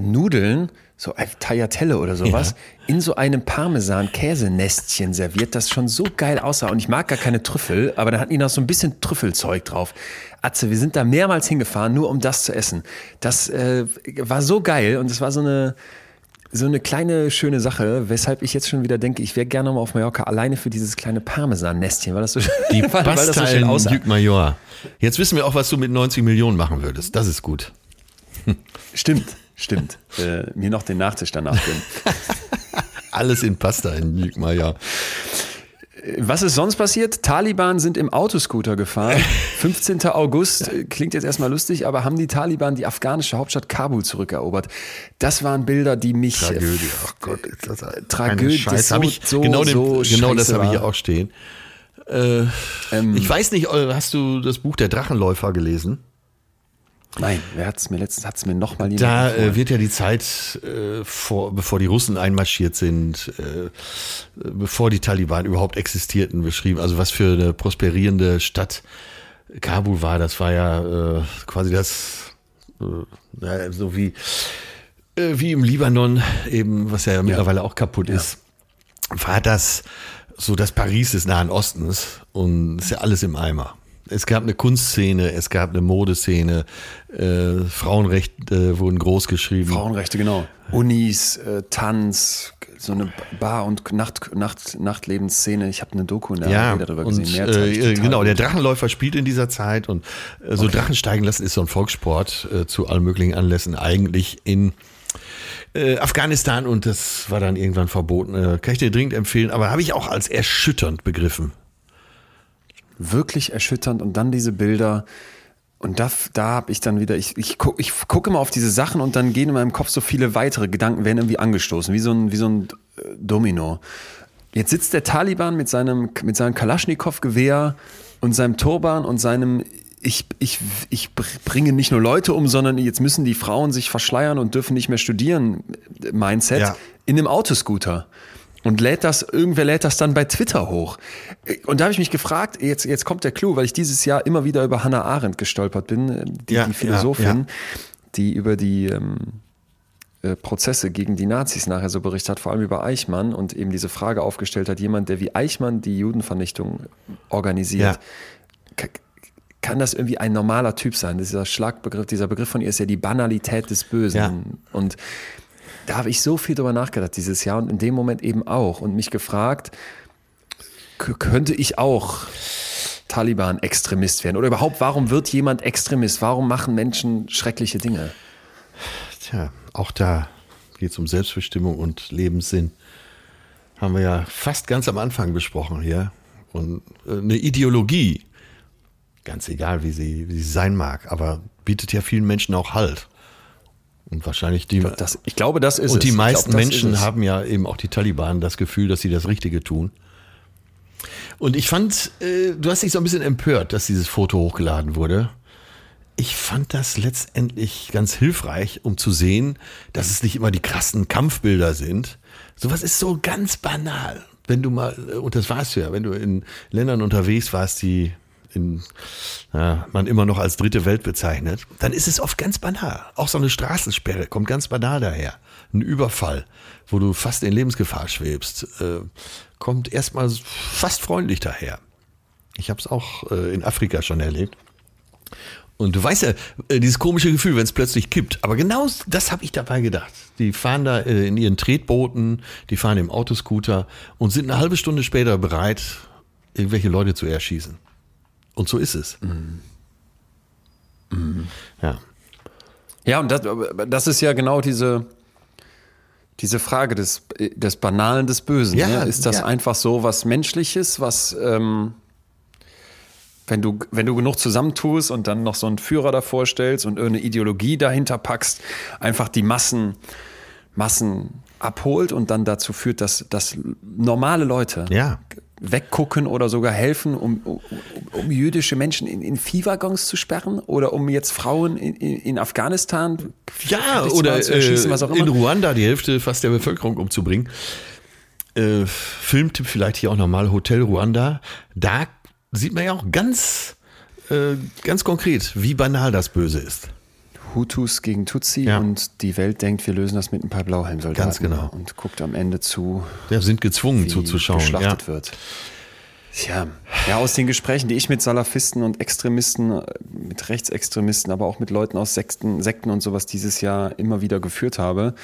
Nudeln so Tagliatelle oder sowas, ja. in so einem Parmesan-Käsenestchen serviert, das schon so geil aussah. Und ich mag gar keine Trüffel, aber dann hatten die noch so ein bisschen Trüffelzeug drauf. Atze, wir sind da mehrmals hingefahren, nur um das zu essen. Das äh, war so geil und es war so eine, so eine kleine schöne Sache, weshalb ich jetzt schon wieder denke, ich wäre gerne mal auf Mallorca alleine für dieses kleine Parmesan-Nestchen, weil das so, Die das so. Duc Major. Jetzt wissen wir auch, was du mit 90 Millionen machen würdest. Das ist gut. Stimmt. Stimmt. Äh, mir noch den Nachtisch danach gönnen. Alles in Pasta in Jügmeier. Was ist sonst passiert? Taliban sind im Autoscooter gefahren. 15. August klingt jetzt erstmal lustig, aber haben die Taliban die afghanische Hauptstadt Kabul zurückerobert. Das waren Bilder, die mich. Tragödie, ach Gott, das ist Tragödie. Scheiß. So, ich, so, genau, den, so genau das habe ich hier auch stehen. Äh, ähm, ich weiß nicht, hast du das Buch Der Drachenläufer gelesen? Nein, wer hat es mir letztens, hat es mir nochmal Da äh, wird ja die Zeit, äh, vor, bevor die Russen einmarschiert sind, äh, bevor die Taliban überhaupt existierten, beschrieben. Also was für eine prosperierende Stadt Kabul war, das war ja äh, quasi das, äh, so wie äh, wie im Libanon, eben, was ja, ja. mittlerweile auch kaputt ja. ist, war das so das Paris des Nahen Ostens und ist ja alles im Eimer. Es gab eine Kunstszene, es gab eine Modesszene, äh, Frauenrechte äh, wurden groß geschrieben. Frauenrechte, genau. Unis, äh, Tanz, so eine Bar- und Nacht, Nacht, Nachtlebensszene. Ich habe eine Doku in der ja, darüber gesehen. Mehr äh, genau, gut. der Drachenläufer spielt in dieser Zeit und äh, so okay. Drachen steigen lassen ist so ein Volkssport äh, zu allen möglichen Anlässen eigentlich in äh, Afghanistan und das war dann irgendwann verboten. Äh, kann ich dir dringend empfehlen, aber habe ich auch als erschütternd begriffen wirklich erschütternd und dann diese Bilder. Und da, da habe ich dann wieder, ich, ich, guck, ich gucke immer auf diese Sachen und dann gehen in meinem Kopf so viele weitere Gedanken, werden irgendwie angestoßen, wie so ein, wie so ein äh, Domino. Jetzt sitzt der Taliban mit seinem, mit seinem Kalaschnikow-Gewehr und seinem Turban und seinem ich, ich, ich bringe nicht nur Leute um, sondern jetzt müssen die Frauen sich verschleiern und dürfen nicht mehr studieren, Mindset, ja. in einem Autoscooter und lädt das, irgendwer lädt das dann bei Twitter hoch. Und da habe ich mich gefragt, jetzt, jetzt kommt der Clou, weil ich dieses Jahr immer wieder über Hannah Arendt gestolpert bin, die, ja, die Philosophin, ja, ja. die über die ähm, äh, Prozesse gegen die Nazis nachher so berichtet hat, vor allem über Eichmann und eben diese Frage aufgestellt hat, jemand, der wie Eichmann die Judenvernichtung organisiert, kann das irgendwie ein normaler Typ sein? Dieser Schlagbegriff, dieser Begriff von ihr ist ja die Banalität des Bösen. Und da habe ich so viel drüber nachgedacht dieses Jahr und in dem Moment eben auch und mich gefragt, könnte ich auch Taliban-Extremist werden? Oder überhaupt, warum wird jemand Extremist? Warum machen Menschen schreckliche Dinge? Tja, auch da geht es um Selbstbestimmung und Lebenssinn. Haben wir ja fast ganz am Anfang besprochen hier. Und äh, eine Ideologie, ganz egal wie sie, wie sie sein mag, aber bietet ja vielen Menschen auch Halt. Und wahrscheinlich die. Das, ich glaube, das ist Und die es. meisten glaub, Menschen haben ja eben auch die Taliban das Gefühl, dass sie das Richtige tun. Und ich fand, äh, du hast dich so ein bisschen empört, dass dieses Foto hochgeladen wurde. Ich fand das letztendlich ganz hilfreich, um zu sehen, dass es nicht immer die krassen Kampfbilder sind. Sowas ist so ganz banal. Wenn du mal, und das warst du ja, wenn du in Ländern unterwegs warst, die in, ja, man immer noch als dritte Welt bezeichnet, dann ist es oft ganz banal. Auch so eine Straßensperre kommt ganz banal daher. Ein Überfall, wo du fast in Lebensgefahr schwebst, äh, kommt erstmal fast freundlich daher. Ich habe es auch äh, in Afrika schon erlebt. Und du weißt ja, äh, dieses komische Gefühl, wenn es plötzlich kippt. Aber genau das habe ich dabei gedacht. Die fahren da äh, in ihren Tretbooten, die fahren im Autoscooter und sind eine halbe Stunde später bereit, irgendwelche Leute zu erschießen. Und so ist es. Mhm. Mhm. Ja. Ja, und das, das ist ja genau diese, diese Frage des, des Banalen des Bösen. Ja, ne? Ist das ja. einfach so was Menschliches, was, ähm, wenn du, wenn du genug zusammentust und dann noch so einen Führer davor stellst und irgendeine Ideologie dahinter packst, einfach die Massen, Massen abholt und dann dazu führt, dass, dass normale Leute ja weggucken oder sogar helfen, um, um, um jüdische Menschen in, in Viehwaggons zu sperren oder um jetzt Frauen in, in Afghanistan ja oder äh, in Ruanda die Hälfte fast der Bevölkerung umzubringen. Äh, Filmtipp vielleicht hier auch nochmal Hotel Ruanda. Da sieht man ja auch ganz äh, ganz konkret, wie banal das Böse ist. Hutus gegen Tutsi ja. und die Welt denkt, wir lösen das mit ein paar Blauhelmsoldaten. Ganz genau. Und guckt am Ende zu. Ja, sind gezwungen zuzuschauen. Geschlachtet ja. wird. Tja, ja, aus den Gesprächen, die ich mit Salafisten und Extremisten, mit Rechtsextremisten, aber auch mit Leuten aus Sekten, Sekten und sowas dieses Jahr immer wieder geführt habe,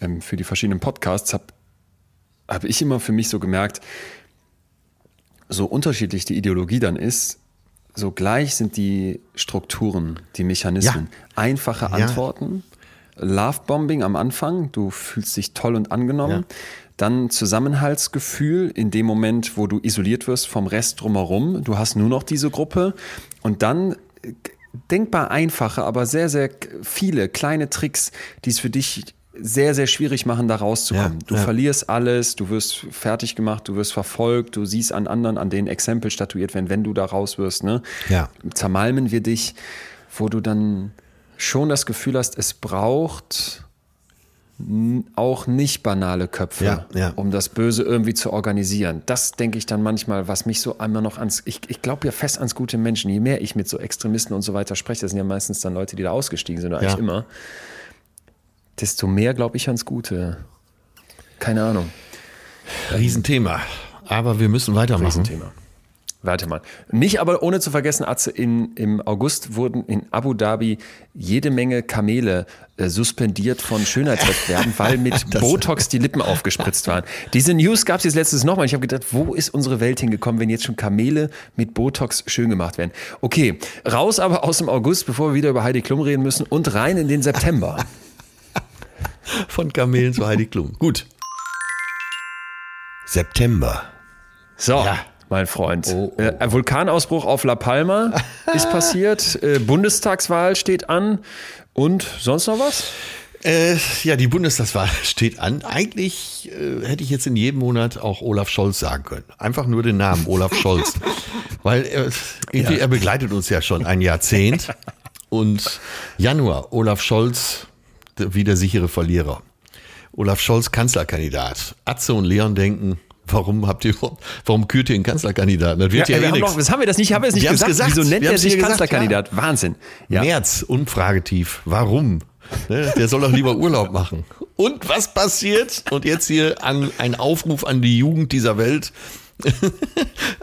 ähm, für die verschiedenen Podcasts, habe hab ich immer für mich so gemerkt, so unterschiedlich die Ideologie dann ist, so gleich sind die Strukturen, die Mechanismen. Ja. Einfache Antworten, ja. Lovebombing am Anfang, du fühlst dich toll und angenommen. Ja. Dann Zusammenhaltsgefühl in dem Moment, wo du isoliert wirst vom Rest drumherum. Du hast nur noch diese Gruppe. Und dann äh, denkbar einfache, aber sehr, sehr viele kleine Tricks, die es für dich sehr, sehr schwierig machen, da rauszukommen. Ja, du ja. verlierst alles, du wirst fertig gemacht, du wirst verfolgt, du siehst an anderen, an denen Exempel statuiert werden, wenn du da raus wirst. Ne? Ja. Zermalmen wir dich, wo du dann schon das Gefühl hast, es braucht auch nicht banale Köpfe, ja, ja. um das Böse irgendwie zu organisieren. Das denke ich dann manchmal, was mich so einmal noch ans. Ich, ich glaube ja fest ans gute Menschen. Je mehr ich mit so Extremisten und so weiter spreche, das sind ja meistens dann Leute, die da ausgestiegen sind, oder ja. eigentlich immer desto mehr glaube ich ans Gute. Keine Ahnung. Riesenthema. Aber wir müssen weitermachen. Riesenthema. Warte mal. Nicht aber ohne zu vergessen, Atze, in, im August wurden in Abu Dhabi jede Menge Kamele äh, suspendiert von Schönheitswettbewerben, weil mit Botox die Lippen aufgespritzt waren. Diese News gab es jetzt letztes nochmal. Ich habe gedacht, wo ist unsere Welt hingekommen, wenn jetzt schon Kamele mit Botox schön gemacht werden? Okay, raus aber aus dem August, bevor wir wieder über Heidi Klum reden müssen und rein in den September. Von Kamelen zu Heidi Klum. Gut. September. So. Ja mein Freund. Oh, oh. Äh, Vulkanausbruch auf La Palma ist passiert. Äh, Bundestagswahl steht an. Und sonst noch was? Äh, ja, die Bundestagswahl steht an. Eigentlich äh, hätte ich jetzt in jedem Monat auch Olaf Scholz sagen können. Einfach nur den Namen Olaf Scholz. Weil er, ja. er begleitet uns ja schon ein Jahrzehnt. Und Januar, Olaf Scholz, wie der sichere Verlierer. Olaf Scholz Kanzlerkandidat. Atze und Leon denken, Warum habt ihr warum kürt ihr einen Kanzlerkandidaten? Das wird ja, ja eh noch, das haben wir das nicht, haben wir das nicht gesagt. gesagt. Wieso nennt er sich Kanzlerkandidat? Gesagt, Wahnsinn. Ja. März, Umfragetief. Warum? Ne? Der soll doch lieber Urlaub machen. Und was passiert? Und jetzt hier an, ein Aufruf an die Jugend dieser Welt.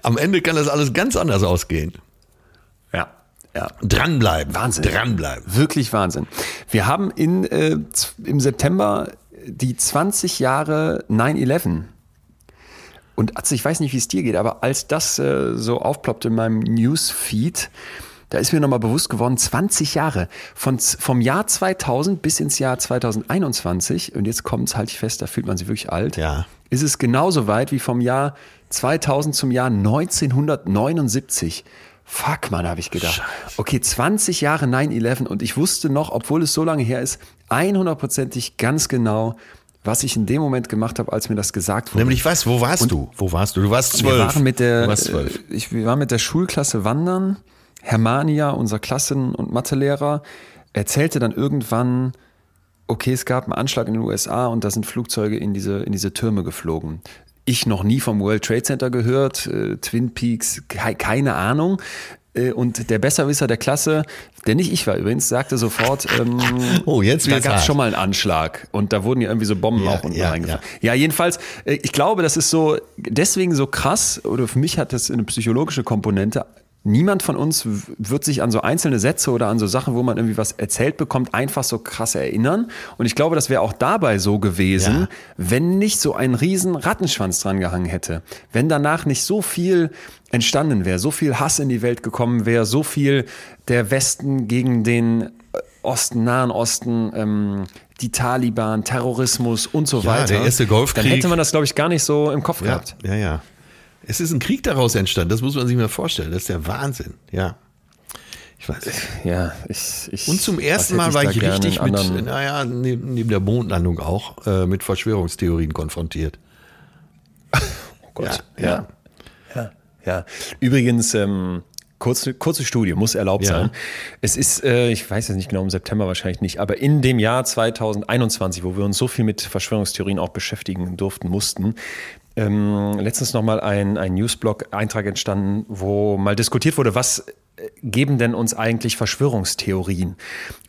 Am Ende kann das alles ganz anders ausgehen. Ja. Dranbleiben. Wahnsinn. Dranbleiben. Wirklich Wahnsinn. Wir haben in, äh, im September die 20 Jahre 9-11 und also ich weiß nicht, wie es dir geht, aber als das äh, so aufploppte in meinem Newsfeed, da ist mir nochmal bewusst geworden, 20 Jahre. Von, vom Jahr 2000 bis ins Jahr 2021, und jetzt kommt es, halte ich fest, da fühlt man sich wirklich alt, ja. ist es genauso weit wie vom Jahr 2000 zum Jahr 1979. Fuck, man, habe ich gedacht. Scheiße. Okay, 20 Jahre 9-11 und ich wusste noch, obwohl es so lange her ist, 100%ig ganz genau, was ich in dem Moment gemacht habe, als mir das gesagt wurde. Nämlich was? Wo warst und du? Wo warst du? Du warst zwölf. Wir waren mit der, äh, ich, wir waren mit der Schulklasse wandern. Hermania, unser Klassen- und Mathelehrer, erzählte dann irgendwann, okay, es gab einen Anschlag in den USA und da sind Flugzeuge in diese, in diese Türme geflogen. Ich noch nie vom World Trade Center gehört, äh, Twin Peaks, keine Ahnung. Äh, und der Besserwisser der Klasse, der nicht ich war übrigens, sagte sofort, ähm, oh, jetzt da gab es schon mal einen Anschlag und da wurden ja irgendwie so Bomben ja, auch unten ja, reingefahren. Ja. ja, jedenfalls, äh, ich glaube, das ist so deswegen so krass, oder für mich hat das eine psychologische Komponente, niemand von uns wird sich an so einzelne Sätze oder an so Sachen, wo man irgendwie was erzählt bekommt, einfach so krass erinnern. Und ich glaube, das wäre auch dabei so gewesen, ja. wenn nicht so ein riesen Rattenschwanz dran gehangen hätte. Wenn danach nicht so viel entstanden wäre, so viel Hass in die Welt gekommen wäre, so viel der Westen gegen den Osten, Nahen Osten, ähm, die Taliban, Terrorismus und so ja, weiter. Der erste Golfkrieg. Dann hätte man das, glaube ich, gar nicht so im Kopf ja, gehabt. Ja, ja. Es ist ein Krieg daraus entstanden, das muss man sich mal vorstellen. Das ist der Wahnsinn, ja. Ich weiß. Ja, ich, ich Und zum ersten Mal war ich richtig mit, naja, neben, neben der Mondlandung auch, äh, mit Verschwörungstheorien konfrontiert. oh Gott, ja. ja. ja. ja. Übrigens, ähm, kurze, kurze Studie, muss erlaubt ja. sein. Es ist, äh, ich weiß jetzt nicht genau, im September wahrscheinlich nicht, aber in dem Jahr 2021, wo wir uns so viel mit Verschwörungstheorien auch beschäftigen durften, mussten, ähm, letztens nochmal ein, ein Newsblog-Eintrag entstanden, wo mal diskutiert wurde, was äh, geben denn uns eigentlich Verschwörungstheorien?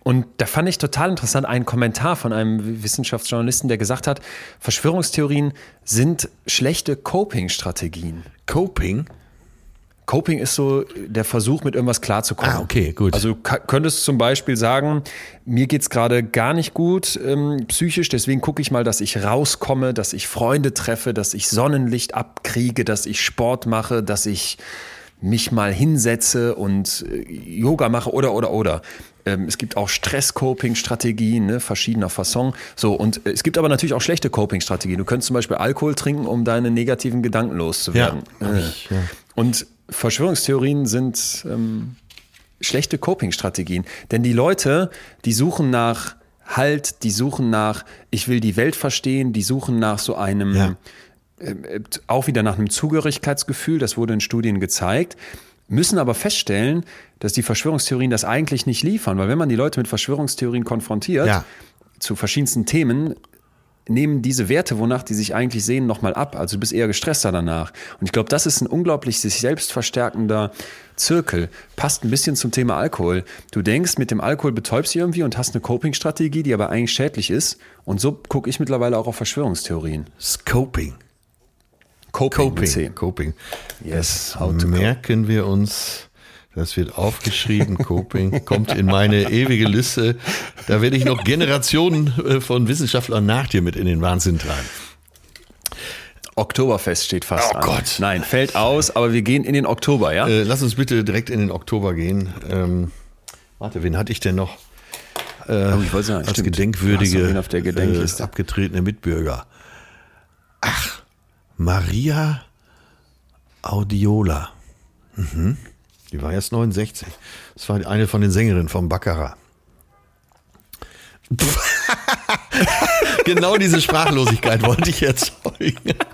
Und da fand ich total interessant einen Kommentar von einem Wissenschaftsjournalisten, der gesagt hat, Verschwörungstheorien sind schlechte Coping-Strategien. Coping? Coping ist so der Versuch, mit irgendwas klarzukommen. Ah, okay, gut. Also du könntest zum Beispiel sagen, mir geht's gerade gar nicht gut ähm, psychisch, deswegen gucke ich mal, dass ich rauskomme, dass ich Freunde treffe, dass ich Sonnenlicht abkriege, dass ich Sport mache, dass ich mich mal hinsetze und äh, Yoga mache oder oder oder. Ähm, es gibt auch Stress-Coping-Strategien, ne, verschiedener Fasson. So, und äh, es gibt aber natürlich auch schlechte Coping-Strategien. Du könntest zum Beispiel Alkohol trinken, um deine negativen Gedanken loszuwerden. Ja, äh. ich, ja. Und Verschwörungstheorien sind ähm, schlechte Coping-Strategien. Denn die Leute, die suchen nach Halt, die suchen nach, ich will die Welt verstehen, die suchen nach so einem, ja. äh, auch wieder nach einem Zugehörigkeitsgefühl, das wurde in Studien gezeigt, müssen aber feststellen, dass die Verschwörungstheorien das eigentlich nicht liefern, weil wenn man die Leute mit Verschwörungstheorien konfrontiert, ja. zu verschiedensten Themen, nehmen diese Werte, wonach die sich eigentlich sehen, nochmal ab. Also du bist eher gestresster danach. Und ich glaube, das ist ein unglaublich sich selbst verstärkender Zirkel. Passt ein bisschen zum Thema Alkohol. Du denkst, mit dem Alkohol betäubst du irgendwie und hast eine Coping-Strategie, die aber eigentlich schädlich ist. Und so gucke ich mittlerweile auch auf Verschwörungstheorien. Scoping. Coping. Coping. Coping. Yes. Das merken wir uns das wird aufgeschrieben, Coping, kommt in meine ewige Liste. Da werde ich noch Generationen äh, von Wissenschaftlern nach dir mit in den Wahnsinn treiben. Oktoberfest steht fast oh an. Gott. Nein, fällt aus, aber wir gehen in den Oktober, ja? Äh, lass uns bitte direkt in den Oktober gehen. Ähm, warte, wen hatte ich denn noch? Äh, ich wollte sagen, als stimmt. gedenkwürdige, auf der Gedenkliste. Äh, abgetretene Mitbürger. Ach, Maria Audiola. Mhm. Die war erst 69. Das war eine von den Sängerinnen vom Baccarat. genau diese Sprachlosigkeit wollte ich erzeugen.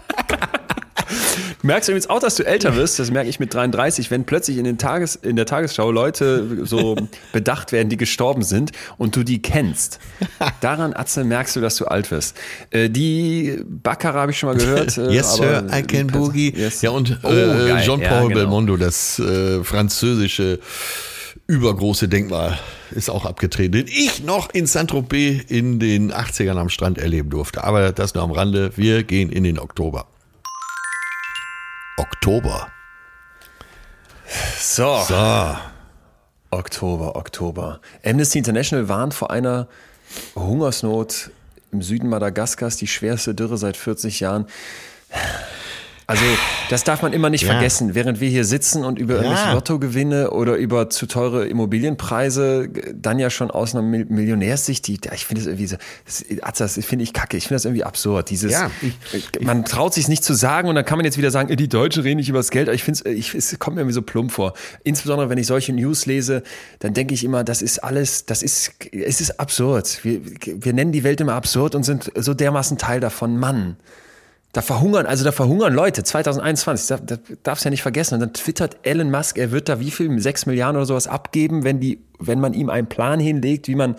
merkst du übrigens auch, dass du älter wirst, das merke ich mit 33, wenn plötzlich in, den Tages, in der Tagesschau Leute so bedacht werden, die gestorben sind und du die kennst. Daran, Atze, merkst du, dass du alt wirst. Äh, die Baccarat habe ich schon mal gehört. Äh, yes, Sir, I can boogie. Yes. Ja, und oh, äh, Jean-Paul ja, genau. Belmondo, das äh, französische übergroße Denkmal ist auch abgetreten, den ich noch in Saint-Tropez in den 80ern am Strand erleben durfte. Aber das nur am Rande. Wir gehen in den Oktober. Oktober. So. So. Oktober, Oktober. Amnesty International warnt vor einer Hungersnot im Süden Madagaskars, die schwerste Dürre seit 40 Jahren. Also das darf man immer nicht ja. vergessen, während wir hier sitzen und über irgendwelche ja. Lottogewinne oder über zu teure Immobilienpreise dann ja schon aus einer Millionärssicht, die, ich finde das irgendwie so, das, das finde ich kacke, ich finde das irgendwie absurd. Dieses, ja, ich, ich, man traut sich nicht zu sagen und dann kann man jetzt wieder sagen, die Deutschen reden nicht über das Geld, aber ich finde es, es kommt mir irgendwie so plump vor. Insbesondere wenn ich solche News lese, dann denke ich immer, das ist alles, das ist, es ist absurd. Wir, wir nennen die Welt immer absurd und sind so dermaßen Teil davon. Mann. Da verhungern, also da verhungern Leute, 2021, das, das darfst du ja nicht vergessen. Und dann twittert Elon Musk, er wird da wie viel, sechs Milliarden oder sowas abgeben, wenn die, wenn man ihm einen Plan hinlegt, wie man,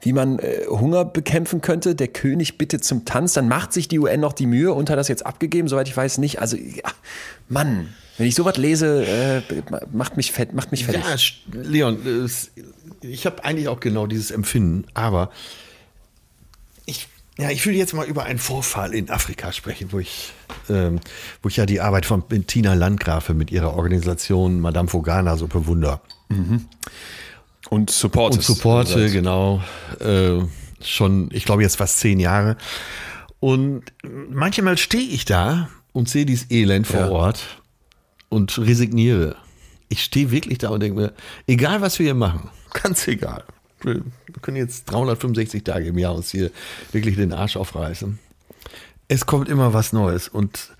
wie man äh, Hunger bekämpfen könnte. Der König bittet zum Tanz, dann macht sich die UN noch die Mühe und hat das jetzt abgegeben, soweit ich weiß nicht. Also, ja, Mann, wenn ich sowas lese, äh, macht mich fett, macht mich fertig. Ja, Leon, ich habe eigentlich auch genau dieses Empfinden, aber ja, ich will jetzt mal über einen Vorfall in Afrika sprechen, wo ich, ähm, wo ich ja die Arbeit von Tina Landgrafe mit ihrer Organisation Madame Fogana so bewundere. Mhm. Und supporte. Und supporte, genau. Äh, schon, ich glaube, jetzt fast zehn Jahre. Und manchmal stehe ich da und sehe dieses Elend vor ja. Ort und resigniere. Ich stehe wirklich da und denke mir, egal was wir hier machen, ganz egal wir können jetzt 365 Tage im Jahr uns hier wirklich den Arsch aufreißen. Es kommt immer was Neues. Und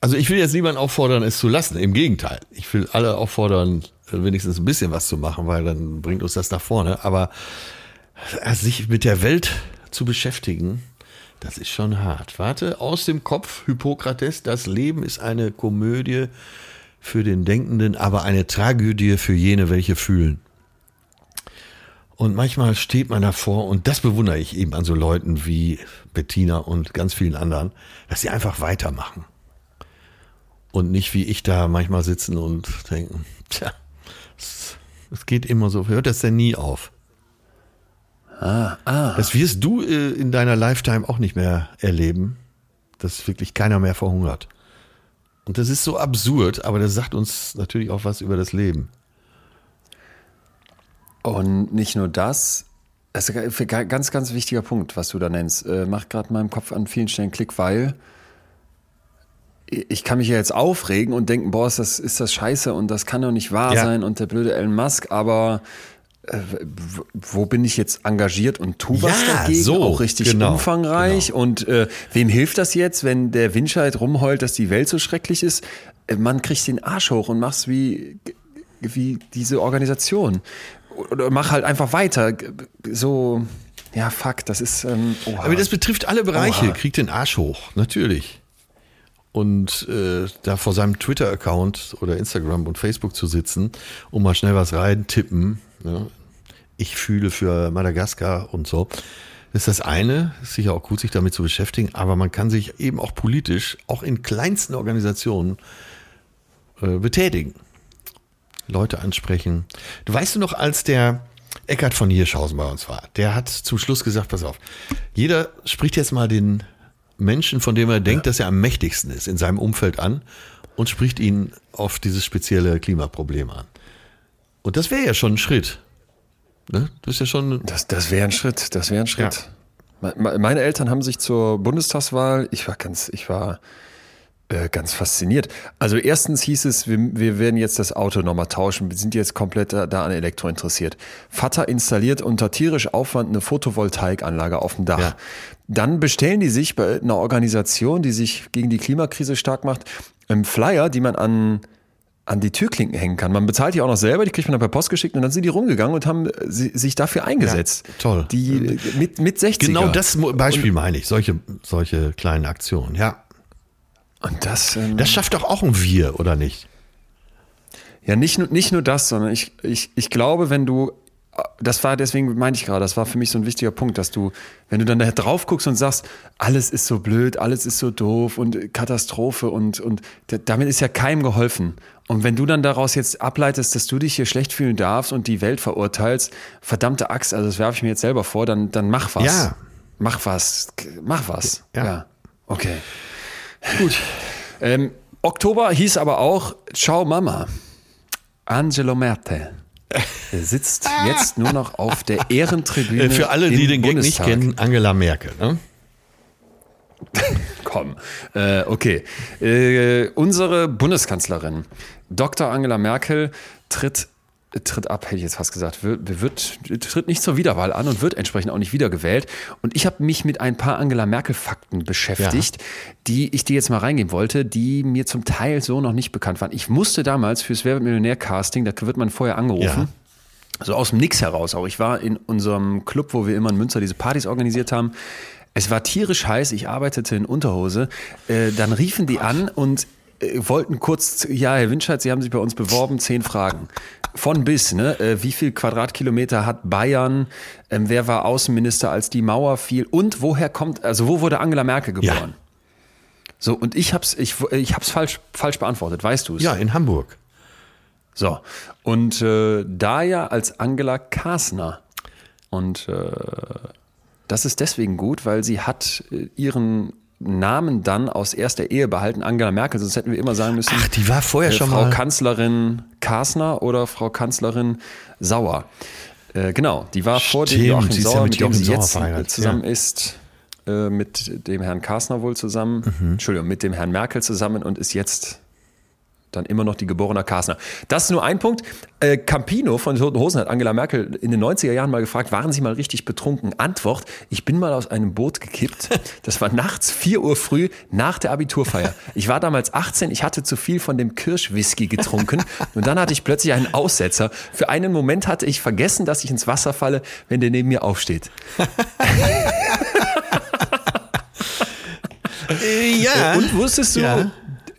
also ich will jetzt niemanden auffordern, es zu lassen. Im Gegenteil. Ich will alle auffordern, wenigstens ein bisschen was zu machen, weil dann bringt uns das nach vorne. Aber sich mit der Welt zu beschäftigen, das ist schon hart. Warte, aus dem Kopf, Hippokrates, das Leben ist eine Komödie für den Denkenden, aber eine Tragödie für jene, welche fühlen. Und manchmal steht man davor, und das bewundere ich eben an so Leuten wie Bettina und ganz vielen anderen, dass sie einfach weitermachen. Und nicht wie ich da manchmal sitzen und denken, tja, es, es geht immer so, hört das denn nie auf? Ah, ah. Das wirst du äh, in deiner Lifetime auch nicht mehr erleben, dass wirklich keiner mehr verhungert. Und das ist so absurd, aber das sagt uns natürlich auch was über das Leben. Und nicht nur das, das ist ein ganz, ganz wichtiger Punkt, was du da nennst. Äh, macht gerade in meinem Kopf an vielen Stellen Klick, weil ich kann mich ja jetzt aufregen und denken, boah, ist das, ist das scheiße und das kann doch nicht wahr ja. sein und der blöde Elon Musk, aber äh, wo bin ich jetzt engagiert und tu was ja, dagegen? So, auch richtig genau, umfangreich. Genau. Und äh, wem hilft das jetzt, wenn der Windscheid rumheult, dass die Welt so schrecklich ist? Äh, man kriegt den Arsch hoch und machst wie, wie diese Organisation oder mach halt einfach weiter. So, ja, fuck, das ist. Ähm, Aber das betrifft alle Bereiche. Oha. Kriegt den Arsch hoch, natürlich. Und äh, da vor seinem Twitter-Account oder Instagram und Facebook zu sitzen und mal schnell was rein tippen. Ja. Ich fühle für Madagaskar und so. ist das eine, ist sicher auch gut, sich damit zu beschäftigen, aber man kann sich eben auch politisch, auch in kleinsten Organisationen, äh, betätigen. Leute ansprechen. Du weißt du noch, als der Eckhard von Hirschhausen bei uns war, der hat zum Schluss gesagt, pass auf, jeder spricht jetzt mal den Menschen, von dem er denkt, ja. dass er am mächtigsten ist, in seinem Umfeld an und spricht ihn auf dieses spezielle Klimaproblem an. Und das wäre ja schon ein Schritt. Ne? Das ist ja schon. Das, das wäre ein Schritt. Das wäre ein Schritt. Ja. Meine Eltern haben sich zur Bundestagswahl, ich war ganz, ich war äh, ganz fasziniert. Also erstens hieß es, wir, wir werden jetzt das Auto nochmal tauschen. Wir sind jetzt komplett da, da, an Elektro interessiert. Vater installiert unter tierisch Aufwand eine Photovoltaikanlage auf dem Dach. Ja. Dann bestellen die sich bei einer Organisation, die sich gegen die Klimakrise stark macht, einen Flyer, die man an an die Türklinken hängen kann. Man bezahlt die auch noch selber, die kriegt man dann per Post geschickt und dann sind die rumgegangen und haben sich dafür eingesetzt. Ja, toll. Die mit, mit 60 Genau das Beispiel und, meine ich, solche, solche kleinen Aktionen, ja. Und das, ähm, das schafft doch auch ein Wir, oder nicht? Ja, nicht nur, nicht nur das, sondern ich, ich, ich glaube, wenn du das war, deswegen meinte ich gerade, das war für mich so ein wichtiger Punkt, dass du, wenn du dann da drauf guckst und sagst, alles ist so blöd, alles ist so doof und Katastrophe und, und damit ist ja keinem geholfen. Und wenn du dann daraus jetzt ableitest, dass du dich hier schlecht fühlen darfst und die Welt verurteilst, verdammte Axt, also das werfe ich mir jetzt selber vor, dann, dann mach was. Ja. Mach was. Mach was. Ja. ja. Okay. Gut. Ähm, Oktober hieß aber auch Ciao Mama. Angelo Merte. Er sitzt jetzt nur noch auf der Ehrentribüne. Für alle, die den Gag nicht kennen, Angela Merkel. Ne? Komm, äh, okay. Äh, unsere Bundeskanzlerin, Dr. Angela Merkel, tritt tritt ab, hätte ich jetzt fast gesagt, wird, wird, tritt nicht zur Wiederwahl an und wird entsprechend auch nicht wiedergewählt. Und ich habe mich mit ein paar Angela Merkel-Fakten beschäftigt, ja. die ich dir jetzt mal reingeben wollte, die mir zum Teil so noch nicht bekannt waren. Ich musste damals fürs Werbemillionär-Casting, da wird man vorher angerufen. Ja. So aus dem Nix heraus auch. Ich war in unserem Club, wo wir immer in Münster diese Partys organisiert haben. Es war tierisch heiß, ich arbeitete in Unterhose. Äh, dann riefen die an und äh, wollten kurz, ja, Herr Winscheid, Sie haben sich bei uns beworben, zehn Fragen. Von bis, ne? Äh, wie viel Quadratkilometer hat Bayern? Ähm, wer war Außenminister, als die Mauer fiel? Und woher kommt, also wo wurde Angela Merkel geboren? Ja. So, und ich hab's, ich, ich hab's falsch, falsch beantwortet, weißt du es? Ja, in Hamburg. So, und äh, da ja als Angela Kasner. Und äh, das ist deswegen gut, weil sie hat äh, ihren Namen dann aus erster Ehe behalten, Angela Merkel, sonst hätten wir immer sagen müssen. Ach, die war vorher äh, schon Frau mal. Frau Kanzlerin Kasner oder Frau Kanzlerin Sauer. Äh, genau, die war Stimmt, vor dem Joachim Sauer, ja mit, mit dem sie jetzt zusammen ja. ist, äh, mit dem Herrn Kasner wohl zusammen, mhm. Entschuldigung, mit dem Herrn Merkel zusammen und ist jetzt dann immer noch die geborene Kasner. Das ist nur ein Punkt. Äh, Campino von den Toten Hosen hat Angela Merkel in den 90er Jahren mal gefragt, waren Sie mal richtig betrunken? Antwort, ich bin mal aus einem Boot gekippt. Das war nachts 4 Uhr früh nach der Abiturfeier. Ich war damals 18, ich hatte zu viel von dem Kirschwhisky getrunken und dann hatte ich plötzlich einen Aussetzer. Für einen Moment hatte ich vergessen, dass ich ins Wasser falle, wenn der neben mir aufsteht. ja. Und wusstest du, ja.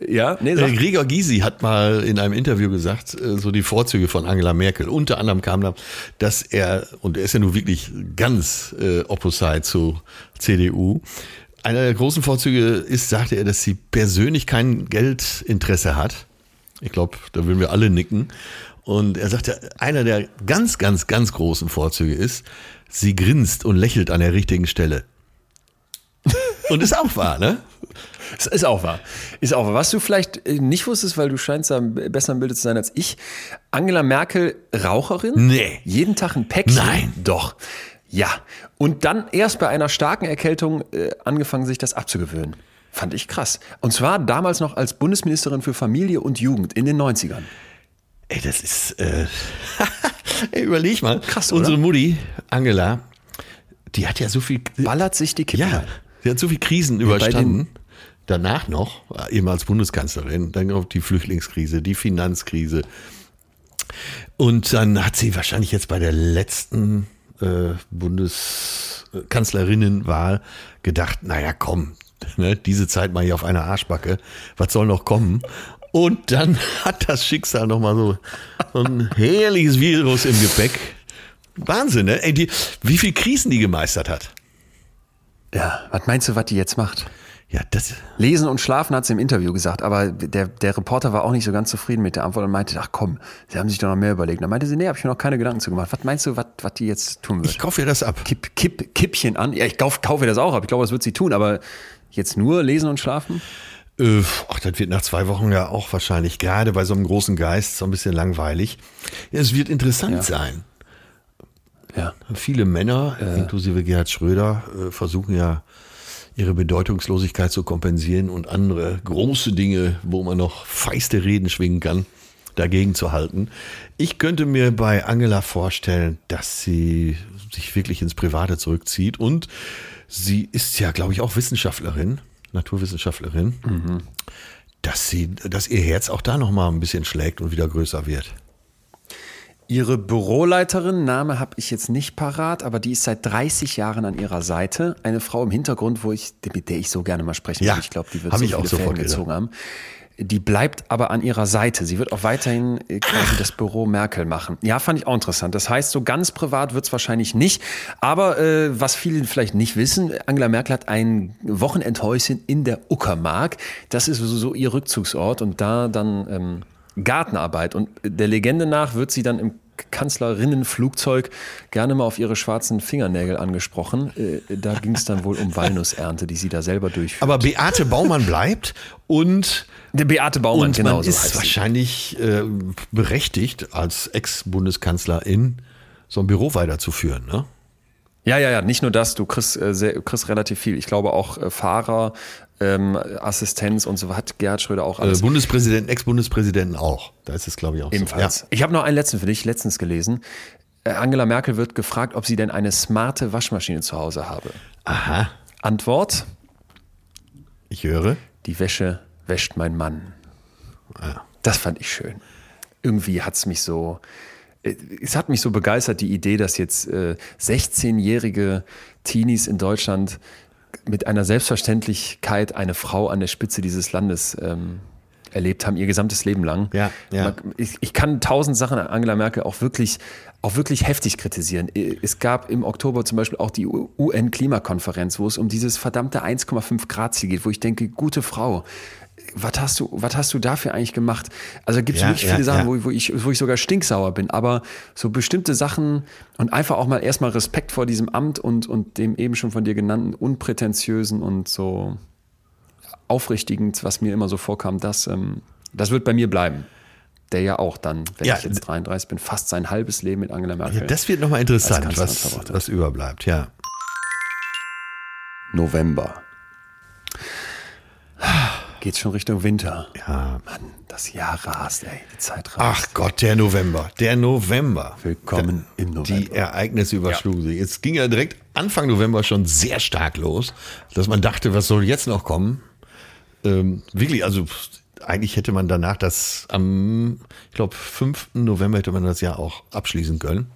Ja, nee, sag. Gregor Gysi hat mal in einem Interview gesagt, äh, so die Vorzüge von Angela Merkel. Unter anderem kam da, dass er, und er ist ja nun wirklich ganz äh, opposite zu CDU, einer der großen Vorzüge ist, sagte er, dass sie persönlich kein Geldinteresse hat. Ich glaube, da würden wir alle nicken. Und er sagte, einer der ganz, ganz, ganz großen Vorzüge ist, sie grinst und lächelt an der richtigen Stelle. Und ist auch wahr, ne? Das ist auch wahr. Ist auch wahr. Was du vielleicht äh, nicht wusstest, weil du scheinst da besser im Bilde zu sein als ich. Angela Merkel, Raucherin? Nee. Jeden Tag ein Päckchen? Nein. Doch. Ja. Und dann erst bei einer starken Erkältung äh, angefangen, sich das abzugewöhnen. Fand ich krass. Und zwar damals noch als Bundesministerin für Familie und Jugend in den 90ern. Ey, das ist. Äh Ey, überleg mal. Krass, oder? Unsere Mutti, Angela, die hat ja so viel. Ballert sich die Kippe. Ja, sie hat so viel Krisen überstanden danach noch, eben als Bundeskanzlerin, dann auch die Flüchtlingskrise, die Finanzkrise. Und dann hat sie wahrscheinlich jetzt bei der letzten äh, Bundeskanzlerinnenwahl gedacht, naja, komm, ne, diese Zeit mal hier auf einer Arschbacke, was soll noch kommen? Und dann hat das Schicksal nochmal so, ein herrliches Virus im Gepäck. Wahnsinn, ne? Ey, die, wie viel Krisen die gemeistert hat. Ja, was meinst du, was die jetzt macht? Ja, das. Lesen und schlafen hat sie im Interview gesagt, aber der, der Reporter war auch nicht so ganz zufrieden mit der Antwort und meinte, ach komm, sie haben sich doch noch mehr überlegt. Dann meinte sie, nee, habe ich mir noch keine Gedanken zu gemacht. Was meinst du, was, was die jetzt tun wird? Ich kaufe ihr das ab. Kipp, Kipp, Kippchen an. Ja, ich kaufe kauf ihr das auch ab. Ich glaube, das wird sie tun, aber jetzt nur lesen und schlafen? Äh, ach, das wird nach zwei Wochen ja auch wahrscheinlich, gerade bei so einem großen Geist, so ein bisschen langweilig. Ja, es wird interessant ja. sein. Ja. Viele Männer, äh. inklusive Gerhard Schröder, äh, versuchen ja ihre Bedeutungslosigkeit zu kompensieren und andere große Dinge, wo man noch feiste Reden schwingen kann, dagegen zu halten. Ich könnte mir bei Angela vorstellen, dass sie sich wirklich ins Private zurückzieht und sie ist ja, glaube ich, auch Wissenschaftlerin, Naturwissenschaftlerin, mhm. dass sie, dass ihr Herz auch da noch mal ein bisschen schlägt und wieder größer wird. Ihre Büroleiterin, Name habe ich jetzt nicht parat, aber die ist seit 30 Jahren an ihrer Seite. Eine Frau im Hintergrund, wo ich, mit der ich so gerne mal sprechen ja, würde. Ich glaube, die wird so ich viele auch Fäden gezogen haben. Die bleibt aber an ihrer Seite. Sie wird auch weiterhin äh, quasi das Büro Merkel machen. Ja, fand ich auch interessant. Das heißt, so ganz privat wird es wahrscheinlich nicht. Aber äh, was viele vielleicht nicht wissen, Angela Merkel hat ein Wochenendhäuschen in der Uckermark. Das ist so ihr Rückzugsort und da dann ähm, Gartenarbeit. Und der Legende nach wird sie dann im Kanzlerinnenflugzeug gerne mal auf ihre schwarzen Fingernägel angesprochen. Äh, da ging es dann wohl um Walnussernte, die sie da selber durchführt. Aber Beate Baumann bleibt und der Beate Baumann, und genau man ist wahrscheinlich äh, berechtigt, als Ex-Bundeskanzlerin so ein Büro weiterzuführen, ne? Ja, ja, ja, nicht nur das, du kriegst, äh, sehr, kriegst relativ viel. Ich glaube auch äh, Fahrer, ähm, Assistenz und so hat Gerhard Schröder auch alles. Äh, Bundespräsidenten, Ex-Bundespräsidenten auch. Da ist es, glaube ich, auch Ebenfalls. So. Ja. Ich habe noch einen letzten für dich, letztens gelesen. Äh, Angela Merkel wird gefragt, ob sie denn eine smarte Waschmaschine zu Hause habe. Aha. Antwort? Ich höre. Die Wäsche wäscht mein Mann. Ja. Das fand ich schön. Irgendwie hat es mich so, es hat mich so begeistert, die Idee, dass jetzt äh, 16-jährige Teenies in Deutschland mit einer Selbstverständlichkeit eine Frau an der Spitze dieses Landes ähm, erlebt haben, ihr gesamtes Leben lang. Ja, ja. Ich, ich, kann tausend Sachen an Angela Merkel auch wirklich, auch wirklich heftig kritisieren. Es gab im Oktober zum Beispiel auch die UN-Klimakonferenz, wo es um dieses verdammte 1,5 Grad Ziel geht, wo ich denke, gute Frau, was hast du, was hast du dafür eigentlich gemacht? Also gibt es ja, wirklich viele ja, Sachen, ja. Wo, wo, ich, wo ich sogar stinksauer bin, aber so bestimmte Sachen und einfach auch mal erstmal Respekt vor diesem Amt und, und dem eben schon von dir genannten unprätentiösen und so aufrichtigend, was mir immer so vorkam, das, ähm, das wird bei mir bleiben. Der ja auch dann, wenn ich jetzt 33 bin, fast sein halbes Leben mit Angela Merkel. das wird nochmal interessant, was, was überbleibt, ja. November geht's schon Richtung Winter. Ja. Mann, das Jahr rast, ey. Die Zeit rast. Ach Gott, der November. Der November. Willkommen der, im November. Die Ereignisse überschlugen ja. sich. Es ging ja direkt Anfang November schon sehr stark los, dass man dachte, was soll jetzt noch kommen? Ähm, wirklich, also eigentlich hätte man danach das am, ich glaube, 5. November hätte man das Jahr auch abschließen können.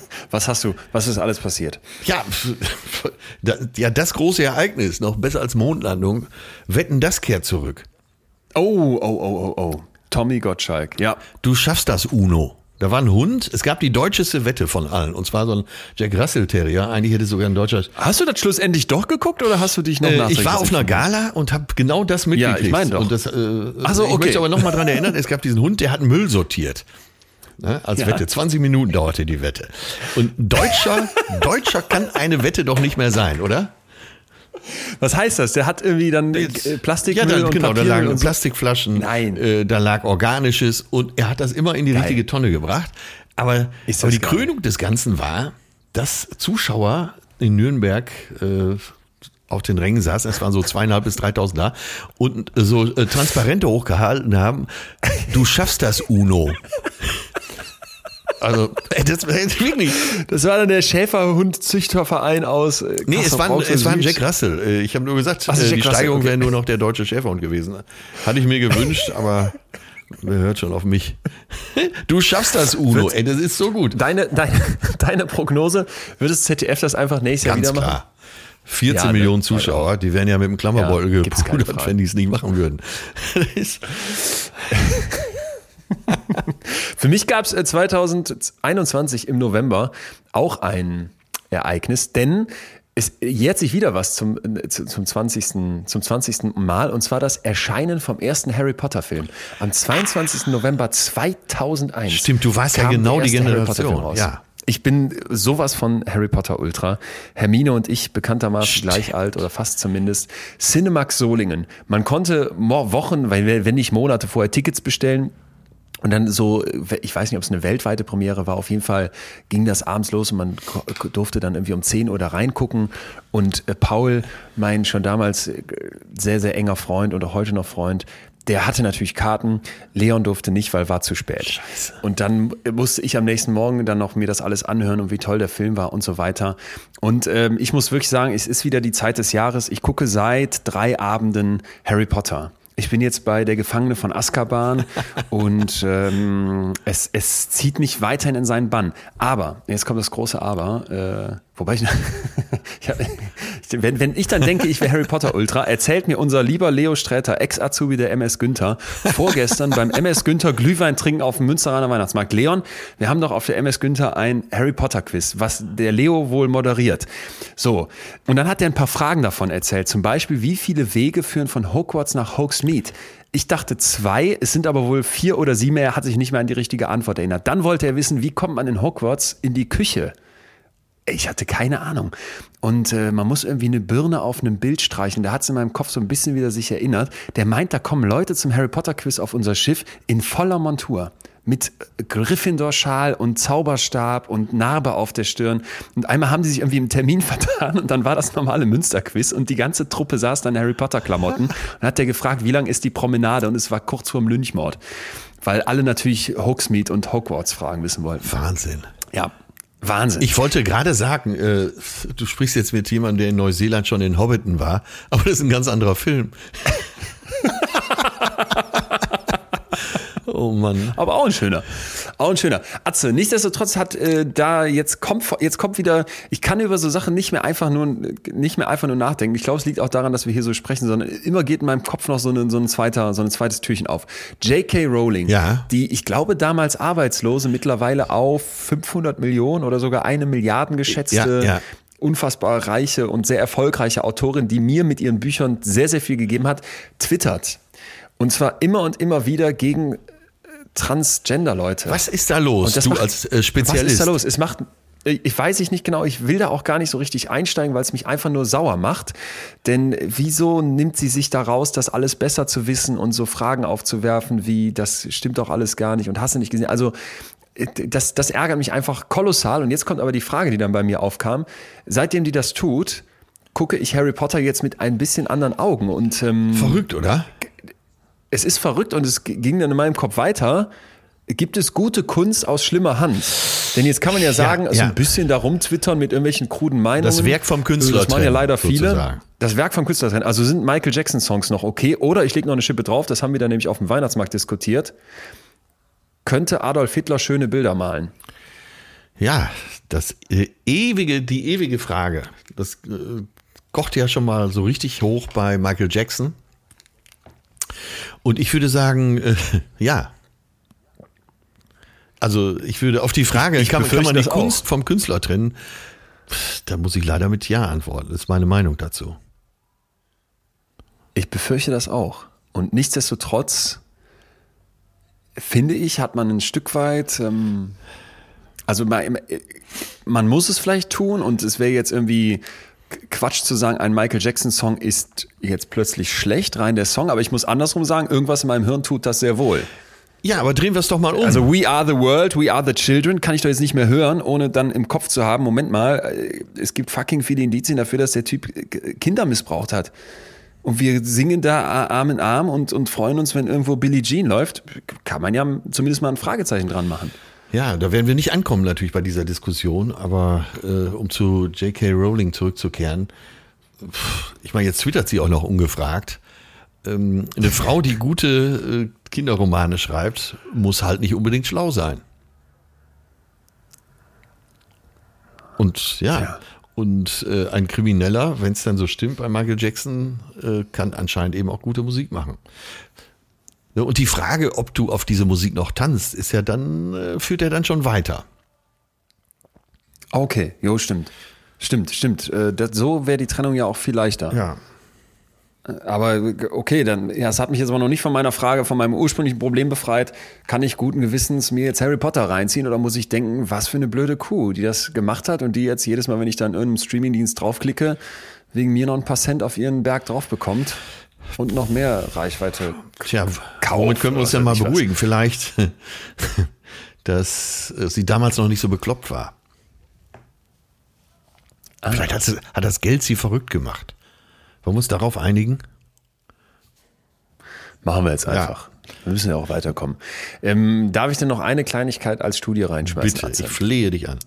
Was hast du, was ist alles passiert? Ja, ja, das große Ereignis, noch besser als Mondlandung, wetten, das kehrt zurück. Oh, oh, oh, oh, oh. Tommy Gottschalk, ja. Du schaffst das, Uno. Da war ein Hund. Es gab die deutscheste Wette von allen. Und zwar so ein Jack Russell Terrier. Eigentlich hätte sogar ein deutscher. Hast du das schlussendlich doch geguckt oder hast du dich noch äh, Ich war auf einer Gala und habe genau das mitgekriegt. Ja, ich meine doch. Und das, äh, Ach so, okay. Ich möchte aber noch mal dran erinnern, es gab diesen Hund, der hat Müll sortiert ne, als ja. Wette. 20 Minuten dauerte die Wette. Und Deutscher, Deutscher kann eine Wette doch nicht mehr sein, oder? Was heißt das? Der hat irgendwie dann Jetzt, äh, Plastik ja, dann, genau, da lagen so. Plastikflaschen, Nein. Äh, da lag Organisches und er hat das immer in die Geil. richtige Tonne gebracht. Aber, aber die Krönung des Ganzen war, dass Zuschauer in Nürnberg äh, auf den Rängen saßen, es waren so zweieinhalb bis dreitausend da, und so äh, Transparente hochgehalten haben, du schaffst das, Uno. Also, das, wirklich. Das war dann der Schäferhund-Züchterverein aus. Äh, nee, es war, es war ein Jack Russell. Äh, ich habe nur gesagt, Ach, äh, die Steigerung okay. wäre nur noch der deutsche Schäferhund gewesen. Hatte ich mir gewünscht, aber Wer hört schon auf mich? Du schaffst das, Uno. Ey, das ist so gut. Deine, deine, deine Prognose, wird das ZDF das einfach nächstes Jahr wieder machen? Klar. 14 ja, Millionen Zuschauer, die wären ja mit dem Klammerbeutel ja, gepudert, wenn die es nicht machen würden. Für mich gab es 2021 im November auch ein Ereignis, denn es jährt sich wieder was zum, äh, zum, 20. zum 20. Mal und zwar das Erscheinen vom ersten Harry Potter Film. Am 22. November 2001. Stimmt, du warst ja genau die Generation. Ja. Ich bin sowas von Harry Potter Ultra. Hermine und ich bekanntermaßen Stimmt. gleich alt oder fast zumindest. Cinemax Solingen. Man konnte Wochen, wenn nicht Monate vorher Tickets bestellen. Und dann so, ich weiß nicht, ob es eine weltweite Premiere war, auf jeden Fall ging das abends los und man durfte dann irgendwie um 10 Uhr da reingucken. Und äh, Paul, mein schon damals äh, sehr, sehr enger Freund und auch heute noch Freund, der hatte natürlich Karten. Leon durfte nicht, weil war zu spät. Scheiße. Und dann musste ich am nächsten Morgen dann noch mir das alles anhören und wie toll der Film war und so weiter. Und ähm, ich muss wirklich sagen, es ist wieder die Zeit des Jahres. Ich gucke seit drei Abenden Harry Potter. Ich bin jetzt bei der Gefangene von Azkaban und ähm, es, es zieht mich weiterhin in seinen Bann. Aber, jetzt kommt das große Aber, äh, wobei ich, hab, wenn, wenn ich dann denke, ich wäre Harry Potter Ultra, erzählt mir unser lieber Leo Sträter, Ex-Azubi der MS Günther, vorgestern beim MS Günther Glühwein trinken auf dem Münsteraner Weihnachtsmarkt. Leon, wir haben doch auf der MS Günther ein Harry Potter Quiz, was der Leo wohl moderiert. So. Und dann hat er ein paar Fragen davon erzählt. Zum Beispiel, wie viele Wege führen von Hogwarts nach Hogsmeade? Ich dachte zwei, es sind aber wohl vier oder sieben. Er hat sich nicht mehr an die richtige Antwort erinnert. Dann wollte er wissen, wie kommt man in Hogwarts in die Küche? Ich hatte keine Ahnung. Und äh, man muss irgendwie eine Birne auf einem Bild streichen. Da hat es in meinem Kopf so ein bisschen wieder sich erinnert. Der meint, da kommen Leute zum Harry Potter Quiz auf unser Schiff in voller Montur. Mit Gryffindor-Schal und Zauberstab und Narbe auf der Stirn. Und einmal haben sie sich irgendwie im Termin vertan und dann war das normale Münsterquiz und die ganze Truppe saß dann in Harry Potter-Klamotten und hat der gefragt, wie lang ist die Promenade? Und es war kurz vorm Lynchmord. Weil alle natürlich Hogsmeade und Hogwarts Fragen wissen wollten. Wahnsinn. Ja, Wahnsinn. Ich wollte gerade sagen, äh, du sprichst jetzt mit jemandem, der in Neuseeland schon in Hobbiton war, aber das ist ein ganz anderer Film. Oh Mann. Aber auch ein schöner. Auch ein schöner. Atze, nichtsdestotrotz hat äh, da jetzt kommt jetzt kommt wieder, ich kann über so Sachen nicht mehr einfach nur nicht mehr einfach nur nachdenken. Ich glaube, es liegt auch daran, dass wir hier so sprechen, sondern immer geht in meinem Kopf noch so, eine, so ein zweiter so ein zweites Türchen auf. J.K. Rowling, ja. die ich glaube damals Arbeitslose mittlerweile auf 500 Millionen oder sogar eine Milliarden geschätzte ja, ja unfassbar reiche und sehr erfolgreiche Autorin, die mir mit ihren Büchern sehr, sehr viel gegeben hat, twittert. Und zwar immer und immer wieder gegen Transgender-Leute. Was ist da los, du macht, als äh, Spezialist? Was ist da los? Es macht ich weiß ich nicht genau, ich will da auch gar nicht so richtig einsteigen, weil es mich einfach nur sauer macht. Denn wieso nimmt sie sich da raus, das alles besser zu wissen und so Fragen aufzuwerfen wie, das stimmt doch alles gar nicht und hast du nicht gesehen? Also das, das ärgert mich einfach kolossal. Und jetzt kommt aber die Frage, die dann bei mir aufkam. Seitdem die das tut, gucke ich Harry Potter jetzt mit ein bisschen anderen Augen. Und, ähm, Verrückt, oder? Es ist verrückt und es ging dann in meinem Kopf weiter. Gibt es gute Kunst aus schlimmer Hand? Denn jetzt kann man ja sagen, ja, ja. so ein bisschen darum twittern mit irgendwelchen kruden Meinungen. Das Werk vom Künstler. Das machen ja leider viele. Sozusagen. Das Werk vom Künstler. Also sind Michael Jackson Songs noch okay? Oder ich lege noch eine Schippe drauf, das haben wir dann nämlich auf dem Weihnachtsmarkt diskutiert. Könnte Adolf Hitler schöne Bilder malen? Ja, das äh, ewige, die ewige Frage. Das äh, kocht ja schon mal so richtig hoch bei Michael Jackson. Und ich würde sagen, äh, ja. Also ich würde auf die Frage, ich kann, kann man die Kunst auch. vom Künstler trennen? Da muss ich leider mit Ja antworten. Das ist meine Meinung dazu. Ich befürchte das auch. Und nichtsdestotrotz finde ich, hat man ein Stück weit, ähm, also man, man muss es vielleicht tun und es wäre jetzt irgendwie Quatsch zu sagen, ein Michael Jackson Song ist jetzt plötzlich schlecht, rein der Song, aber ich muss andersrum sagen, irgendwas in meinem Hirn tut das sehr wohl. Ja, aber drehen wir es doch mal um. Also We Are the World, We Are the Children kann ich doch jetzt nicht mehr hören, ohne dann im Kopf zu haben, Moment mal, äh, es gibt fucking viele Indizien dafür, dass der Typ Kinder missbraucht hat. Und wir singen da Arm in Arm und, und freuen uns, wenn irgendwo Billie Jean läuft. Kann man ja zumindest mal ein Fragezeichen dran machen. Ja, da werden wir nicht ankommen natürlich bei dieser Diskussion, aber äh, um zu J.K. Rowling zurückzukehren, ich meine, jetzt twittert sie auch noch ungefragt. Ähm, eine Frau, die gute äh, Kinderromane schreibt, muss halt nicht unbedingt schlau sein. Und ja, ja. und äh, ein Krimineller, wenn es dann so stimmt bei Michael Jackson, äh, kann anscheinend eben auch gute Musik machen. Ne, und die Frage, ob du auf diese Musik noch tanzt, ist ja dann, äh, führt ja dann schon weiter. Okay, jo, stimmt. Stimmt, stimmt. Äh, das, so wäre die Trennung ja auch viel leichter. Ja. Aber okay, dann, ja, es hat mich jetzt aber noch nicht von meiner Frage, von meinem ursprünglichen Problem befreit. Kann ich guten Gewissens mir jetzt Harry Potter reinziehen oder muss ich denken, was für eine blöde Kuh, die das gemacht hat und die jetzt jedes Mal, wenn ich dann in irgendeinem Streamingdienst draufklicke, wegen mir noch ein paar Cent auf ihren Berg drauf bekommt und noch mehr Reichweite. Tja, womit können wir uns ja mal beruhigen? Was. Vielleicht, dass sie damals noch nicht so bekloppt war. Ah. Vielleicht hat, sie, hat das Geld sie verrückt gemacht. Wollen wir uns darauf einigen? Machen wir jetzt einfach. Ja. Wir müssen ja auch weiterkommen. Ähm, darf ich denn noch eine Kleinigkeit als Studie reinschmeißen? Bitte, Atze? ich flehe dich an.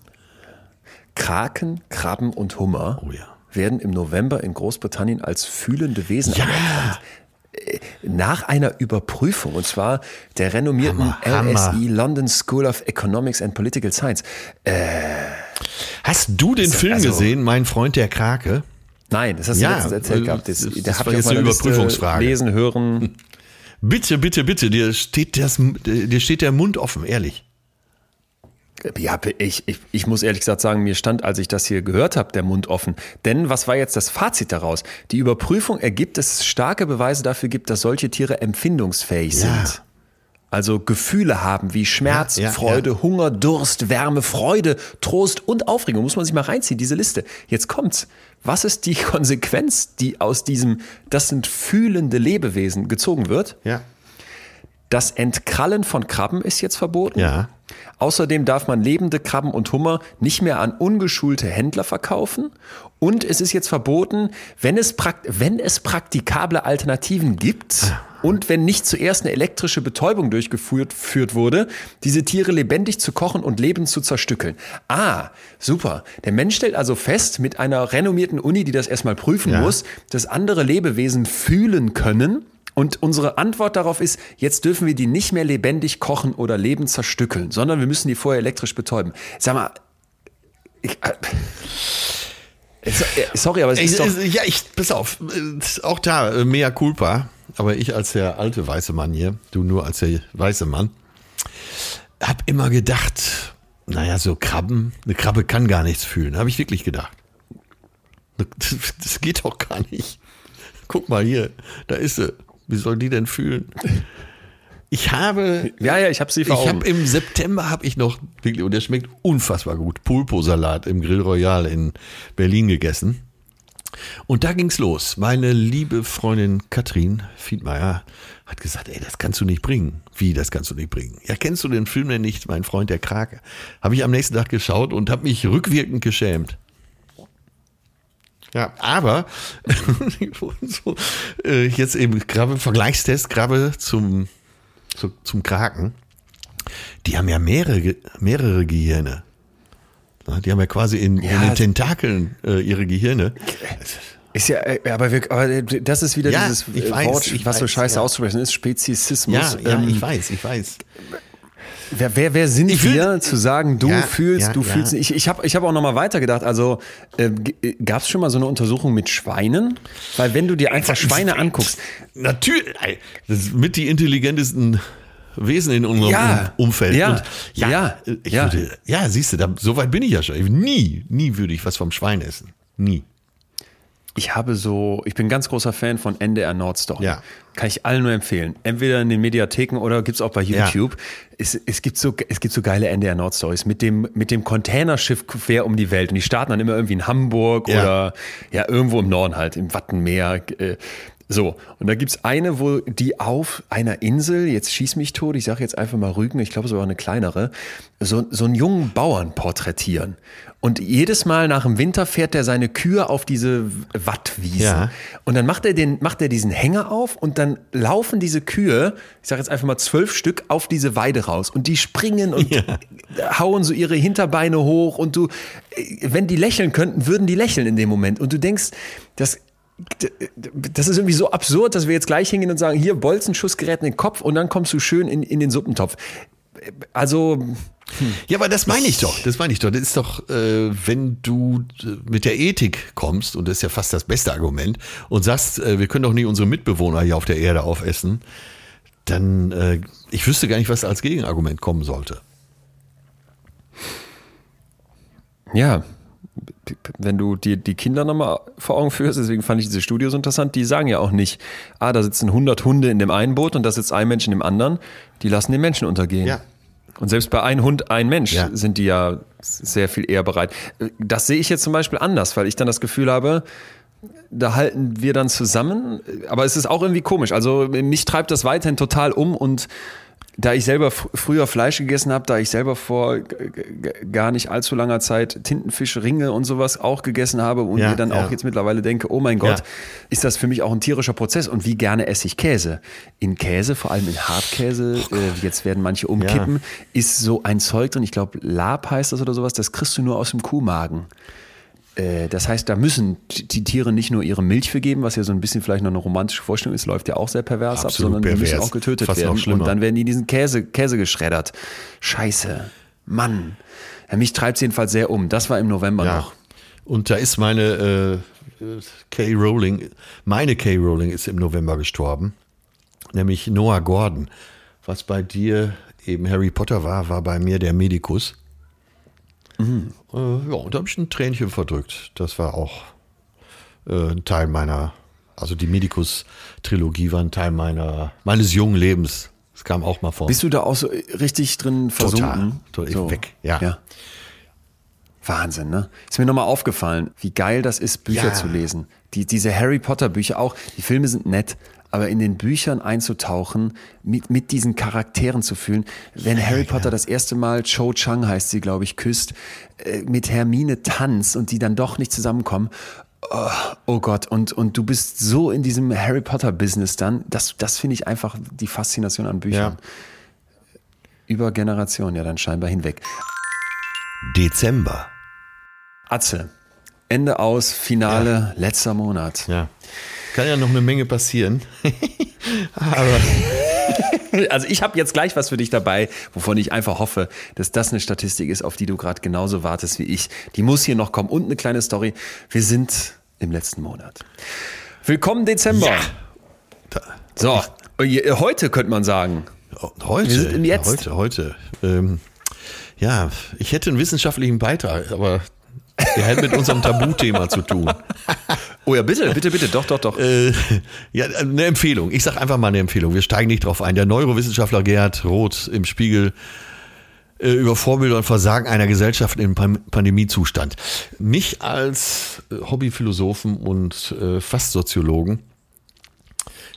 Kraken, Krabben und Hummer oh ja. Werden im November in Großbritannien als fühlende Wesen ja. anerkannt. Äh, nach einer Überprüfung, und zwar der renommierten Hammer, LSE Hammer. London School of Economics and Political Science. Äh, Hast du den Film also, gesehen, mein Freund der Krake? Nein, das hast du ja, letztens erzählt gehabt. Das, das, das war jetzt eine Überprüfungsfrage. Lesen, hören. Bitte, bitte, bitte, dir steht, das, dir steht der Mund offen, ehrlich. Ja, ich, ich, ich muss ehrlich gesagt sagen, mir stand, als ich das hier gehört habe, der Mund offen. Denn was war jetzt das Fazit daraus? Die Überprüfung ergibt, dass es starke Beweise dafür gibt, dass solche Tiere empfindungsfähig ja. sind. Also Gefühle haben wie Schmerz, ja, ja, Freude. Hunger, Durst, Wärme, Freude, Trost und Aufregung. Muss man sich mal reinziehen, diese Liste. Jetzt kommt's. Was ist die Konsequenz, die aus diesem, das sind fühlende Lebewesen gezogen wird? Ja. Das Entkrallen von Krabben ist jetzt verboten. Ja. Außerdem darf man lebende Krabben und Hummer nicht mehr an ungeschulte Händler verkaufen. Und es ist jetzt verboten, wenn es, wenn es praktikable Alternativen gibt und wenn nicht zuerst eine elektrische Betäubung durchgeführt wurde, diese Tiere lebendig zu kochen und lebend zu zerstückeln. Ah, super. Der Mensch stellt also fest, mit einer renommierten Uni, die das erstmal prüfen ja. muss, dass andere Lebewesen fühlen können und unsere Antwort darauf ist, jetzt dürfen wir die nicht mehr lebendig kochen oder lebend zerstückeln, sondern wir müssen die vorher elektrisch betäuben. Sag mal, ich, äh, äh sorry, aber es ist doch... Ja, ich, pass auf, auch da, äh, mea culpa, aber ich als der alte weiße Mann hier, du nur als der weiße Mann, hab immer gedacht, naja, so Krabben, eine Krabbe kann gar nichts fühlen, habe ich wirklich gedacht. Das geht doch gar nicht. Guck mal hier, da ist sie. Wie soll die denn fühlen? Ich habe. Ja, ja, ich habe sie vor Ich habe im September habe ich noch wirklich und der schmeckt unfassbar gut. Pulpo-Salat im Grill Royal in Berlin gegessen. Und da ging's los. Meine liebe Freundin Katrin Fiedmeier hat gesagt, ey, das kannst du nicht bringen. Wie, das kannst du nicht bringen? Ja, kennst du den Film denn nicht, mein Freund der Krake? Habe ich am nächsten Tag geschaut und habe mich rückwirkend geschämt. Ja, aber so, äh, jetzt eben Krabbe, Vergleichstest, Krabbe zum, zu, zum Kraken. Die haben ja mehrere, mehrere Gehirne. Die haben ja quasi in, ja, in den Tentakeln äh, ihre Gehirne. Ist ja, äh, aber, wir, aber das ist wieder ja, dieses weiß, Wort, was weiß, so scheiße ja. auszusprechen ist, Spezisismus. Ja, ja ähm, ich weiß, ich weiß. Wer, wer, wer sind ich wir, will, zu sagen, du ja, fühlst, ja, du ja. fühlst Ich, ich habe ich hab auch nochmal weitergedacht. Also äh, äh gab es schon mal so eine Untersuchung mit Schweinen? Weil wenn du dir einfach Schweine anguckst. Natürlich, das mit die intelligentesten Wesen in unserem ja, Umfeld. Ja, Und ja, ja, ja. Würde, ja, siehst du, da, so weit bin ich ja schon. Nie, nie würde ich was vom Schwein essen. Nie ich habe so, ich bin ganz großer Fan von NDR Nordstory. Ja. Kann ich allen nur empfehlen. Entweder in den Mediatheken oder gibt es auch bei YouTube. Ja. Es, es, gibt so, es gibt so geile NDR Nordstories mit dem, mit dem Containerschiff quer um die Welt. Und die starten dann immer irgendwie in Hamburg ja. oder ja, irgendwo im Norden halt, im Wattenmeer. Äh, so, und da gibt es eine, wo die auf einer Insel, jetzt schieß mich tot, ich sage jetzt einfach mal Rügen, ich glaube sogar eine kleinere, so, so einen jungen Bauern porträtieren. Und jedes Mal nach dem Winter fährt er seine Kühe auf diese Wattwiese. Ja. Und dann macht er, den, macht er diesen Hänger auf und dann laufen diese Kühe, ich sage jetzt einfach mal zwölf Stück, auf diese Weide raus. Und die springen und ja. hauen so ihre Hinterbeine hoch. Und du, wenn die lächeln könnten, würden die lächeln in dem Moment. Und du denkst, das das ist irgendwie so absurd, dass wir jetzt gleich hingehen und sagen, hier Bolzenschussgerät in den Kopf und dann kommst du schön in, in den Suppentopf. Also. Hm. Ja, aber das meine ich doch. Das meine ich doch. Das ist doch, äh, wenn du äh, mit der Ethik kommst, und das ist ja fast das beste Argument, und sagst, äh, wir können doch nie unsere Mitbewohner hier auf der Erde aufessen, dann, äh, ich wüsste gar nicht, was als Gegenargument kommen sollte. Ja, wenn du dir die Kinder nochmal vor Augen führst, deswegen fand ich diese Studios interessant, die sagen ja auch nicht, ah, da sitzen 100 Hunde in dem einen Boot und da sitzt ein Mensch in dem anderen. Die lassen den Menschen untergehen. Ja. Und selbst bei ein Hund, ein Mensch ja. sind die ja sehr viel eher bereit. Das sehe ich jetzt zum Beispiel anders, weil ich dann das Gefühl habe, da halten wir dann zusammen. Aber es ist auch irgendwie komisch. Also mich treibt das weiterhin total um und da ich selber früher Fleisch gegessen habe, da ich selber vor gar nicht allzu langer Zeit Tintenfisch, Ringe und sowas auch gegessen habe und ja, mir dann ja. auch jetzt mittlerweile denke, oh mein Gott, ja. ist das für mich auch ein tierischer Prozess und wie gerne esse ich Käse. In Käse, vor allem in Hartkäse, oh äh, jetzt werden manche umkippen, ist so ein Zeug drin, ich glaube Lab heißt das oder sowas, das kriegst du nur aus dem Kuhmagen. Äh, das heißt, da müssen die Tiere nicht nur ihre Milch für geben, was ja so ein bisschen vielleicht noch eine romantische Vorstellung ist, läuft ja auch sehr pervers Absolut ab, sondern pervers. die müssen auch getötet Fast werden. Und dann werden die diesen Käse, Käse geschreddert. Scheiße. Mann. Ja, mich treibt es jedenfalls sehr um. Das war im November ja. noch. Und da ist meine äh, Kay Rowling, meine Kay Rowling ist im November gestorben, nämlich Noah Gordon. Was bei dir eben Harry Potter war, war bei mir der Medikus. Mhm. Äh, ja, da habe ich ein Tränchen verdrückt. Das war auch äh, ein Teil meiner, also die Medikus-Trilogie war ein Teil meiner, meines jungen Lebens. Das kam auch mal vor. Bist du da auch so richtig drin versunken? Total, total so. weg, ja. ja. Wahnsinn, ne? Ist mir nochmal aufgefallen, wie geil das ist, Bücher ja. zu lesen. Die, diese Harry Potter Bücher auch, die Filme sind nett, aber in den Büchern einzutauchen, mit, mit diesen Charakteren zu fühlen. Wenn ja, Harry Potter ja. das erste Mal Cho Chang heißt sie, glaube ich, küsst, äh, mit Hermine tanzt und die dann doch nicht zusammenkommen. Oh, oh, Gott, und, und du bist so in diesem Harry Potter Business dann. Das, das finde ich einfach die Faszination an Büchern. Ja. Über Generationen ja dann scheinbar hinweg. Dezember. Atze. Ende aus, Finale, letzter Monat. Ja. Kann ja noch eine Menge passieren. Aber. Also ich habe jetzt gleich was für dich dabei, wovon ich einfach hoffe, dass das eine Statistik ist, auf die du gerade genauso wartest wie ich. Die muss hier noch kommen. Und eine kleine Story. Wir sind im letzten Monat. Willkommen Dezember. Ja. So, heute könnte man sagen. Heute? Wir sind im Jetzt. Heute, heute. Ähm, ja, ich hätte einen wissenschaftlichen Beitrag, aber der hat mit unserem Tabuthema zu tun. Oh ja, bitte, bitte, bitte, doch, doch, doch. Äh, ja, eine Empfehlung. Ich sage einfach mal eine Empfehlung. Wir steigen nicht drauf ein. Der Neurowissenschaftler Gerhard Roth im Spiegel äh, über Vorbilder und Versagen einer Gesellschaft im Pandemiezustand. Mich als äh, Hobbyphilosophen und äh, fast Soziologen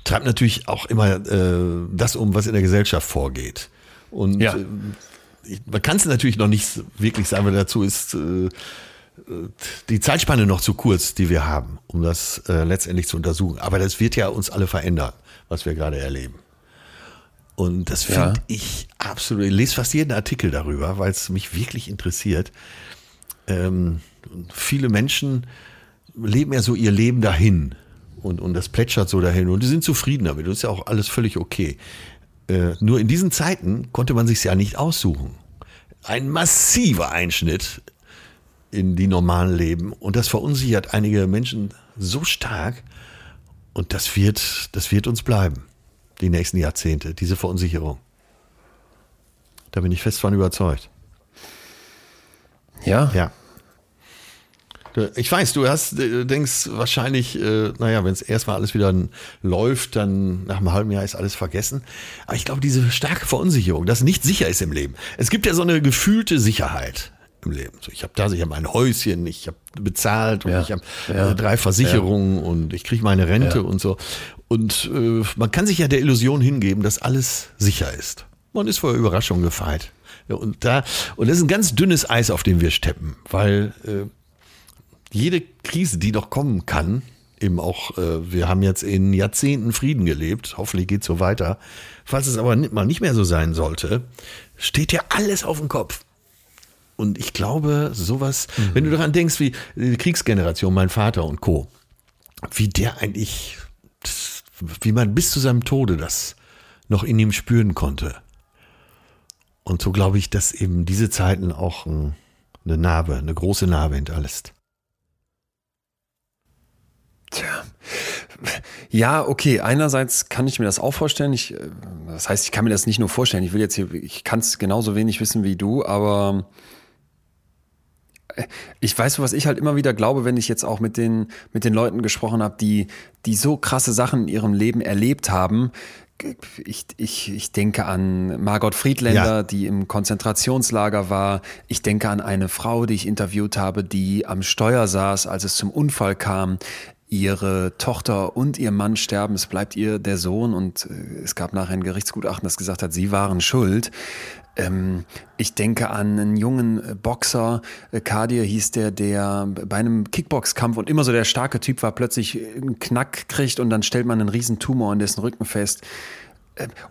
treibt natürlich auch immer äh, das um, was in der Gesellschaft vorgeht. Und ja. Äh, man kann es natürlich noch nicht wirklich sagen, weil dazu ist die Zeitspanne noch zu kurz, die wir haben, um das äh, letztendlich zu untersuchen. Aber das wird ja uns alle verändern, was wir gerade erleben. Und das finde ja. ich absolut. Ich lese fast jeden Artikel darüber, weil es mich wirklich interessiert. Ähm, viele Menschen leben ja so ihr Leben dahin und, und das plätschert so dahin und die sind zufrieden damit. Das ist ja auch alles völlig okay. Äh, nur in diesen Zeiten konnte man sich ja nicht aussuchen. Ein massiver Einschnitt in die normalen Leben. Und das verunsichert einige Menschen so stark. Und das wird, das wird uns bleiben, die nächsten Jahrzehnte, diese Verunsicherung. Da bin ich fest von überzeugt. Ja. Ja. Ich weiß, du hast, du denkst wahrscheinlich, äh, naja, wenn es erstmal alles wieder läuft, dann nach einem halben Jahr ist alles vergessen. Aber ich glaube, diese starke Verunsicherung, dass nicht sicher ist im Leben. Es gibt ja so eine gefühlte Sicherheit im Leben. So, ich habe da, ich habe mein Häuschen, ich habe bezahlt und ja. ich habe ja. äh, drei Versicherungen ja. und ich kriege meine Rente und so. Und äh, man kann sich ja der Illusion hingeben, dass alles sicher ist. Man ist vor Überraschungen gefeit. und da und das ist ein ganz dünnes Eis, auf dem wir steppen, weil äh, jede Krise, die doch kommen kann, eben auch, äh, wir haben jetzt in Jahrzehnten Frieden gelebt, hoffentlich geht es so weiter. Falls es aber mal nicht mehr so sein sollte, steht ja alles auf dem Kopf. Und ich glaube, sowas, mhm. wenn du daran denkst, wie die Kriegsgeneration, mein Vater und Co., wie der eigentlich, wie man bis zu seinem Tode das noch in ihm spüren konnte. Und so glaube ich, dass eben diese Zeiten auch eine Narbe, eine große Narbe hinterlässt. Tja. Ja, okay. Einerseits kann ich mir das auch vorstellen. Ich, äh, das heißt, ich kann mir das nicht nur vorstellen. Ich will jetzt hier, ich kann es genauso wenig wissen wie du, aber ich weiß, was ich halt immer wieder glaube, wenn ich jetzt auch mit den, mit den Leuten gesprochen habe, die, die so krasse Sachen in ihrem Leben erlebt haben. Ich, ich, ich denke an Margot Friedländer, ja. die im Konzentrationslager war. Ich denke an eine Frau, die ich interviewt habe, die am Steuer saß, als es zum Unfall kam ihre Tochter und ihr Mann sterben, es bleibt ihr der Sohn und äh, es gab nachher ein Gerichtsgutachten, das gesagt hat, sie waren schuld. Ähm, ich denke an einen jungen äh, Boxer, äh, Kadir hieß der, der bei einem Kickboxkampf und immer so der starke Typ war, plötzlich einen Knack kriegt und dann stellt man einen riesen Tumor in dessen Rücken fest.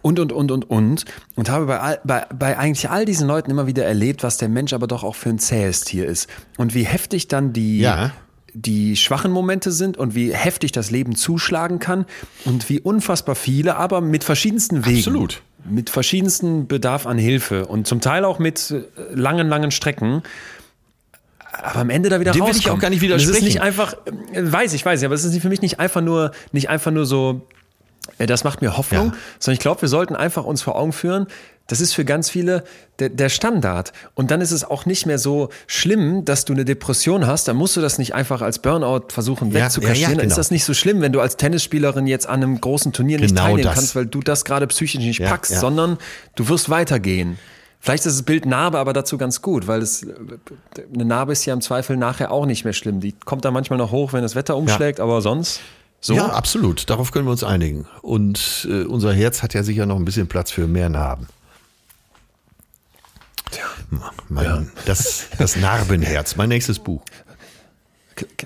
Und, und, und, und, und. Und habe bei, all, bei, bei eigentlich all diesen Leuten immer wieder erlebt, was der Mensch aber doch auch für ein zähes Tier ist. Und wie heftig dann die, ja. die schwachen Momente sind und wie heftig das Leben zuschlagen kann und wie unfassbar viele, aber mit verschiedensten Wegen. Absolut mit verschiedensten Bedarf an Hilfe und zum Teil auch mit äh, langen, langen Strecken. Aber am Ende da wieder Dem will ich auch gar nicht widersprechen. Das ist nicht einfach, äh, weiß ich, weiß ich, aber es ist für mich nicht einfach nur, nicht einfach nur so, äh, das macht mir Hoffnung, ja. sondern ich glaube, wir sollten einfach uns vor Augen führen, das ist für ganz viele der, der, Standard. Und dann ist es auch nicht mehr so schlimm, dass du eine Depression hast. Dann musst du das nicht einfach als Burnout versuchen wegzukaschieren. Ja, ja, ja, genau. Dann ist das nicht so schlimm, wenn du als Tennisspielerin jetzt an einem großen Turnier genau nicht teilnehmen das. kannst, weil du das gerade psychisch nicht packst, sondern du wirst weitergehen. Vielleicht ist das Bild Narbe aber dazu ganz gut, weil es, eine Narbe ist ja im Zweifel nachher auch nicht mehr schlimm. Die kommt dann manchmal noch hoch, wenn das Wetter umschlägt, aber sonst. So? Ja, absolut. Darauf können wir uns einigen. Und äh, unser Herz hat ja sicher noch ein bisschen Platz für mehr Narben. Mein, ja. das, das Narbenherz, mein nächstes Buch.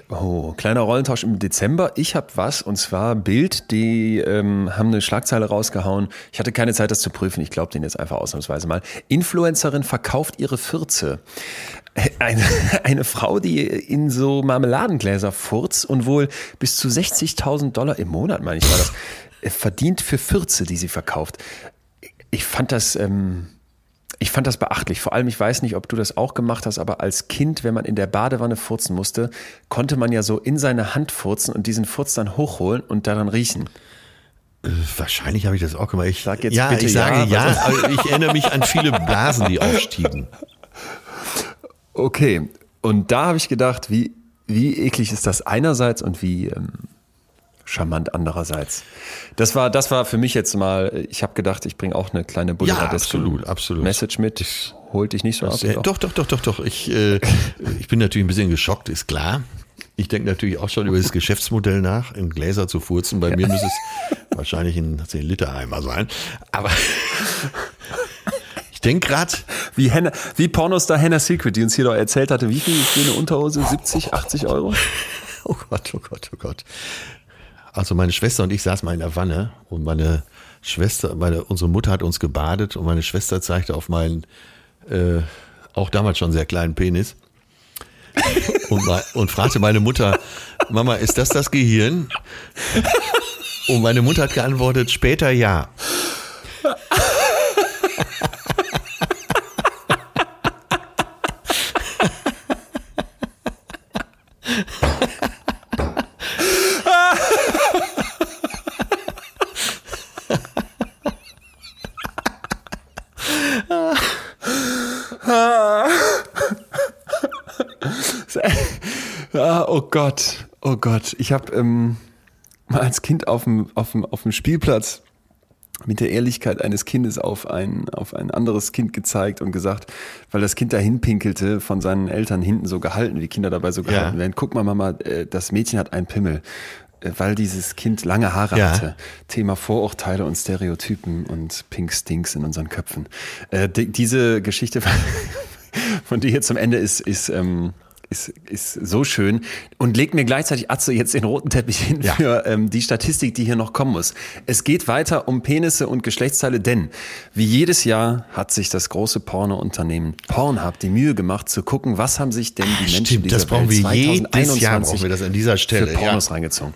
Oh, kleiner Rollentausch im Dezember. Ich habe was und zwar Bild, die ähm, haben eine Schlagzeile rausgehauen. Ich hatte keine Zeit, das zu prüfen. Ich glaube den jetzt einfach ausnahmsweise mal. Influencerin verkauft ihre Fürze. Eine, eine Frau, die in so Marmeladengläser furzt und wohl bis zu 60.000 Dollar im Monat, meine ich, war das, verdient für Fürze, die sie verkauft. Ich fand das. Ähm, ich fand das beachtlich. Vor allem, ich weiß nicht, ob du das auch gemacht hast, aber als Kind, wenn man in der Badewanne furzen musste, konnte man ja so in seine Hand furzen und diesen Furz dann hochholen und daran riechen. Äh, wahrscheinlich habe ich das auch gemacht. Ich sag jetzt ja, bitte ich sage ja, ja aber ich erinnere mich an viele Blasen, die aufstiegen. Okay, und da habe ich gedacht, wie, wie eklig ist das einerseits und wie ähm, charmant andererseits. Das war, das war für mich jetzt mal, ich habe gedacht, ich bringe auch eine kleine Boulevard ja, absolut, absolut. Message mit. Ich, holt dich nicht so ab. Äh, doch, doch, doch, doch, doch. Ich, äh, ich bin natürlich ein bisschen geschockt, ist klar. Ich denke natürlich auch schon über das Geschäftsmodell nach, in Gläser zu furzen. Bei ja. mir müsste es wahrscheinlich ein 10-Liter-Eimer sein. Aber ich denke gerade. Wie, Henna, wie Pornostar Hannah Secret, die uns hier doch erzählt hatte, wie viel für eine Unterhose? 70, 80 Euro? Oh Gott, oh Gott, oh Gott also meine Schwester und ich saßen mal in der Wanne und meine Schwester, meine, unsere Mutter hat uns gebadet und meine Schwester zeigte auf meinen, äh, auch damals schon sehr kleinen Penis und, und fragte meine Mutter, Mama, ist das das Gehirn? Und meine Mutter hat geantwortet, später ja. Oh Gott, oh Gott. Ich habe ähm, mal als Kind auf dem, auf, dem, auf dem Spielplatz mit der Ehrlichkeit eines Kindes auf ein, auf ein anderes Kind gezeigt und gesagt, weil das Kind dahin pinkelte, von seinen Eltern hinten so gehalten, wie Kinder dabei so gehalten ja. werden. Guck mal, Mama, äh, das Mädchen hat einen Pimmel äh, weil dieses Kind lange Haare ja. hatte. Thema Vorurteile und Stereotypen und Pink Stinks in unseren Köpfen. Äh, die, diese Geschichte von dir jetzt zum Ende ist, ist ähm, ist, ist so schön und legt mir gleichzeitig Atze jetzt den roten Teppich hin ja. für ähm, die Statistik, die hier noch kommen muss. Es geht weiter um Penisse und Geschlechtsteile, denn wie jedes Jahr hat sich das große Pornounternehmen Pornhub die Mühe gemacht zu gucken, was haben sich denn die Menschen Stimmt, dieser das brauchen Welt wir jedes Jahr brauchen wir das an dieser Stelle für Pornos ja. reingezogen.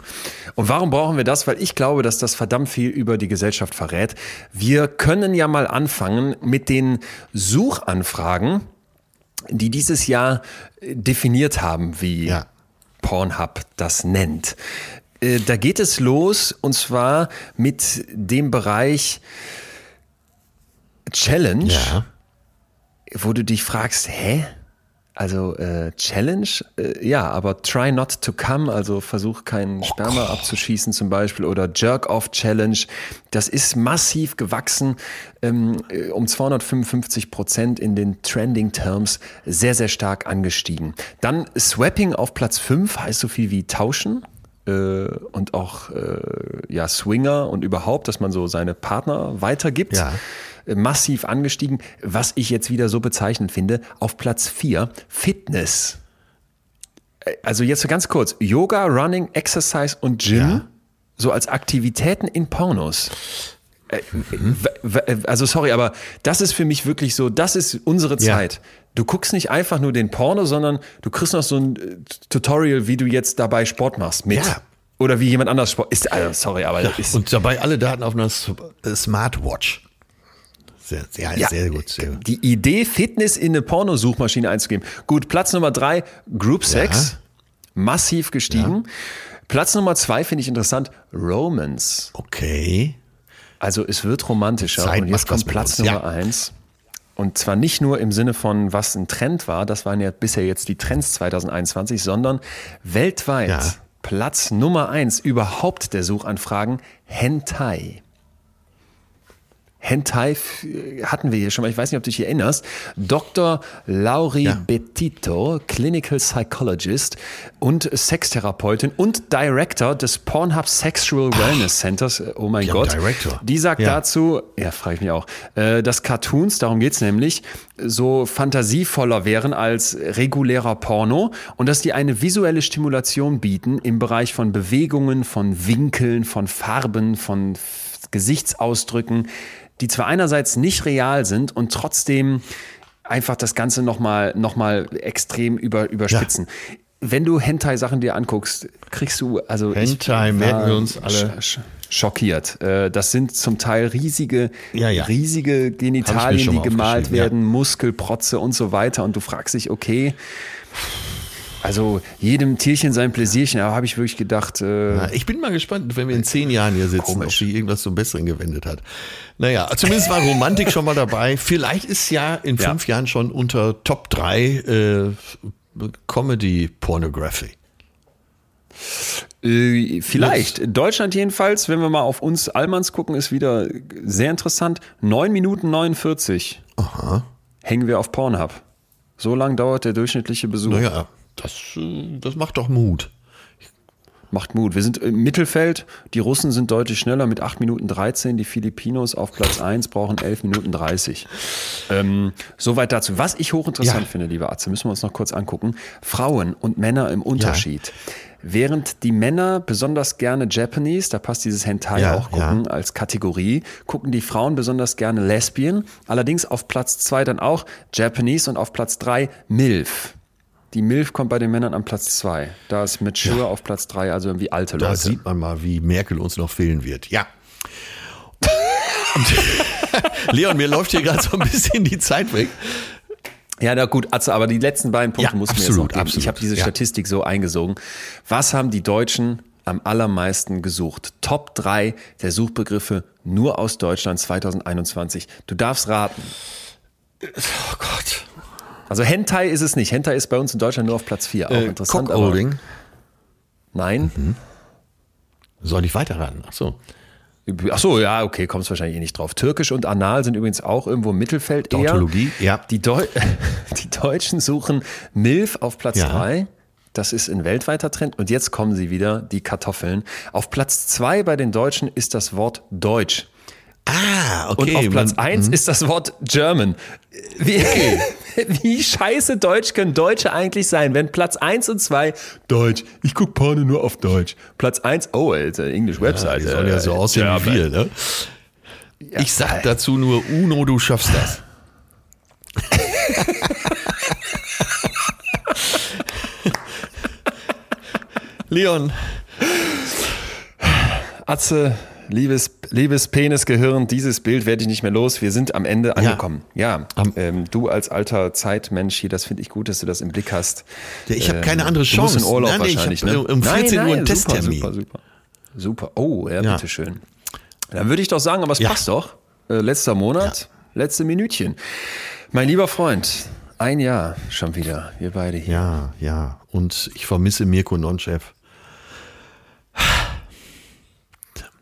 Und warum brauchen wir das? Weil ich glaube, dass das verdammt viel über die Gesellschaft verrät. Wir können ja mal anfangen mit den Suchanfragen die dieses Jahr äh, definiert haben, wie ja. Pornhub das nennt. Äh, da geht es los und zwar mit dem Bereich Challenge, ja. wo du dich fragst, hä? Also äh, Challenge, äh, ja, aber try not to come, also versuch keinen Sperma oh abzuschießen zum Beispiel oder Jerk-off Challenge, das ist massiv gewachsen ähm, äh, um 255 Prozent in den Trending Terms, sehr, sehr stark angestiegen. Dann Swapping auf Platz 5 heißt so viel wie tauschen äh, und auch äh, ja, Swinger und überhaupt, dass man so seine Partner weitergibt. Ja massiv angestiegen. Was ich jetzt wieder so bezeichnend finde, auf Platz 4 Fitness. Äh, also jetzt ganz kurz, Yoga, Running, Exercise und Gym, ja. so als Aktivitäten in Pornos. Mhm. Also sorry, aber das ist für mich wirklich so, das ist unsere Zeit. Ja. Du guckst nicht einfach nur den Porno, sondern du kriegst noch so ein äh, Tutorial, wie du jetzt dabei Sport machst mit. Ja. Oder wie jemand anders Sport. Ist, also sorry, aber ja. ist. Und dabei alle Daten auf einer Smartwatch. Sehr, sehr, ja, sehr gut. Sehr gut. Die Idee, Fitness in eine Pornosuchmaschine einzugeben. Gut, Platz Nummer drei, Group Sex. Ja. Massiv gestiegen. Ja. Platz Nummer zwei finde ich interessant, Romance. Okay. Also es wird romantischer. Zeit und jetzt kommt Platz Nummer eins. Und zwar nicht nur im Sinne von, was ein Trend war, das waren ja bisher jetzt die Trends 2021, sondern weltweit. Platz Nummer eins überhaupt der Suchanfragen Hentai. Hentai hatten wir hier schon mal, ich weiß nicht, ob du dich erinnerst. Dr. Lauri ja. Betito, Clinical Psychologist und Sextherapeutin und Director des Pornhub Sexual Wellness Centers. Oh mein Gott. Director. Die sagt ja. dazu, ja, frage ich mich auch, äh, dass Cartoons, darum geht's nämlich, so fantasievoller wären als regulärer Porno und dass die eine visuelle Stimulation bieten im Bereich von Bewegungen, von Winkeln, von Farben, von Gesichtsausdrücken, die zwar einerseits nicht real sind und trotzdem einfach das Ganze nochmal noch mal extrem über, überspitzen. Ja. Wenn du Hentai-Sachen dir anguckst, kriegst du, also. Hentai merken wir uns alle. schockiert. Äh, das sind zum Teil riesige, ja, ja. riesige Genitalien, die gemalt werden, Muskelprotze und so weiter. Und du fragst dich, okay, also jedem Tierchen sein Pläsierchen, aber habe ich wirklich gedacht. Äh, ich bin mal gespannt, wenn wir in zehn Jahren hier sitzen, komisch. ob sich irgendwas zum Besseren gewendet hat. Naja, zumindest war Romantik schon mal dabei. Vielleicht ist ja in fünf ja. Jahren schon unter Top 3 äh, Comedy Pornography. Äh, vielleicht. Deutschland jedenfalls, wenn wir mal auf uns Allmanns gucken, ist wieder sehr interessant. 9 Minuten 49 Aha. hängen wir auf Pornhub. So lang dauert der durchschnittliche Besuch. Naja, das, äh, das macht doch Mut. Macht Mut. Wir sind im Mittelfeld. Die Russen sind deutlich schneller mit 8 Minuten 13. Die Filipinos auf Platz 1 brauchen 11 Minuten 30. Ähm, soweit dazu. Was ich hochinteressant ja. finde, liebe Atze, müssen wir uns noch kurz angucken. Frauen und Männer im Unterschied. Ja. Während die Männer besonders gerne Japanese, da passt dieses Hentai ja, auch gucken ja. als Kategorie, gucken die Frauen besonders gerne Lesbian. Allerdings auf Platz 2 dann auch Japanese und auf Platz 3 MILF. Die MILF kommt bei den Männern an Platz zwei. Da ist Mature ja. auf Platz drei, also irgendwie alte Leute. Da sieht man mal, wie Merkel uns noch fehlen wird. Ja. Leon, mir läuft hier gerade so ein bisschen die Zeit weg. Ja, na gut, Atze, aber die letzten beiden Punkte ja, muss mir jetzt noch geben. Absolut. Ich habe diese ja. Statistik so eingesogen. Was haben die Deutschen am allermeisten gesucht? Top 3 der Suchbegriffe nur aus Deutschland 2021. Du darfst raten. Oh Gott. Also Hentai ist es nicht. Hentai ist bei uns in Deutschland nur auf Platz 4. Auch äh, interessant. Cockholding? Nein. Mhm. Soll ich weiterraten? Ach so. Ach so, ja, okay, kommst wahrscheinlich eh nicht drauf. Türkisch und Anal sind übrigens auch irgendwo im Mittelfeld eher. Tautologie, ja. Die, Deu die Deutschen suchen MILF auf Platz 3. Ja. Das ist ein weltweiter Trend. Und jetzt kommen sie wieder, die Kartoffeln. Auf Platz 2 bei den Deutschen ist das Wort Deutsch. Ah, okay. Und auf Platz 1 mhm. ist das Wort German. Wie, okay. wie scheiße Deutsch können Deutsche eigentlich sein, wenn Platz 1 und 2 Deutsch, ich gucke Porno nur auf Deutsch. Platz 1, oh, Alter, English Website. Ja, die sollen ja so aussehen German. wie wir, ne? Ja, ich sag dazu nur, Uno, du schaffst das. Leon. Atze, liebes, liebes Penisgehirn, dieses Bild werde ich nicht mehr los. Wir sind am Ende angekommen. Ja, ja ähm, du als alter Zeitmensch hier, das finde ich gut, dass du das im Blick hast. Ja, ich habe ähm, keine andere Chance. Du in Urlaub nein, wahrscheinlich, ne? Um 14 nein, nein, Uhr ein Testtermin. Super, super, super. Oh, ja, ja. bitteschön. Dann würde ich doch sagen, aber es ja. passt doch. Äh, letzter Monat, letzte Minütchen. Mein lieber Freund, Ein Jahr schon wieder, wir beide hier. Ja, ja. Und ich vermisse Mirko Nonchef.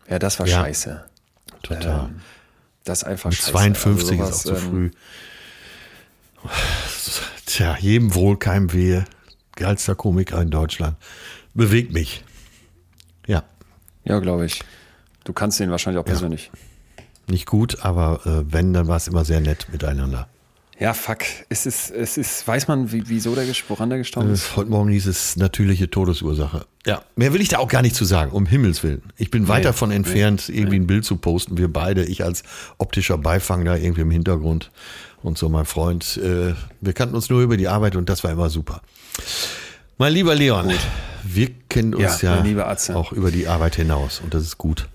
Ja, das war ja, scheiße. Total. Ähm, das einfach scheiße. 52 also sowas, ist auch zu ähm, früh. Tja, jedem wohl, keinem wehe. Geilster Komiker in Deutschland. Bewegt mich. Ja. Ja, glaube ich. Du kannst ihn wahrscheinlich auch persönlich. Ja. Nicht gut, aber äh, wenn, dann war es immer sehr nett miteinander. Ja, fuck. Es ist, es ist, weiß man, wie, wieso der, woran der gestorben ist? Heute Morgen hieß es natürliche Todesursache. Ja, mehr will ich da auch gar nicht zu sagen, um Himmels Willen. Ich bin nee, weit davon entfernt, nee, irgendwie ein Bild zu posten. Wir beide, ich als optischer Beifang da irgendwie im Hintergrund und so mein Freund. Äh, wir kannten uns nur über die Arbeit und das war immer super. Mein lieber Leon, gut. wir kennen uns ja, ja auch über die Arbeit hinaus und das ist gut.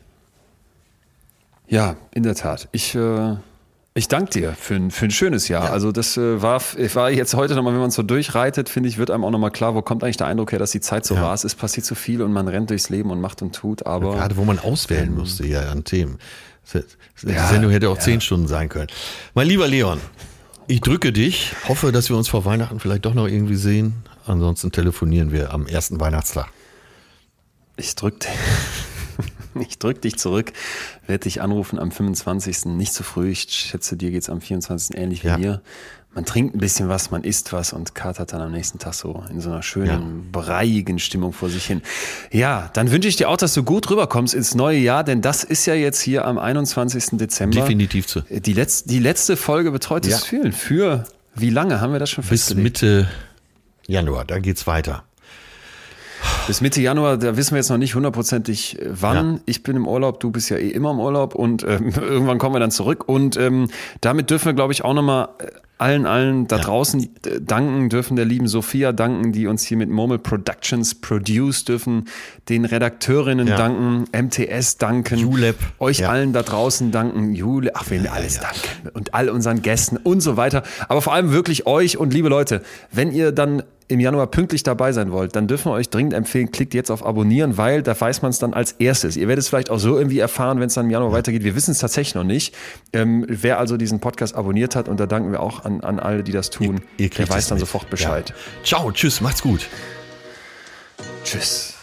Ja, in der Tat. Ich äh ich danke dir für ein, für ein schönes Jahr. Ja. Also das äh, war, war jetzt heute nochmal, wenn man so durchreitet, finde ich, wird einem auch nochmal klar, wo kommt eigentlich der Eindruck her, dass die Zeit so ja. war. Es passiert zu viel und man rennt durchs Leben und macht und tut. Aber ja, gerade wo man auswählen ähm, musste ja an Themen. Die Sendung hätte auch zehn Stunden sein können. Mein lieber Leon, ich drücke dich, hoffe, dass wir uns vor Weihnachten vielleicht doch noch irgendwie sehen. Ansonsten telefonieren wir am ersten Weihnachtstag. Ich drücke ich drück dich zurück, werde dich anrufen am 25. Nicht zu früh. Ich schätze, dir geht es am 24. ähnlich wie ja. mir. Man trinkt ein bisschen was, man isst was und katert dann am nächsten Tag so in so einer schönen, ja. breiigen Stimmung vor sich hin. Ja, dann wünsche ich dir auch, dass du gut rüberkommst ins neue Jahr, denn das ist ja jetzt hier am 21. Dezember. Definitiv so. Die, Letz-, die letzte Folge Betreutes ja. Fühlen. Für wie lange haben wir das schon festgelegt? Bis Mitte Januar, da geht's weiter. Bis Mitte Januar, da wissen wir jetzt noch nicht hundertprozentig äh, wann. Ja. Ich bin im Urlaub, du bist ja eh immer im Urlaub und ähm, irgendwann kommen wir dann zurück. Und ähm, damit dürfen wir, glaube ich, auch nochmal äh, allen, allen da ja. draußen äh, danken, dürfen der lieben Sophia danken, die uns hier mit Murmel Productions produce, dürfen den Redakteurinnen ja. danken, MTS danken, Julep. euch ja. allen da draußen danken, Jule, ach, wem wir alles danken und all unseren Gästen und so weiter. Aber vor allem wirklich euch und liebe Leute, wenn ihr dann im Januar pünktlich dabei sein wollt, dann dürfen wir euch dringend empfehlen, klickt jetzt auf Abonnieren, weil da weiß man es dann als erstes. Ihr werdet es vielleicht auch so irgendwie erfahren, wenn es dann im Januar weitergeht. Wir wissen es tatsächlich noch nicht. Ähm, wer also diesen Podcast abonniert hat, und da danken wir auch an, an alle, die das tun, ihr, ihr der weiß dann mit. sofort Bescheid. Ja. Ciao, tschüss, macht's gut. Tschüss.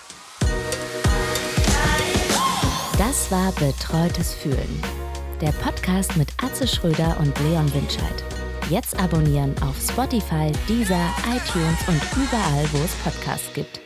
Das war Betreutes Fühlen. Der Podcast mit Atze Schröder und Leon Winscheid. Jetzt abonnieren auf Spotify, Deezer, iTunes und überall, wo es Podcasts gibt.